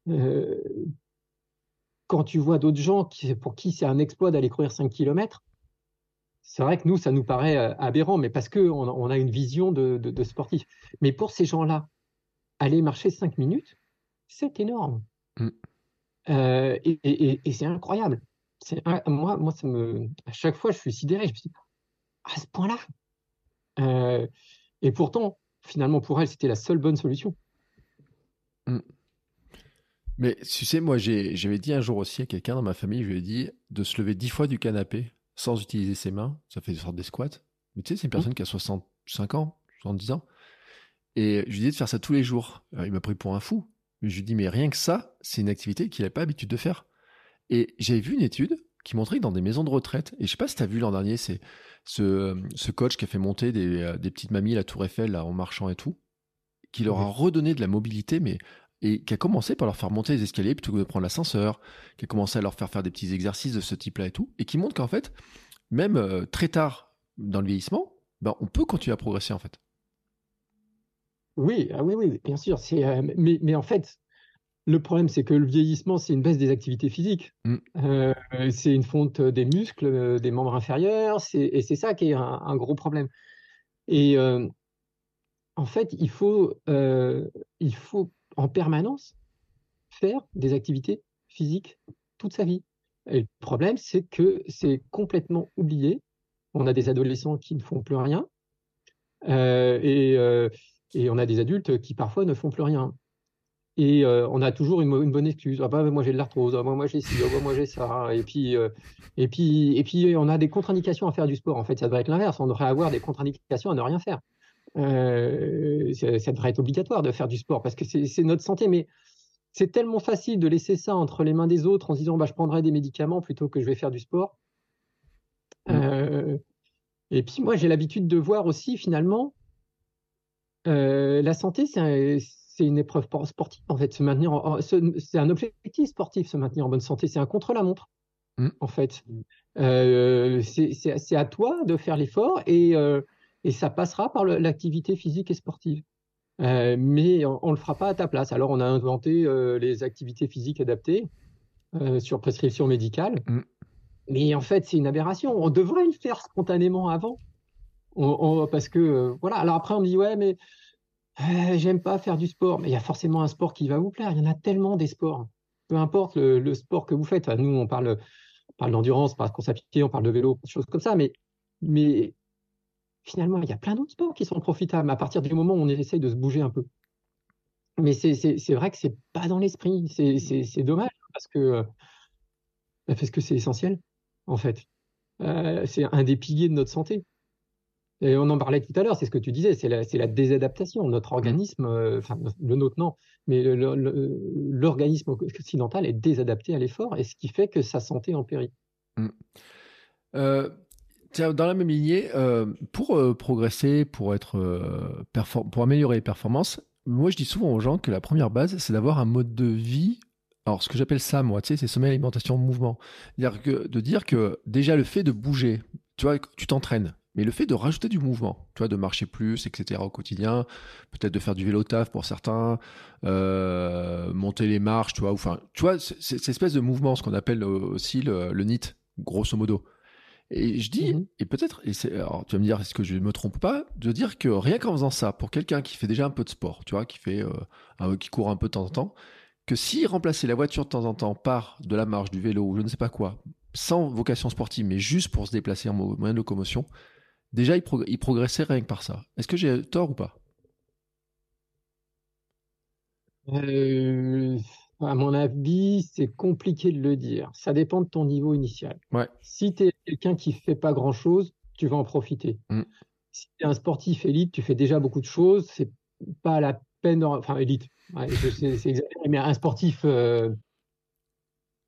S2: euh, quand tu vois d'autres gens qui, pour qui c'est un exploit d'aller courir 5 km, c'est vrai que nous, ça nous paraît aberrant, mais parce qu'on on a une vision de, de sportif. Mais pour ces gens-là, aller marcher 5 minutes, c'est énorme. Mm. Euh, et, c'est incroyable. Moi, moi, ça me, à chaque fois, je suis sidéré. Je me dis, à ce point-là. Euh, et pourtant, finalement, pour elle, c'était la seule bonne solution.
S1: Mmh. Mais tu sais, moi, j'avais dit un jour aussi à quelqu'un dans ma famille, je lui ai dit de se lever dix fois du canapé sans utiliser ses mains. Ça fait une sorte des squats. Mais tu sais, c'est une mmh. personne qui a 65 ans, 70 ans. Et je lui ai dit de faire ça tous les jours. il m'a pris pour un fou. Je lui dis, mais rien que ça, c'est une activité qu'il n'avait pas l'habitude de faire. Et j'avais vu une étude qui montrait que dans des maisons de retraite, et je sais pas si tu as vu l'an dernier, c'est ce, ce, coach qui a fait monter des, euh, des, petites mamies à la Tour Eiffel là, en marchant et tout, qui leur a redonné de la mobilité, mais et qui a commencé par leur faire monter les escaliers plutôt que de prendre l'ascenseur, qui a commencé à leur faire faire des petits exercices de ce type-là et tout, et qui montre qu'en fait, même euh, très tard dans le vieillissement, ben, on peut continuer à progresser en fait.
S2: Oui, ah oui, oui, bien sûr. Euh, mais, mais, en fait, le problème, c'est que le vieillissement, c'est une baisse des activités physiques. Mmh. Euh, c'est une fonte des muscles, euh, des membres inférieurs, et c'est ça qui est un, gros problème. Et en fait, il faut, il faut en permanence faire des activités physiques toute sa vie. Et le problème, c'est que c'est complètement oublié. On a des adolescents qui ne font plus rien. et et on a des adultes qui parfois ne font plus rien. Et euh, on a toujours une, bonne excuse. Ah bah, moi j'ai de l'arthrose, ah, moi j'ai ci, ah, bah, moi j'ai ça. Et puis, euh, et, puis, et puis on a des contre-indications à faire du sport. En fait, ça devrait être l'inverse. On devrait avoir des contre-indications à ne rien faire. Euh, ça devrait être obligatoire de faire du sport parce que c'est notre santé. Mais c'est tellement facile de laisser ça entre les mains des autres en se disant bah, je prendrai des médicaments plutôt que je vais faire du sport. Mmh. et puis moi j'ai l'habitude de voir aussi finalement euh, la santé, c'est une épreuve sportive, en fait. Se maintenir, c'est un objectif sportif, se maintenir en bonne santé. C'est un contre-la-montre, mmh. en fait. Euh, c'est à toi de faire l'effort et, euh, et, ça passera par l'activité physique et sportive. mais on ne le fera pas à ta place. Alors, on a inventé les activités physiques adaptées sur prescription médicale. Mmh. Mais en fait, c'est une aberration. On devrait le faire spontanément avant parce que euh, voilà. Alors après, on me dit ouais, mais euh, j'aime pas faire du sport. Mais il y a forcément un sport qui va vous plaire. Il y en a tellement des sports. Peu importe le, sport que vous faites. nous, on parle, d'endurance, on parle de course à on parle de vélo, choses comme ça, mais, mais finalement, il y a plein d'autres sports qui sont profitables à partir du moment où on essaye de se bouger un peu. Mais c'est vrai que c'est pas dans l'esprit. C'est dommage parce que bah, parce que c'est essentiel, en fait. Euh, c'est un des piliers de notre santé. Et on en parlait tout à l'heure, c'est ce que tu disais, c'est la, la, désadaptation. Notre mmh. organisme, euh, enfin le nôtre non, mais l'organisme occidental est désadapté à l'effort, et ce qui fait que sa santé en périt. Mmh.
S1: Euh, dans la même lignée, pour progresser, pour, être, pour améliorer les performances, moi je dis souvent aux gens que la première base, c'est d'avoir un mode de vie alors, ce que j'appelle ça, moi, tu sais, c'est sommeil, alimentation, mouvement. C'est-à-dire que, de dire que déjà le fait de bouger, tu vois, tu t'entraînes, mais le fait de rajouter du mouvement, tu vois, de marcher plus, etc. au quotidien, peut-être de faire du vélo taf pour certains, euh, monter les marches, tu vois, enfin, tu vois, cette espèce de mouvement, ce qu'on appelle aussi le, le NIT, grosso modo. Et je dis, mmh et peut-être, et alors tu vas me dire, est-ce que je ne me trompe pas, de dire que rien qu'en faisant ça, pour quelqu'un qui fait déjà un peu de sport, tu vois, qui fait, euh, qui court un peu de temps en temps, que s'il remplaçait la voiture de temps en temps par de la marche, du vélo ou je ne sais pas quoi, sans vocation sportive, mais juste pour se déplacer en moyen de locomotion, déjà il, progressait rien que par ça. Est-ce que j'ai tort ou pas?
S2: Euh, À mon avis, c'est compliqué de le dire. Ça dépend de ton niveau initial.
S1: Ouais.
S2: Si tu es quelqu'un qui fait pas grand-chose, tu vas en profiter. Mm. Si tu es un sportif élite, tu fais déjà beaucoup de choses, c'est pas la peine, enfin élite, c'est mais un sportif, euh,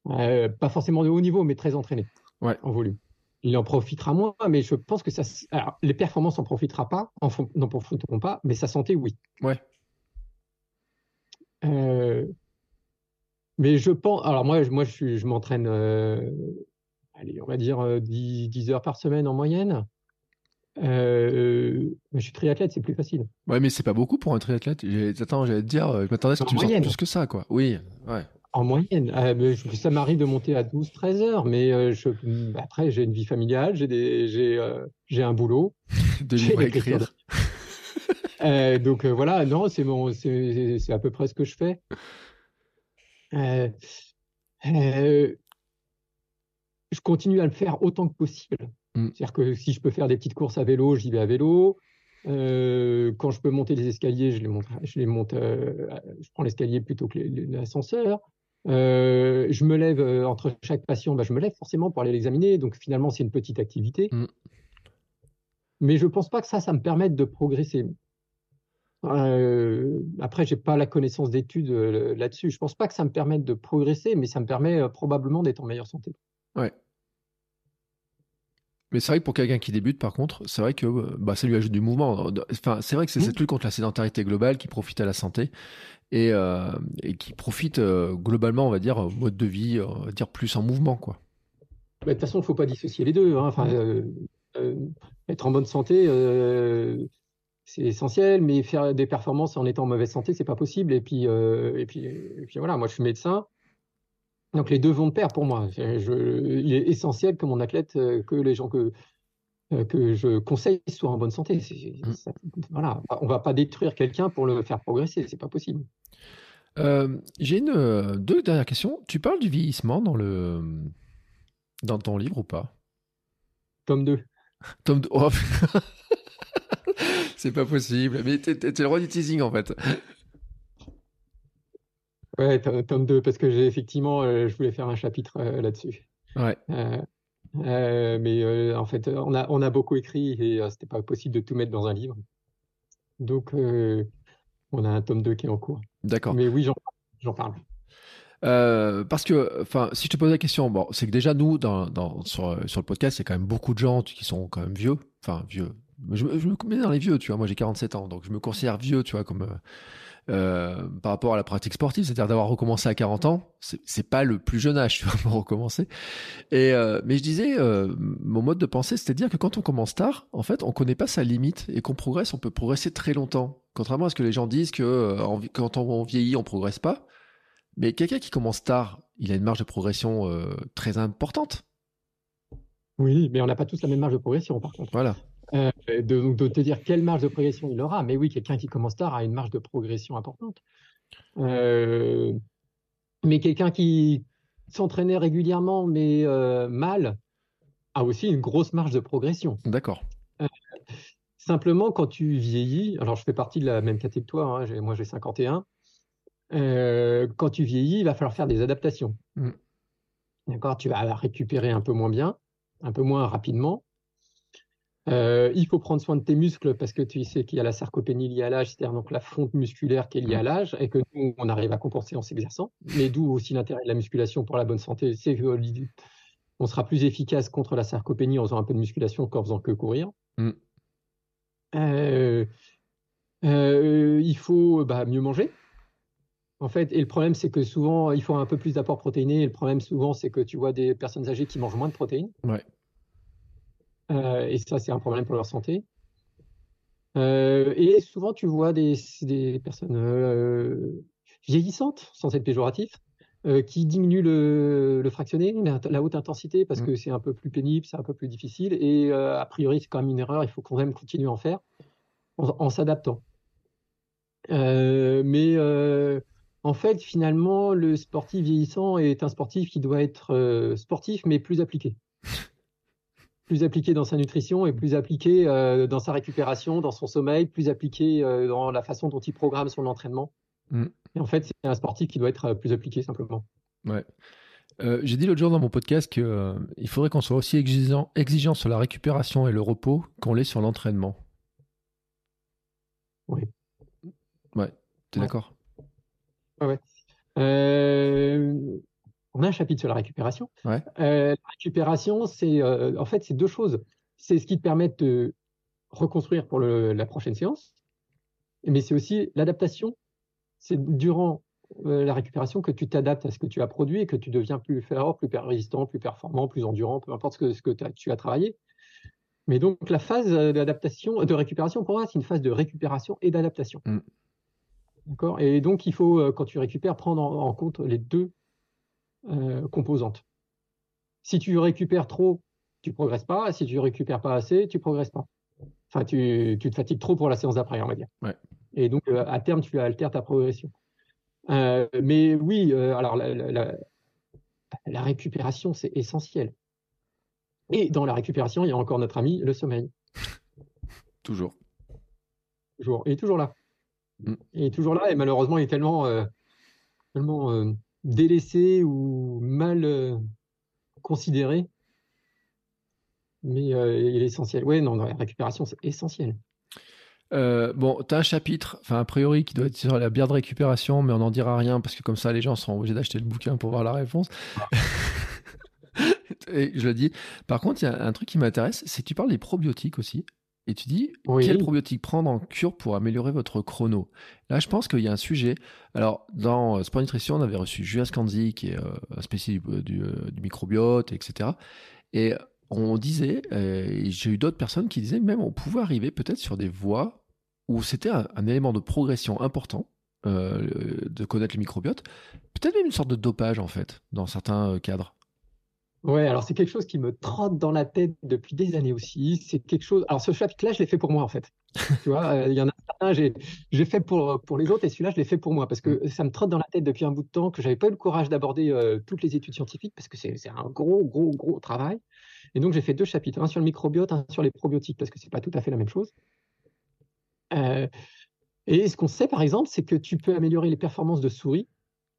S2: euh, pas forcément de haut niveau, mais très entraîné en volume. Il en profitera moins, mais je pense que ça. Alors, les performances n'en profitera pas, n'en profiteront pas, mais sa santé, oui.
S1: Ouais.
S2: Euh, mais je pense. Alors, moi, moi je, je m'entraîne, allez, on va dire 10, 10, heures par semaine en moyenne. Euh, je suis triathlète, c'est plus facile.
S1: Ouais, mais c'est pas beaucoup pour un triathlète. Attends, j'allais te dire, je m'attendais à ce que tu me plus que ça, quoi. Oui, ouais.
S2: En moyenne, euh, ça m'arrive de monter à 12-13 heures, mais euh, je, après, j'ai une vie familiale, j'ai j'ai un boulot.
S1: de écrire.
S2: donc voilà, non, c'est mon, c'est à peu près ce que je fais. je continue à le faire autant que possible. Mm. C'est-à-dire que si je peux faire des petites courses à vélo, j'y vais à vélo. Euh, quand je peux monter les escaliers, je les monte, je les monte, euh, je prends l'escalier plutôt que l'ascenseur. Euh, je me lève entre chaque patient, bah, je me lève forcément pour aller l'examiner. Donc finalement, c'est une petite activité. Mm. Mais je ne pense pas que ça, ça me permette de progresser. après, j'ai pas la connaissance d'études là-dessus. Je pense pas que ça me permette de progresser, mais ça me permet probablement d'être en meilleure santé.
S1: Ouais. Mais c'est vrai que pour quelqu'un qui débute, par contre, c'est vrai que bah, ça lui ajoute du mouvement. Enfin, c'est vrai que c'est mmh. cette lutte contre la sédentarité globale qui profite à la santé et, euh, qui profite euh, globalement, on va dire, au mode de vie, on va dire plus en mouvement, quoi.
S2: De toute façon, il ne faut pas dissocier les deux. Hein. Enfin, mmh. euh, être en bonne santé, c'est essentiel, mais faire des performances en étant en mauvaise santé, c'est pas possible. Et puis, et puis, et puis voilà, moi, je suis médecin. Donc les deux vont de pair pour moi. il est essentiel que mon athlète, euh, que les gens que, euh, que je conseille soient en bonne santé. Mmh. voilà, on va pas détruire quelqu'un pour le faire progresser, c'est pas possible.
S1: Euh, j'ai une deux dernières questions. Tu parles du vieillissement dans le dans ton livre ou pas?
S2: Tome 2.
S1: Tome 2. c'est pas possible. Mais t'es le roi du teasing en fait.
S2: Ouais, tome 2, parce que j'ai effectivement, euh, je voulais faire un chapitre euh, là-dessus.
S1: Ouais.
S2: Euh, mais en fait, on a, on a beaucoup écrit et c'était pas possible de tout mettre dans un livre. Donc, on a un tome 2 qui est en cours.
S1: D'accord.
S2: Mais oui, j'en parle.
S1: parce que, enfin, si je te pose la question, bon, c'est que déjà nous, dans, dans, sur, sur, le podcast, il y a quand même beaucoup de gens qui sont quand même vieux, enfin vieux. Je, je me mets dans les vieux, tu vois. Moi, j'ai 47 ans, donc je me considère vieux, tu vois, comme euh, par rapport à la pratique sportive, c'est-à-dire d'avoir recommencé à 40 ans, c'est pas le plus jeune âge tu vois, pour recommencer. Et euh, mais je disais, euh, mon mode de pensée, c'était de dire que quand on commence tard, en fait, on connaît pas sa limite et qu'on progresse, on peut progresser très longtemps. Contrairement à ce que les gens disent que quand on vieillit, on progresse pas. Mais quelqu'un qui commence tard, il a une marge de progression très importante.
S2: Oui, mais on n'a pas tous la même marge de progression, par contre.
S1: Voilà.
S2: Euh, de, te dire quelle marge de progression il aura. Mais oui, quelqu'un qui commence tard a une marge de progression importante. Euh, mais quelqu'un qui, s'entraînait régulièrement mais mal a aussi une grosse marge de progression.
S1: D'accord.
S2: simplement, quand tu vieillis, alors je fais partie de la même catégorie que toi, hein, moi j'ai 51, quand tu vieillis, il va falloir faire des adaptations. Mm. D'accord? Tu vas récupérer un peu moins bien, un peu moins rapidement. Euh, il faut prendre soin de tes muscles parce que tu sais qu'il y a la sarcopénie liée à l'âge, c'est-à-dire donc la fonte musculaire qui est liée à l'âge et que nous, on arrive à compenser en s'exerçant. Mais d'où aussi l'intérêt de la musculation pour la bonne santé, c'est qu'on sera plus efficace contre la sarcopénie en faisant un peu de musculation qu'en faisant que courir. Mm. Euh, euh, il faut bah, mieux manger. En fait, et le problème, c'est que souvent, il faut un peu plus d'apport protéiné. Et le problème, souvent, c'est que tu vois des personnes âgées qui mangent moins de protéines.
S1: Ouais.
S2: Euh, et ça, c'est un problème pour leur santé. Euh, et souvent, tu vois des, des personnes euh, vieillissantes, sans être péjoratif, qui diminuent le, le fractionné, la, haute intensité, parce mmh. que c'est un peu plus pénible, c'est un peu plus difficile. Et a priori, c'est quand même une erreur. Il faut quand même continuer à en faire en, en s'adaptant. mais en fait, finalement, le sportif vieillissant est un sportif qui doit être sportif, mais plus appliqué. Plus appliqué dans sa nutrition et plus appliqué euh, dans sa récupération, dans son sommeil, plus appliqué euh, dans la façon dont il programme son entraînement. Mm. Et en fait, c'est un sportif qui doit être plus appliqué simplement.
S1: Ouais. J'ai dit l'autre jour dans mon podcast qu'il faudrait qu'on soit aussi exigeant, exigeant sur la récupération et le repos qu'on l'est sur l'entraînement.
S2: Oui.
S1: Ouais, tu es d'accord?
S2: Euh, on a un chapitre sur la récupération.
S1: Euh,
S2: la récupération, c'est euh, en fait c'est deux choses. C'est ce qui te permet de reconstruire pour la prochaine séance, mais c'est aussi l'adaptation. C'est durant la récupération que tu t'adaptes à ce que tu as produit et que tu deviens plus fort, plus résistant, plus performant, plus endurant, peu importe ce que, tu as travaillé. Mais donc la phase d'adaptation, de récupération, pour moi, c'est une phase de récupération et d'adaptation. Mm. D'accord? Et donc, il faut, euh, quand tu récupères, prendre en, compte les deux euh, composantes. Si tu récupères trop, tu progresses pas. Si tu récupères pas assez, tu progresses pas. Enfin, tu, te fatigues trop pour la séance d'après, on va dire. Et donc, euh, à terme, tu altères ta progression. mais oui, alors la, la récupération, c'est essentiel. Et dans la récupération, il y a encore notre ami, le sommeil.
S1: Toujours.
S2: Toujours. Il est toujours là. Mm. Il est toujours là et malheureusement, il est tellement, euh, tellement euh, délaissé ou mal euh, considéré. Mais il est essentiel. Oui, non, la récupération, c'est essentiel.
S1: bon, tu as un chapitre, enfin, a priori, qui doit être sur la bière de récupération, mais on n'en dira rien parce que comme ça, les gens seront obligés d'acheter le bouquin pour voir la réponse. et je le dis. Par contre, il y a un truc qui m'intéresse, c'est que tu parles des probiotiques aussi. Et tu dis, quel probiotique prendre en cure pour améliorer votre chrono? Là, je pense qu'il y a un sujet. Alors, dans euh, Sport Nutrition, on avait reçu Julien Scanzi, qui est euh, un spécialiste du, euh, du, microbiote, etc. Et on disait, et j'ai eu d'autres personnes qui disaient, même on pouvait arriver peut-être sur des voies où c'était un, élément de progression important de connaître le microbiote, peut-être même une sorte de dopage en fait, dans certains cadres.
S2: Ouais, alors c'est quelque chose qui me trotte dans la tête depuis des années aussi. C'est quelque chose. Alors ce chapitre-là, je l'ai fait pour moi en fait. tu vois, euh, il y en a certains, j'ai fait pour, pour les autres et celui-là, je l'ai fait pour moi parce que ça me trotte dans la tête depuis un bout de temps que j'avais pas eu le courage d'aborder euh, toutes les études scientifiques parce que c'est un gros, gros, gros travail. Et donc j'ai fait deux chapitres, un sur le microbiote, un sur les probiotiques parce que c'est pas tout à fait la même chose. Euh, et ce qu'on sait par exemple, c'est que tu peux améliorer les performances de souris.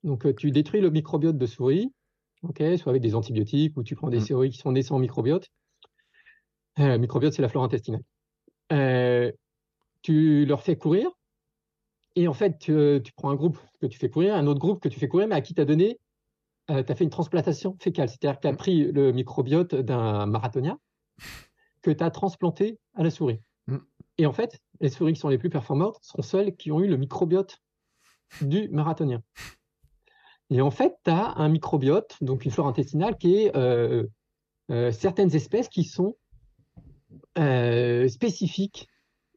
S2: Donc tu détruis le microbiote de souris soit avec des antibiotiques, ou tu prends des mmh. souris qui sont nées sans microbiote. Euh, microbiote, c'est la flore intestinale. Euh, tu leur fais courir, et en fait, tu, prends un groupe que tu fais courir, un autre groupe que tu fais courir, mais à qui tu as donné, euh, tu as fait une transplantation fécale, c'est-à-dire que tu as mmh. pris le microbiote d'un marathonien que tu as transplanté à la souris. Mmh. Et en fait, les souris qui sont les plus performantes sont celles qui ont eu le microbiote du marathonien. Et en fait, tu as un microbiote, donc une flore intestinale, qui est euh, euh, certaines espèces qui sont euh, spécifiques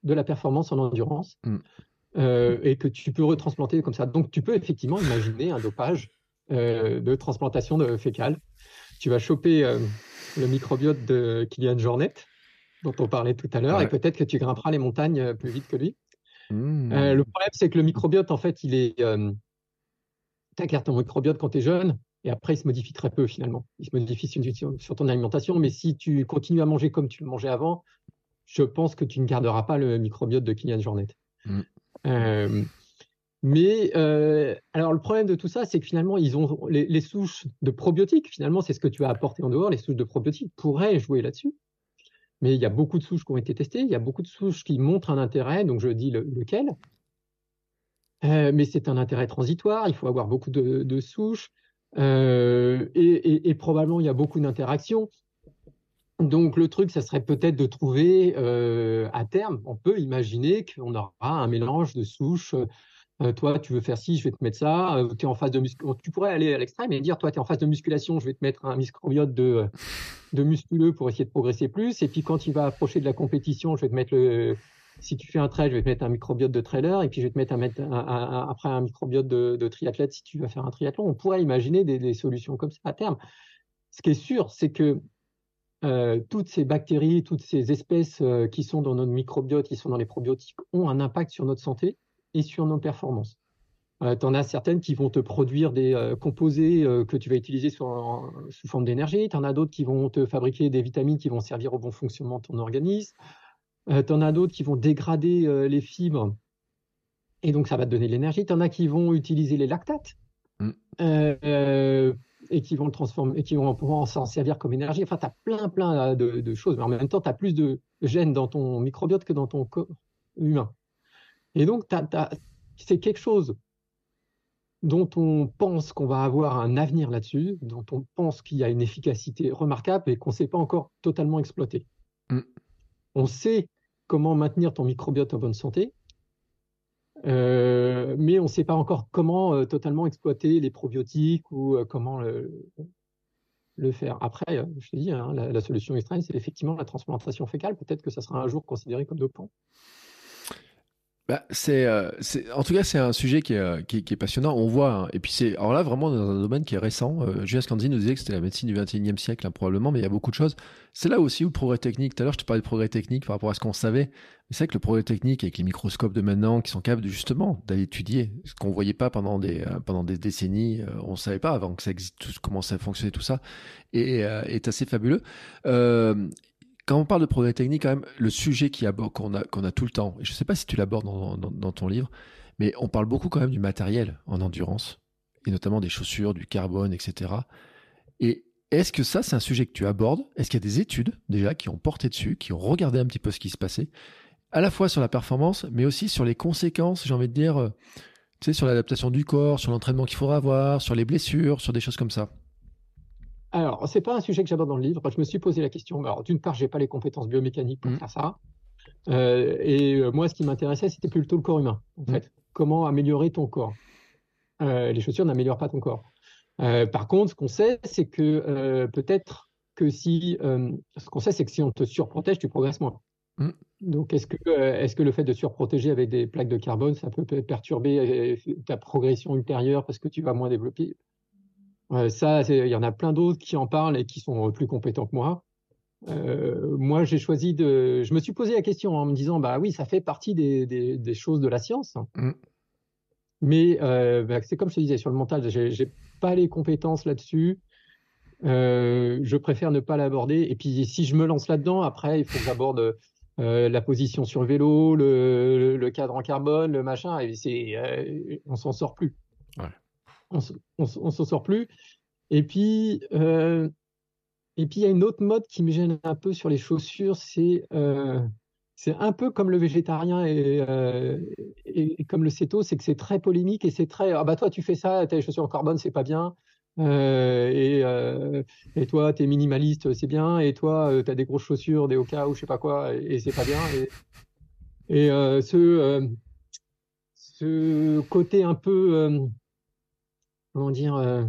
S2: de la performance en endurance mm. et que tu peux retransplanter comme ça. Donc, tu peux effectivement imaginer un dopage de transplantation de fécale. Tu vas choper le microbiote de Kylian Jornet, dont on parlait tout à l'heure, et peut-être que tu grimperas les montagnes plus vite que lui. Mm. le problème, c'est que le microbiote, en fait, il est tu acquiers ton microbiote quand tu es jeune, et après, il se modifie très peu finalement. Il se modifie sur, ton alimentation, mais si tu continues à manger comme tu le mangeais avant, je pense que tu ne garderas pas le microbiote de Kylian Jornet. Mm. Euh, mais euh, alors le problème de tout ça, c'est que finalement, ils ont les, souches de probiotiques. Finalement, c'est ce que tu as apporté en dehors. Les souches de probiotiques pourraient jouer là-dessus. Mais il y a beaucoup de souches qui ont été testées. Il y a beaucoup de souches qui montrent un intérêt. Donc je dis lequel. Euh, mais c'est un intérêt transitoire. Il faut avoir beaucoup de, souches. Euh, et, probablement, il y a beaucoup d'interactions. Donc le truc, ça serait peut-être de trouver à terme, on peut imaginer qu'on aura un mélange de souches euh, toi, tu veux faire ci, je vais te mettre ça. Euh, es en phase de Tu pourrais aller à l'extrême et dire, toi, tu es en phase de musculation, je vais te mettre un microbiote de, de musculeux pour essayer de progresser plus. Et puis, quand il va approcher de la compétition, je vais te mettre le. Si tu fais un trail, je vais te mettre un microbiote de trailer. Et puis, je vais te mettre, après un microbiote de, de, triathlète si tu vas faire un triathlon. On pourrait imaginer des, solutions comme ça à terme. Ce qui est sûr, c'est que euh, toutes ces bactéries, toutes ces espèces qui sont dans notre microbiote, qui sont dans les probiotiques, ont un impact sur notre santé et sur nos performances. Euh, tu en as certaines qui vont te produire des euh, composés euh, que tu vas utiliser sous forme d'énergie. Tu en as d'autres qui vont te fabriquer des vitamines qui vont servir au bon fonctionnement de ton organisme. Tu en as d'autres qui vont dégrader les fibres et donc ça va te donner de l'énergie. Tu en as qui vont utiliser les lactates mm. et qui vont le transformer et qui vont pouvoir s'en servir comme énergie. Enfin, tu as plein, plein de, de, choses. Mais en même temps, tu as plus de gènes dans ton microbiote que dans ton corps humain. Et donc, c'est quelque chose dont on pense qu'on va avoir un avenir là-dessus, dont on pense qu'il y a une efficacité remarquable et qu'on ne sait pas encore totalement exploiter. Mm. On sait comment maintenir ton microbiote en bonne santé, euh, mais on ne sait pas encore comment euh, totalement exploiter les probiotiques ou euh, comment le, faire. Après, je te dis, hein, la, la, solution extrême, c'est effectivement la transplantation fécale. Peut-être que ça sera un jour considéré comme dopant.
S1: Bah, c'est, euh, c'est, en tout cas, c'est un sujet qui est, euh, qui, qui est passionnant. On voit, hein, et puis c'est, alors là, vraiment dans un domaine qui est récent. Euh, Julien Scanzi nous disait que c'était la médecine du 21e siècle, hein, probablement, mais il y a beaucoup de choses. C'est là aussi où le progrès technique, tout à l'heure, je te parlais de progrès technique par rapport à ce qu'on savait. Mais c'est vrai que le progrès technique avec les microscopes de maintenant qui sont capables justement d'aller étudier ce qu'on voyait pas pendant des, pendant des décennies, on savait pas avant que ça existe, tout, comment ça fonctionnait tout ça, et est assez fabuleux. Quand on parle de progrès technique, quand même, le sujet qu'on a, tout le temps, et je ne sais pas si tu l'abordes dans, ton livre, mais on parle beaucoup quand même du matériel en endurance, et notamment des chaussures, du carbone, etc. Et est-ce que ça, c'est un sujet que tu abordes? Est-ce qu'il y a des études déjà qui ont porté dessus, qui ont regardé un petit peu ce qui se passait, à la fois sur la performance, mais aussi sur les conséquences, j'ai envie de dire, euh, tu sur l'adaptation du corps, sur l'entraînement qu'il faudra avoir, sur les blessures, sur des choses comme ça?
S2: Alors, c'est pas un sujet que j'aborde dans le livre. Je me suis posé la question. Alors, d'une part, j'ai pas les compétences biomécaniques pour mmh. faire ça. Euh, et euh, moi, ce qui m'intéressait, c'était plutôt le corps humain. En mmh. fait, comment améliorer ton corps euh, Les chaussures n'améliorent pas ton corps. par contre, ce qu'on sait, c'est que peut-être que si, ce qu'on sait, c'est que si on te surprotège, tu progresses moins. Mmh. Donc, est-ce que, est-ce que le fait de surprotéger avec des plaques de carbone, ça peut perturber ta progression ultérieure parce que tu vas moins développer? Ça, il y en a plein d'autres qui en parlent et qui sont plus compétents que moi. Euh, moi, j'ai choisi de. Je me suis posé la question en me disant, bah oui, ça fait partie des, des, choses de la science. Mm. Mais euh, bah, c'est comme je te disais sur le mental, j'ai pas les compétences là-dessus. Euh, je préfère ne pas l'aborder. Et puis, si je me lance là-dedans, après, il faut que j'aborde euh, la position sur le vélo, le, le, cadre en carbone, le machin. Et c'est, euh, on s'en sort plus. On, on, s'en sort plus. Et puis, euh, et puis il y a une autre mode qui me gêne un peu sur les chaussures, c'est euh, c'est un peu comme le végétarien et, euh, et, comme le céto, c'est que c'est très polémique et c'est très ah bah toi tu fais ça, as les chaussures en carbone, c'est pas bien. et, et, toi, tu es minimaliste, c'est bien. Et toi, tu as des grosses chaussures, des Oka ou je sais pas quoi, et, c'est pas bien. Et, et ce, ce côté un peu comment dire, euh,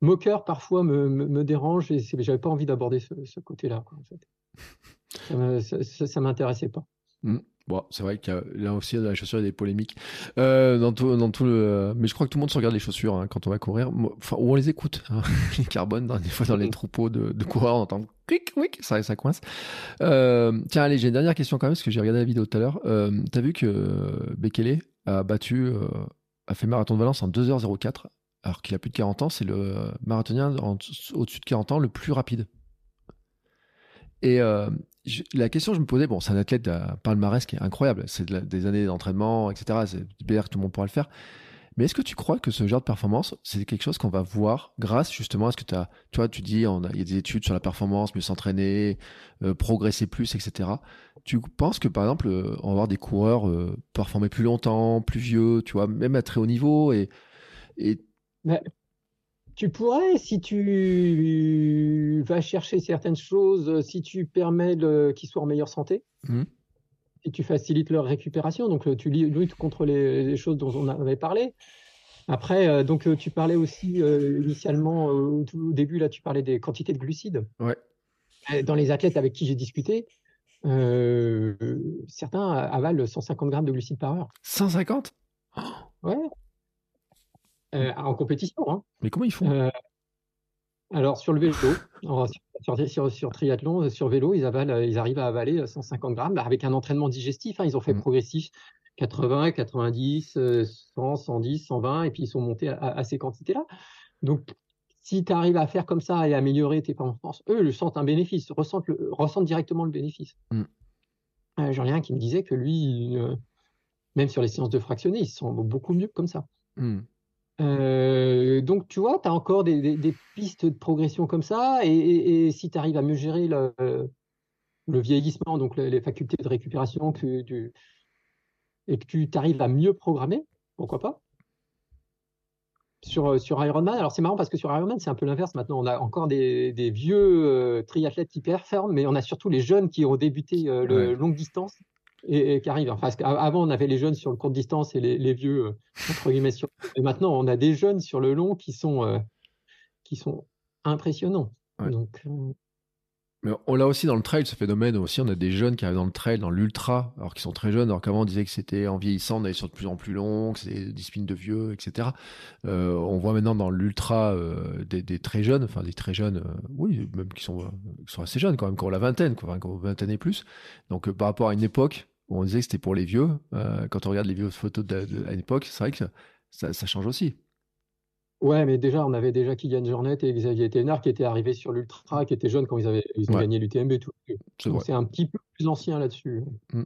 S2: moqueur parfois me, me, dérange et j'avais pas envie d'aborder ce, côté-là. En fait. Ça, m'intéressait pas.
S1: Mmh. Bon, c'est vrai qu'il y a là aussi dans la chaussure il y a des polémiques. Euh, dans tout, dans tout le, mais je crois que tout le monde se regarde les chaussures hein, quand on va courir, enfin ou on les écoute. Hein. les carbones, des fois dans les troupeaux de, de coureurs, on entend clic, clic, ça, ça coince. Euh, tiens, allez, j'ai une dernière question quand même parce que j'ai regardé la vidéo tout à l'heure. Euh, T'as vu que Bekele a battu a fait marathon de Valence en 2h04, alors qu'il a plus de 40 ans. C'est le marathonien au-dessus de 40 ans le plus rapide. Et euh, la question que je me posais, bon, c'est un athlète d'un palmarès qui est incroyable. C'est des années d'entraînement, etc. C'est bien que tout le monde pourra le faire. Mais est-ce que tu crois que ce genre de performance, c'est quelque chose qu'on va voir grâce justement à ce que tu as, tu vois, tu dis, il y a des études sur la performance, mieux s'entraîner, euh, progresser plus, etc. Tu penses que par exemple, euh, on va avoir des coureurs euh, performer plus longtemps, plus vieux, tu vois, même à très haut niveau et, et...
S2: tu pourrais, si tu vas chercher certaines choses, si tu permets qu'ils soient en meilleure santé. Mmh et tu facilites leur récupération. Donc, euh, tu luttes contre les, choses dont on avait parlé. Après, euh, donc, euh, tu parlais aussi initialement, au, début, là, tu parlais des quantités de glucides.
S1: Ouais.
S2: Dans les athlètes avec qui j'ai discuté, certains avalent 150 grammes de glucides par heure.
S1: 150
S2: Ouais. en compétition. Hein.
S1: Mais comment ils font?
S2: Alors, sur le vélo, sur, triathlon, sur vélo, ils, avalent, ils arrivent à avaler 150 grammes avec un entraînement digestif. Hein. ils ont fait mmh. progressif 80, 90, 100, 110, 120, et puis ils sont montés à, ces quantités-là. Donc, si tu arrives à faire comme ça et améliorer tes performances, eux, ils sentent un bénéfice, ressentent, ressentent directement le bénéfice. Mmh. Euh, J'en ai un qui me disait que lui, euh, même sur les séances de fractionner, il se sent beaucoup mieux comme ça. Mmh. Euh, donc, tu vois, tu as encore des, pistes de progression comme ça. Et, si tu arrives à mieux gérer le, vieillissement, donc les, facultés de récupération, que et que tu arrives à mieux programmer, pourquoi pas? Sur, sur Ironman, alors c'est marrant parce que sur Ironman, c'est un peu l'inverse. Maintenant, on a encore des, vieux euh, triathlètes hyper fermes, mais on a surtout les jeunes qui ont débuté euh, le longue distance et, qui arrive. Enfin, avant, on avait les jeunes sur le court distance et les, vieux, euh, entre guillemets, sur... Et maintenant, on a des jeunes sur le long qui sont, euh, qui sont impressionnants. Donc,
S1: euh, Mais on l'a aussi dans le trail, ce phénomène aussi. On a des jeunes qui arrivent dans le trail, dans l'ultra, alors qu'ils sont très jeunes, alors qu'avant on disait que c'était en vieillissant, on allait sur de plus en plus long, que c'était des disciplines de vieux, etc. on voit maintenant dans l'ultra des, très jeunes, enfin des très jeunes, oui, même qui sont, sont assez jeunes quand même, qui ont la vingtaine, quoi, qui ont vingtaine et plus. Donc par rapport à une époque, on disait que c'était pour les vieux. Euh, quand on regarde les vieux photos de, à l'époque, c'est vrai que ça, change aussi.
S2: Ouais, mais déjà, on avait déjà Kylian Jornet et Xavier Thénard qui étaient arrivés sur l'Ultra, qui étaient jeunes quand ils, avaient, ils ont gagné l'UTMB et tout. C'est un petit peu plus ancien là-dessus.
S1: Mmh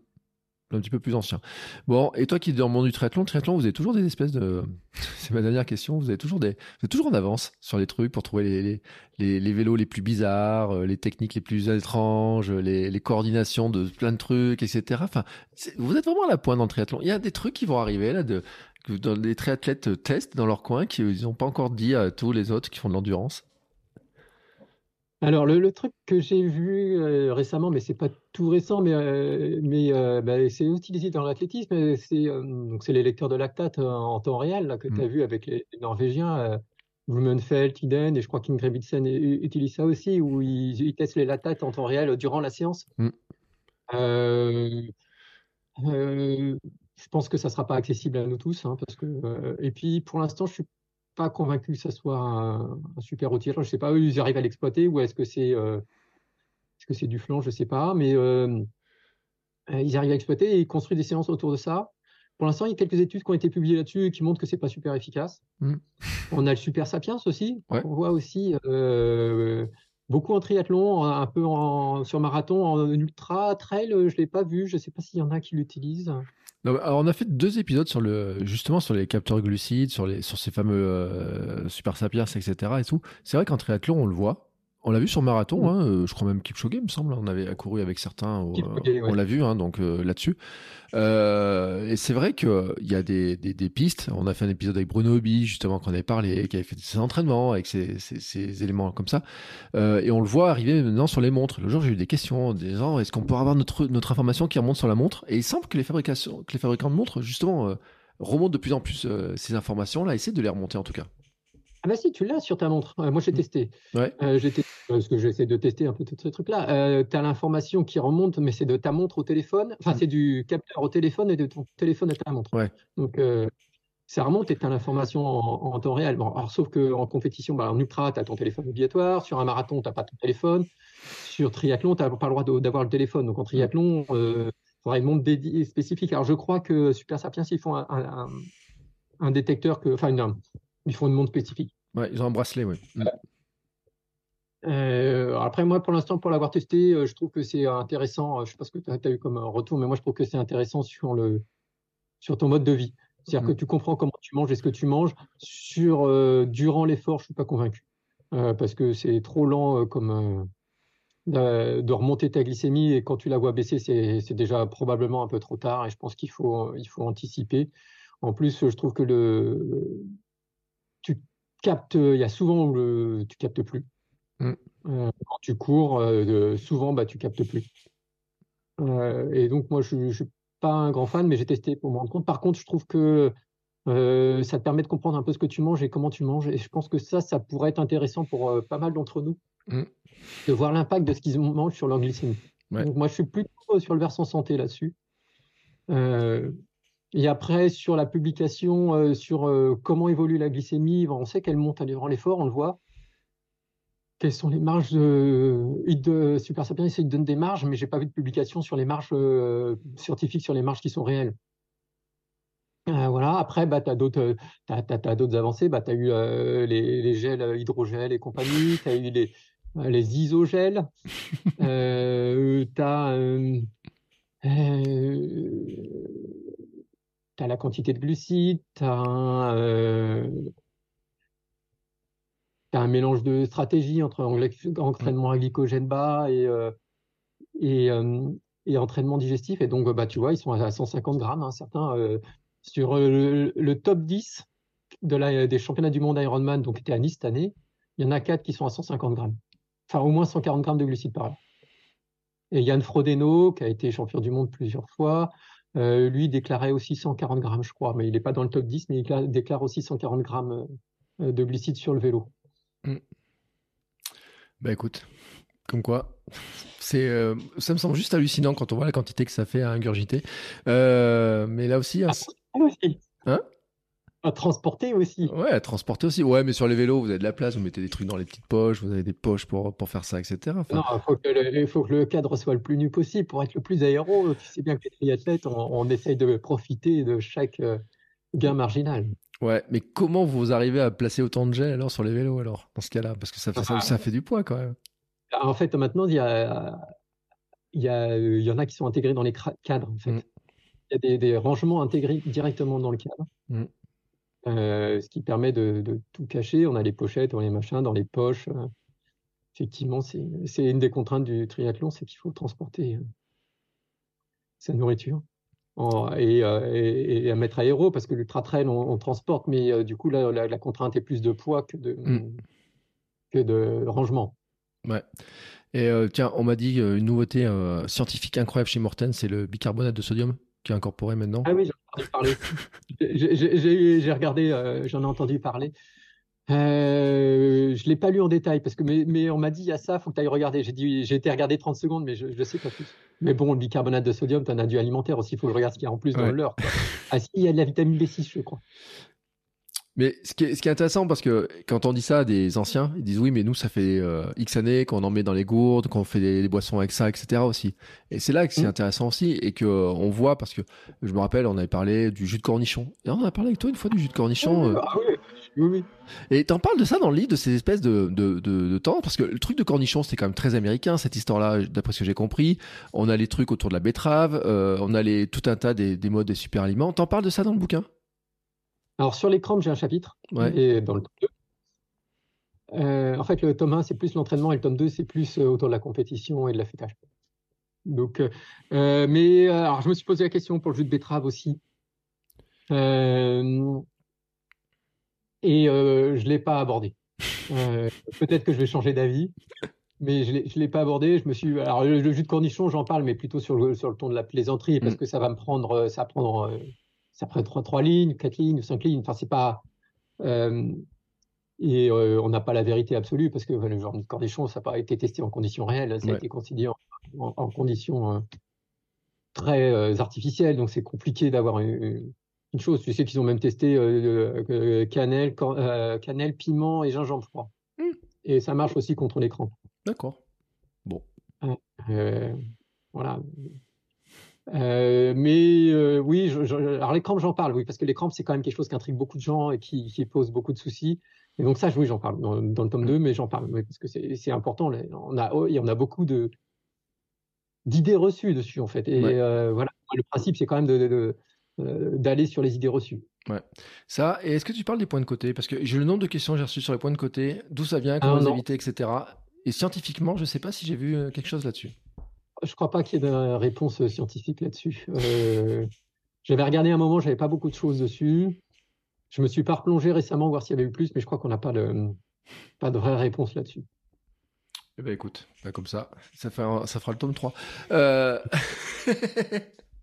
S1: un petit peu plus ancien. Bon, et toi qui es dans le du triathlon, triathlon, vous avez toujours des espèces de. C'est ma dernière question. Vous avez toujours des. Vous êtes toujours en avance sur les trucs pour trouver les, les, vélos les plus bizarres, euh, les techniques les plus étranges, les, les coordinations de plein de trucs, etc. Enfin, vous êtes vraiment à la pointe dans le triathlon. Il y a des trucs qui vont arriver là, de, dans les triathlètes testent dans leur coin, qu'ils n'ont pas encore dit à tous les autres qui font de l'endurance.
S2: Alors, le, truc que j'ai vu euh, récemment, mais c'est pas tout récent, mais, euh, mais euh, bah, c'est utilisé dans l'athlétisme, c'est donc c'est les lecteurs de lactate en temps réel là, que tu as mmh. vu avec les, Norvégiens, Blumenfeld, Iden, et je crois qu'Ingebrigtsen utilise ça aussi, où ils, testent les lactates en temps réel durant la séance. Mmh. je pense que ça sera pas accessible à nous tous, hein, parce que et puis pour l'instant, je suis pas convaincu que ça soit un, super outil. Je sais pas, eux, ils arrivent à l'exploiter ou est-ce que c'est euh, est-ce que c'est du flanc, je sais pas, mais euh, euh, ils arrivent à exploiter et ils construisent des séances autour de ça. Pour l'instant, il y a quelques études qui ont été publiées là-dessus et qui montrent que c'est pas super efficace. Mmh. On a le Super Sapiens aussi. On voit aussi beaucoup en triathlon, un peu en, sur marathon, en ultra trail. Je l'ai pas vu. Je sais pas s'il y en a qui l'utilisent
S1: alors on a fait deux épisodes sur le justement sur les capteurs glucides, sur les sur ces fameux euh, super sapiens, etc. Et tout. C'est vrai qu'en triathlon on le voit. On l'a vu sur marathon, mm. hein, euh, je crois même Kipchoge, il me semble. On avait accouru avec certains, on l'a vu, hein, donc euh, là-dessus. et c'est vrai qu'il y a des, des, pistes. On a fait un épisode avec Bruno Obi, justement, qu'on avait parlé, qui avait fait ses entraînements avec ces, ces, éléments comme ça. et on le voit arriver maintenant sur les montres. Le jour, j'ai eu des questions en disant est-ce qu'on peut avoir notre, notre information qui remonte sur la montre? Et il semble que les, fabrications, que les fabricants de montres, justement, remontent de plus en plus ces informations-là, essaient de les remonter en tout cas.
S2: Ah bah si, tu l'as sur ta montre. moi, j'ai mmh. testé.
S1: Ouais.
S2: Euh, j'ai parce que j'essaie de tester un peu tout ce truc-là. Euh, tu as l'information qui remonte, mais c'est de ta montre au téléphone. Enfin, mmh. c'est du capteur au téléphone et de ton téléphone à ta montre.
S1: Ouais.
S2: Donc, euh, ça remonte et tu as l'information en, temps réel. Bon, alors, sauf qu'en compétition, bah, en ultra, tu as ton téléphone obligatoire. Sur un marathon, tu n'as pas ton téléphone. Sur triathlon, tu n'as pas le droit d'avoir le téléphone. Donc, en triathlon, il faudrait une montre dédiée spécifique. Alors, je crois que Super Sapiens, ils font un un détecteur que, enfin, ils font une montre spécifique.
S1: Ouais, ils ont un bracelet, oui.
S2: après, moi, pour l'instant, pour l'avoir testé, je trouve que c'est intéressant. Je sais pas ce que tu as, eu comme retour, mais moi, je trouve que c'est intéressant sur, le, sur ton mode de vie. C'est-à-dire que tu comprends comment tu manges et ce que tu manges. Sur, durant l'effort, je suis pas convaincu. parce que c'est trop lent comme, de remonter ta glycémie et quand tu la vois baisser, c'est déjà probablement un peu trop tard et je pense qu'il faut, il faut anticiper. En plus, je trouve que le, captes, il y a souvent où le, tu captes plus. Mm. Euh, quand tu cours, euh, souvent, bah, tu captes plus. Euh, et donc, moi, je ne suis pas un grand fan, mais j'ai testé pour me rendre compte. Par contre, je trouve que ça te permet de comprendre un peu ce que tu manges et comment tu manges. Et je pense que ça, ça pourrait être intéressant pour pas mal d'entre nous. Mm de voir l'impact de ce qu'ils mangent sur leur glycémie. Donc moi, je suis plutôt sur le versant santé là-dessus. Euh, et après, sur la publication, euh, sur euh, comment évolue la glycémie, on sait qu'elle monte durant l'effort, on le voit. Quelles sont les marges de, Super Sapiens de donner des marges, mais j'ai pas vu de publication sur les marges scientifiques, sur les marges qui sont réelles. voilà. Après, bah, tu as d'autres avancées. Bah, tu as eu les, gels hydrogels et compagnie. Tu as eu les, les isogèles, euh, tu as, euh, euh, la quantité de glucides, tu as, un mélange de stratégies entre entraînement à glycogène bas et, et, entraînement digestif. Et donc, bah, tu vois, ils sont à 150 grammes, hein, certains. sur le, top 10 de la, des championnats du monde Ironman, donc était à Nice cette année, il y en a 4 qui sont à 150 grammes enfin au moins 140 grammes de glucides par heure. Et Yann Frodeno, qui a été champion du monde plusieurs fois, euh, lui déclarait aussi 140 grammes, je crois, mais il n'est pas dans le top 10, mais il déclare aussi 140 grammes euh, de glucides sur le vélo.
S1: Ben écoute, comme quoi, c'est, euh, ça me semble juste hallucinant quand on voit la quantité que ça fait à ingurgiter. mais là aussi,
S2: hein, ah, aussi. Hein? À transporter aussi.
S1: Ouais, à transporter aussi. Ouais, mais sur les vélos, vous avez de la place, vous mettez des trucs dans les petites poches, vous avez des poches pour, pour faire ça, etc.
S2: Non, il faut, faut, que le cadre soit le plus nu possible pour être le plus aéro. Tu sais bien que les triathlètes, on, essaye de profiter de chaque euh, gain marginal.
S1: Ouais, mais comment vous arrivez à placer autant de gel alors sur les vélos alors, dans ce cas-là? Parce que ça fait, ça, fait du poids quand même.
S2: En fait, maintenant, il y a, il y, a, il y en a qui sont intégrés dans les cadres. En fait. Mm. Il y a des, des, rangements intégrés directement dans le cadre. Mm. Euh, ce qui permet de, tout cacher. On a les pochettes, on a les machins dans les poches. Euh. effectivement, c'est une des contraintes du triathlon, c'est qu'il faut transporter euh, sa nourriture et, à mettre à aéro, parce que l'ultra trail, on, transporte, mais du coup, là, la, contrainte est plus de poids que de, que de rangement.
S1: Ouais. Et tiens, on m'a dit une nouveauté scientifique incroyable chez Morten, c'est le bicarbonate de sodium qui est incorporé maintenant.
S2: Ah oui, j'en ai entendu parler. J'ai regardé, euh, j'en ai entendu parler. Euh, je ne l'ai pas lu en détail parce que mais, on m'a dit il y a ça, il faut que tu ailles regarder. J'ai dit j'ai été regarder 30 secondes, mais je ne sais pas plus. Mais bon, le bicarbonate de sodium, tu as un adieu alimentaire aussi, il faut que je regarde ce qu'il y a en plus dans le leur. Ah si, il y a de la vitamine B6, je crois.
S1: Mais ce qui, est, ce qui, est, intéressant, parce que quand on dit ça à des anciens, ils disent oui, mais nous, ça fait euh, X années qu'on en met dans les gourdes, qu'on fait des, boissons avec ça, etc. aussi. Et c'est là que c'est mmh. intéressant aussi, et que euh, on voit, parce que je me rappelle, on avait parlé du jus de cornichon. Et on a parlé avec toi une fois du jus de cornichon.
S2: Euh. Ah oui, oui, oui.
S1: Et t'en parles de ça dans le livre, de ces espèces de, de, de, de temps, parce que le truc de cornichon, c'était quand même très américain, cette histoire-là, d'après ce que j'ai compris. On a les trucs autour de la betterave, on a les, tout un tas des, des modes des super aliments. T'en parles de ça dans le bouquin?
S2: Alors sur l'écran, j'ai un chapitre, et dans le tome 2. Euh, en fait, le tome 1, c'est plus l'entraînement, et le tome 2, c'est plus euh, autour de la compétition et de l'affûtage. Donc, euh, mais alors, je me suis posé la question pour le jus de betterave aussi. et je ne l'ai pas abordé. Peut-être que je vais changer d'avis, mais je ne l'ai pas abordé. Je me suis, alors, le, jus de cornichon, j'en parle, mais plutôt sur le, sur le ton de la plaisanterie, parce mm. que ça va me prendre, ça va prendre ça prend trois, trois lignes, quatre lignes, cinq lignes. Enfin, c'est pas. Euh, et euh, on n'a pas la vérité absolue parce que le genre de cornichon, ça n'a pas été testé en conditions réelles, ça a été considéré en, conditions euh, très artificielles. Donc, c'est compliqué d'avoir une, chose. Tu sais qu'ils ont même testé cannelle, cannelle, piment et gingembre, je crois. Hmm. Et ça marche aussi contre l'écran.
S1: D'accord. Bon.
S2: voilà. Mais oui, je, alors les crampes, j'en parle, oui, parce que les crampes, c'est quand même quelque chose qui intrigue beaucoup de gens et qui, qui pose beaucoup de soucis. Et donc ça, oui, j'en parle dans, le tome 2, mais j'en parle, oui, parce que c'est important. On a, il y en a beaucoup de d'idées reçues dessus, en fait. Et voilà, le principe, c'est quand même de, d'aller sur les idées reçues.
S1: Ouais. Ça, et est-ce que tu parles des points de côté? Parce que j'ai le nombre de questions que j'ai reçues sur les points de côté, d'où ça vient, comment les éviter, etc. Et scientifiquement, je ne sais pas si j'ai vu euh, quelque chose là-dessus.
S2: Je ne crois pas qu'il y ait de réponse scientifique là-dessus. Euh, j'avais regardé un moment, j'avais pas beaucoup de choses dessus. Je me suis pas replongé récemment voir s'il y avait eu plus, mais je crois qu'on n'a pas de, pas de vraie réponse là-dessus.
S1: Eh ben écoute, bah, comme ça, ça, ça fera le tome 3. Euh...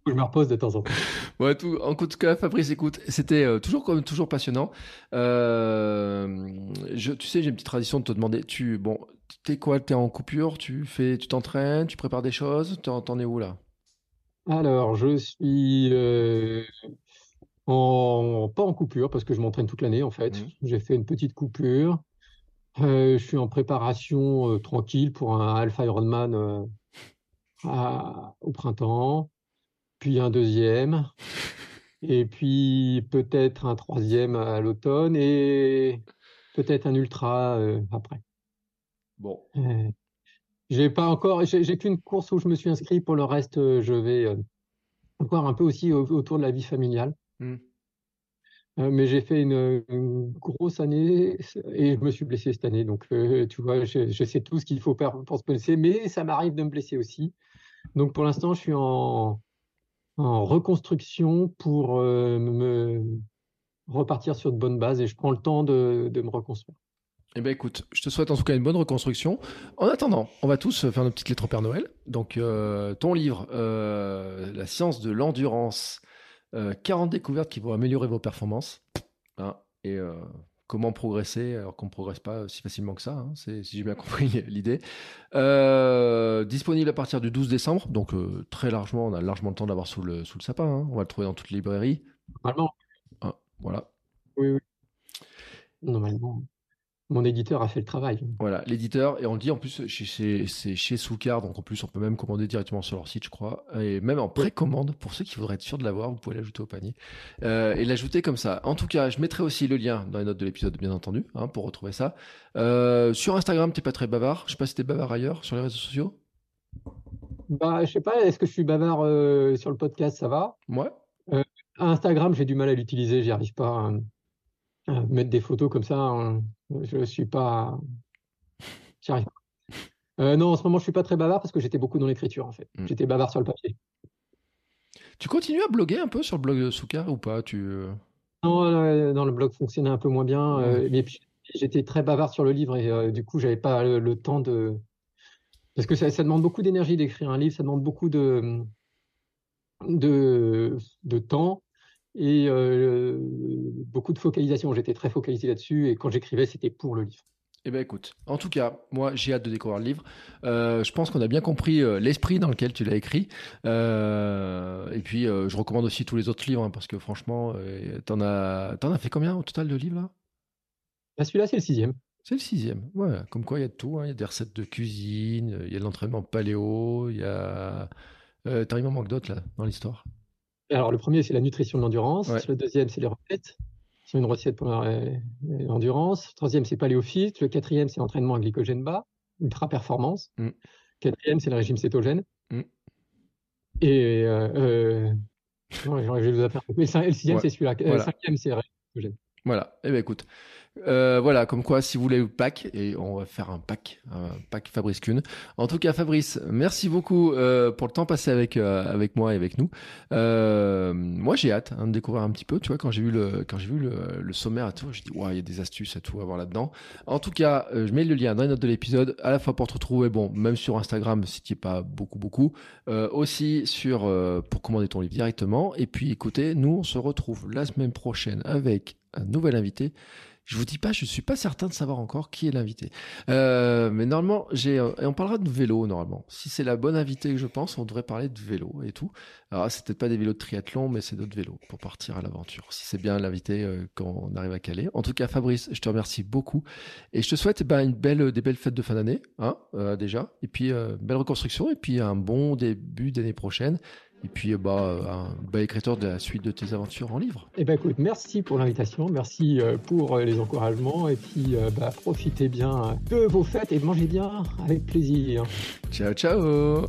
S2: je me repose de temps en temps.
S1: Ouais, tout, en tout cas, Fabrice, écoute, c'était euh, toujours comme toujours passionnant. Euh, je, tu sais, j'ai une petite tradition de te demander, tu, bon, t'es quoi? T'es en coupure? Tu fais, tu t'entraînes? Tu prépares des choses? T'en es où là?
S2: Alors, je suis euh, en, pas en coupure parce que je m'entraîne toute l'année en fait. Mmh. J'ai fait une petite coupure. je suis en préparation tranquille pour un Alpha Ironman au printemps puis un deuxième, et puis peut-être un troisième à l'automne, et peut-être un ultra euh, après.
S1: Bon.
S2: Euh, j'ai pas encore, j'ai qu'une course où je me suis inscrit. Pour le reste, euh, je vais encore un peu aussi autour de la vie familiale. Mmh. mais j'ai fait une, grosse année et je me suis blessé cette année. Donc, tu vois, je, je, sais tout ce qu'il faut faire pour se blesser, mais ça m'arrive de me blesser aussi. Donc, pour l'instant, je suis en, en reconstruction pour euh, me repartir sur de bonnes bases et je prends le temps de, me reconstruire.
S1: Eh bien écoute, je te souhaite en tout cas une bonne reconstruction. En attendant, on va tous faire nos petites lettres au Père Noël. Donc euh, ton livre, euh, La science de l'endurance, 40 découvertes qui vont améliorer vos performances. Hein, et comment progresser alors qu'on ne progresse pas si facilement que ça, hein, si j'ai bien compris l'idée. Euh, disponible à partir du 12 décembre, donc euh, très largement, on a largement le temps d'avoir sous le, sous le sapin. Hein. On va le trouver dans toutes les librairies.
S2: Normalement.
S1: Ah, voilà.
S2: Oui, oui. Normalement. Mon éditeur a fait le travail.
S1: Voilà, l'éditeur, et on le dit en plus, c'est chez Soukar, donc en plus on peut même commander directement sur leur site, je crois, et même en précommande, pour ceux qui voudraient être sûrs de l'avoir, vous pouvez l'ajouter au panier, euh, et l'ajouter comme ça. En tout cas, je mettrai aussi le lien dans les notes de l'épisode, bien entendu, hein, pour retrouver ça. Euh, sur Instagram, t'es pas très bavard, je sais pas si t'es bavard ailleurs, sur les réseaux sociaux
S2: Bah, je sais pas, est-ce que je suis bavard euh, sur le podcast, ça va
S1: Ouais.
S2: Instagram, j'ai du mal à l'utiliser, j'y arrive pas. Hein mettre des photos comme ça, hein, je ne suis pas. J'y arrive euh, non, en ce moment, je suis pas très bavard parce que j'étais beaucoup dans l'écriture, en fait. Hmm. J'étais bavard sur le papier.
S1: Tu continues à bloguer un peu sur le blog de Souka ou pas? Tu... Euh?
S2: Non, dans le blog fonctionnait un peu moins bien. Euh, mais j'étais très bavard sur le livre et du coup, j'avais pas le, temps de. Parce que ça, ça demande beaucoup d'énergie d'écrire un livre, ça demande beaucoup de, de, de temps et euh, beaucoup de focalisation. J'étais très focalisé là-dessus et quand j'écrivais, c'était pour le livre.
S1: Eh bien, écoute, en tout cas, moi, j'ai hâte de découvrir le livre. Euh, je pense qu'on a bien compris euh, l'esprit dans lequel tu l'as écrit. et puis, je recommande aussi tous les autres livres, hein, parce que franchement, t'en as, en as fait combien au total de livres là?
S2: Bah, Celui-là, c'est le sixième.
S1: C'est le sixième. Ouais, comme quoi, il y a de tout. Hein. Il y a des recettes de cuisine, il y a de l'entraînement paléo, il y a. T'arrives en manque d'autres là, dans l'histoire?
S2: Alors, le premier, c'est la nutrition de l'endurance. Le deuxième, c'est les recettes. C'est une recette pour l'endurance. Le troisième, c'est paléophyte. Le quatrième, c'est l'entraînement à glycogène bas, ultra performance. Mm. Quatrième, c'est le régime cétogène. Mm. Et euh, euh non, je vais vous faire. Mais le sixième, c'est celui-là. Le Cinquième, c'est le régime cétogène.
S1: Voilà. Eh bien, écoute, euh, voilà, comme quoi, si vous voulez le pack, et on va faire un pack, un pack Fabrice Kuhn. En tout cas, Fabrice, merci beaucoup euh, pour le temps passé avec euh, avec moi et avec nous. moi, j'ai hâte hein, de découvrir un petit peu. Tu vois, quand j'ai vu le quand j'ai vu le, sommaire tout, j'ai dit ouais, il y a des astuces à tout avoir là-dedans. En tout cas, je mets le lien dans les notes de l'épisode, à la fois pour te retrouver, bon, même sur Instagram si tu es pas beaucoup beaucoup, aussi sur pour commander ton livre directement. Et puis, écoutez, nous on se retrouve la semaine prochaine avec un nouvel invité. Je vous dis pas, je suis pas certain de savoir encore qui est l'invité. Euh, mais normalement, j'ai, euh, et on parlera de vélo normalement. Si c'est la bonne invitée que je pense, on devrait parler de vélo et tout. Alors c'est peut-être pas des vélos de triathlon, mais c'est d'autres vélos pour partir à l'aventure. Si c'est bien l'invité euh, quand on arrive à caler. En tout cas, Fabrice, je te remercie beaucoup et je te souhaite ben, une belle, des belles fêtes de fin d'année, hein, déjà, et puis belle reconstruction et puis un bon début d'année prochaine. Et puis, bah, un bel écriteur de la suite de tes aventures en livre.
S2: Eh ben, écoute, merci pour l'invitation, merci pour les encouragements, et puis bah, profitez bien de vos fêtes et mangez bien avec plaisir.
S1: Ciao, ciao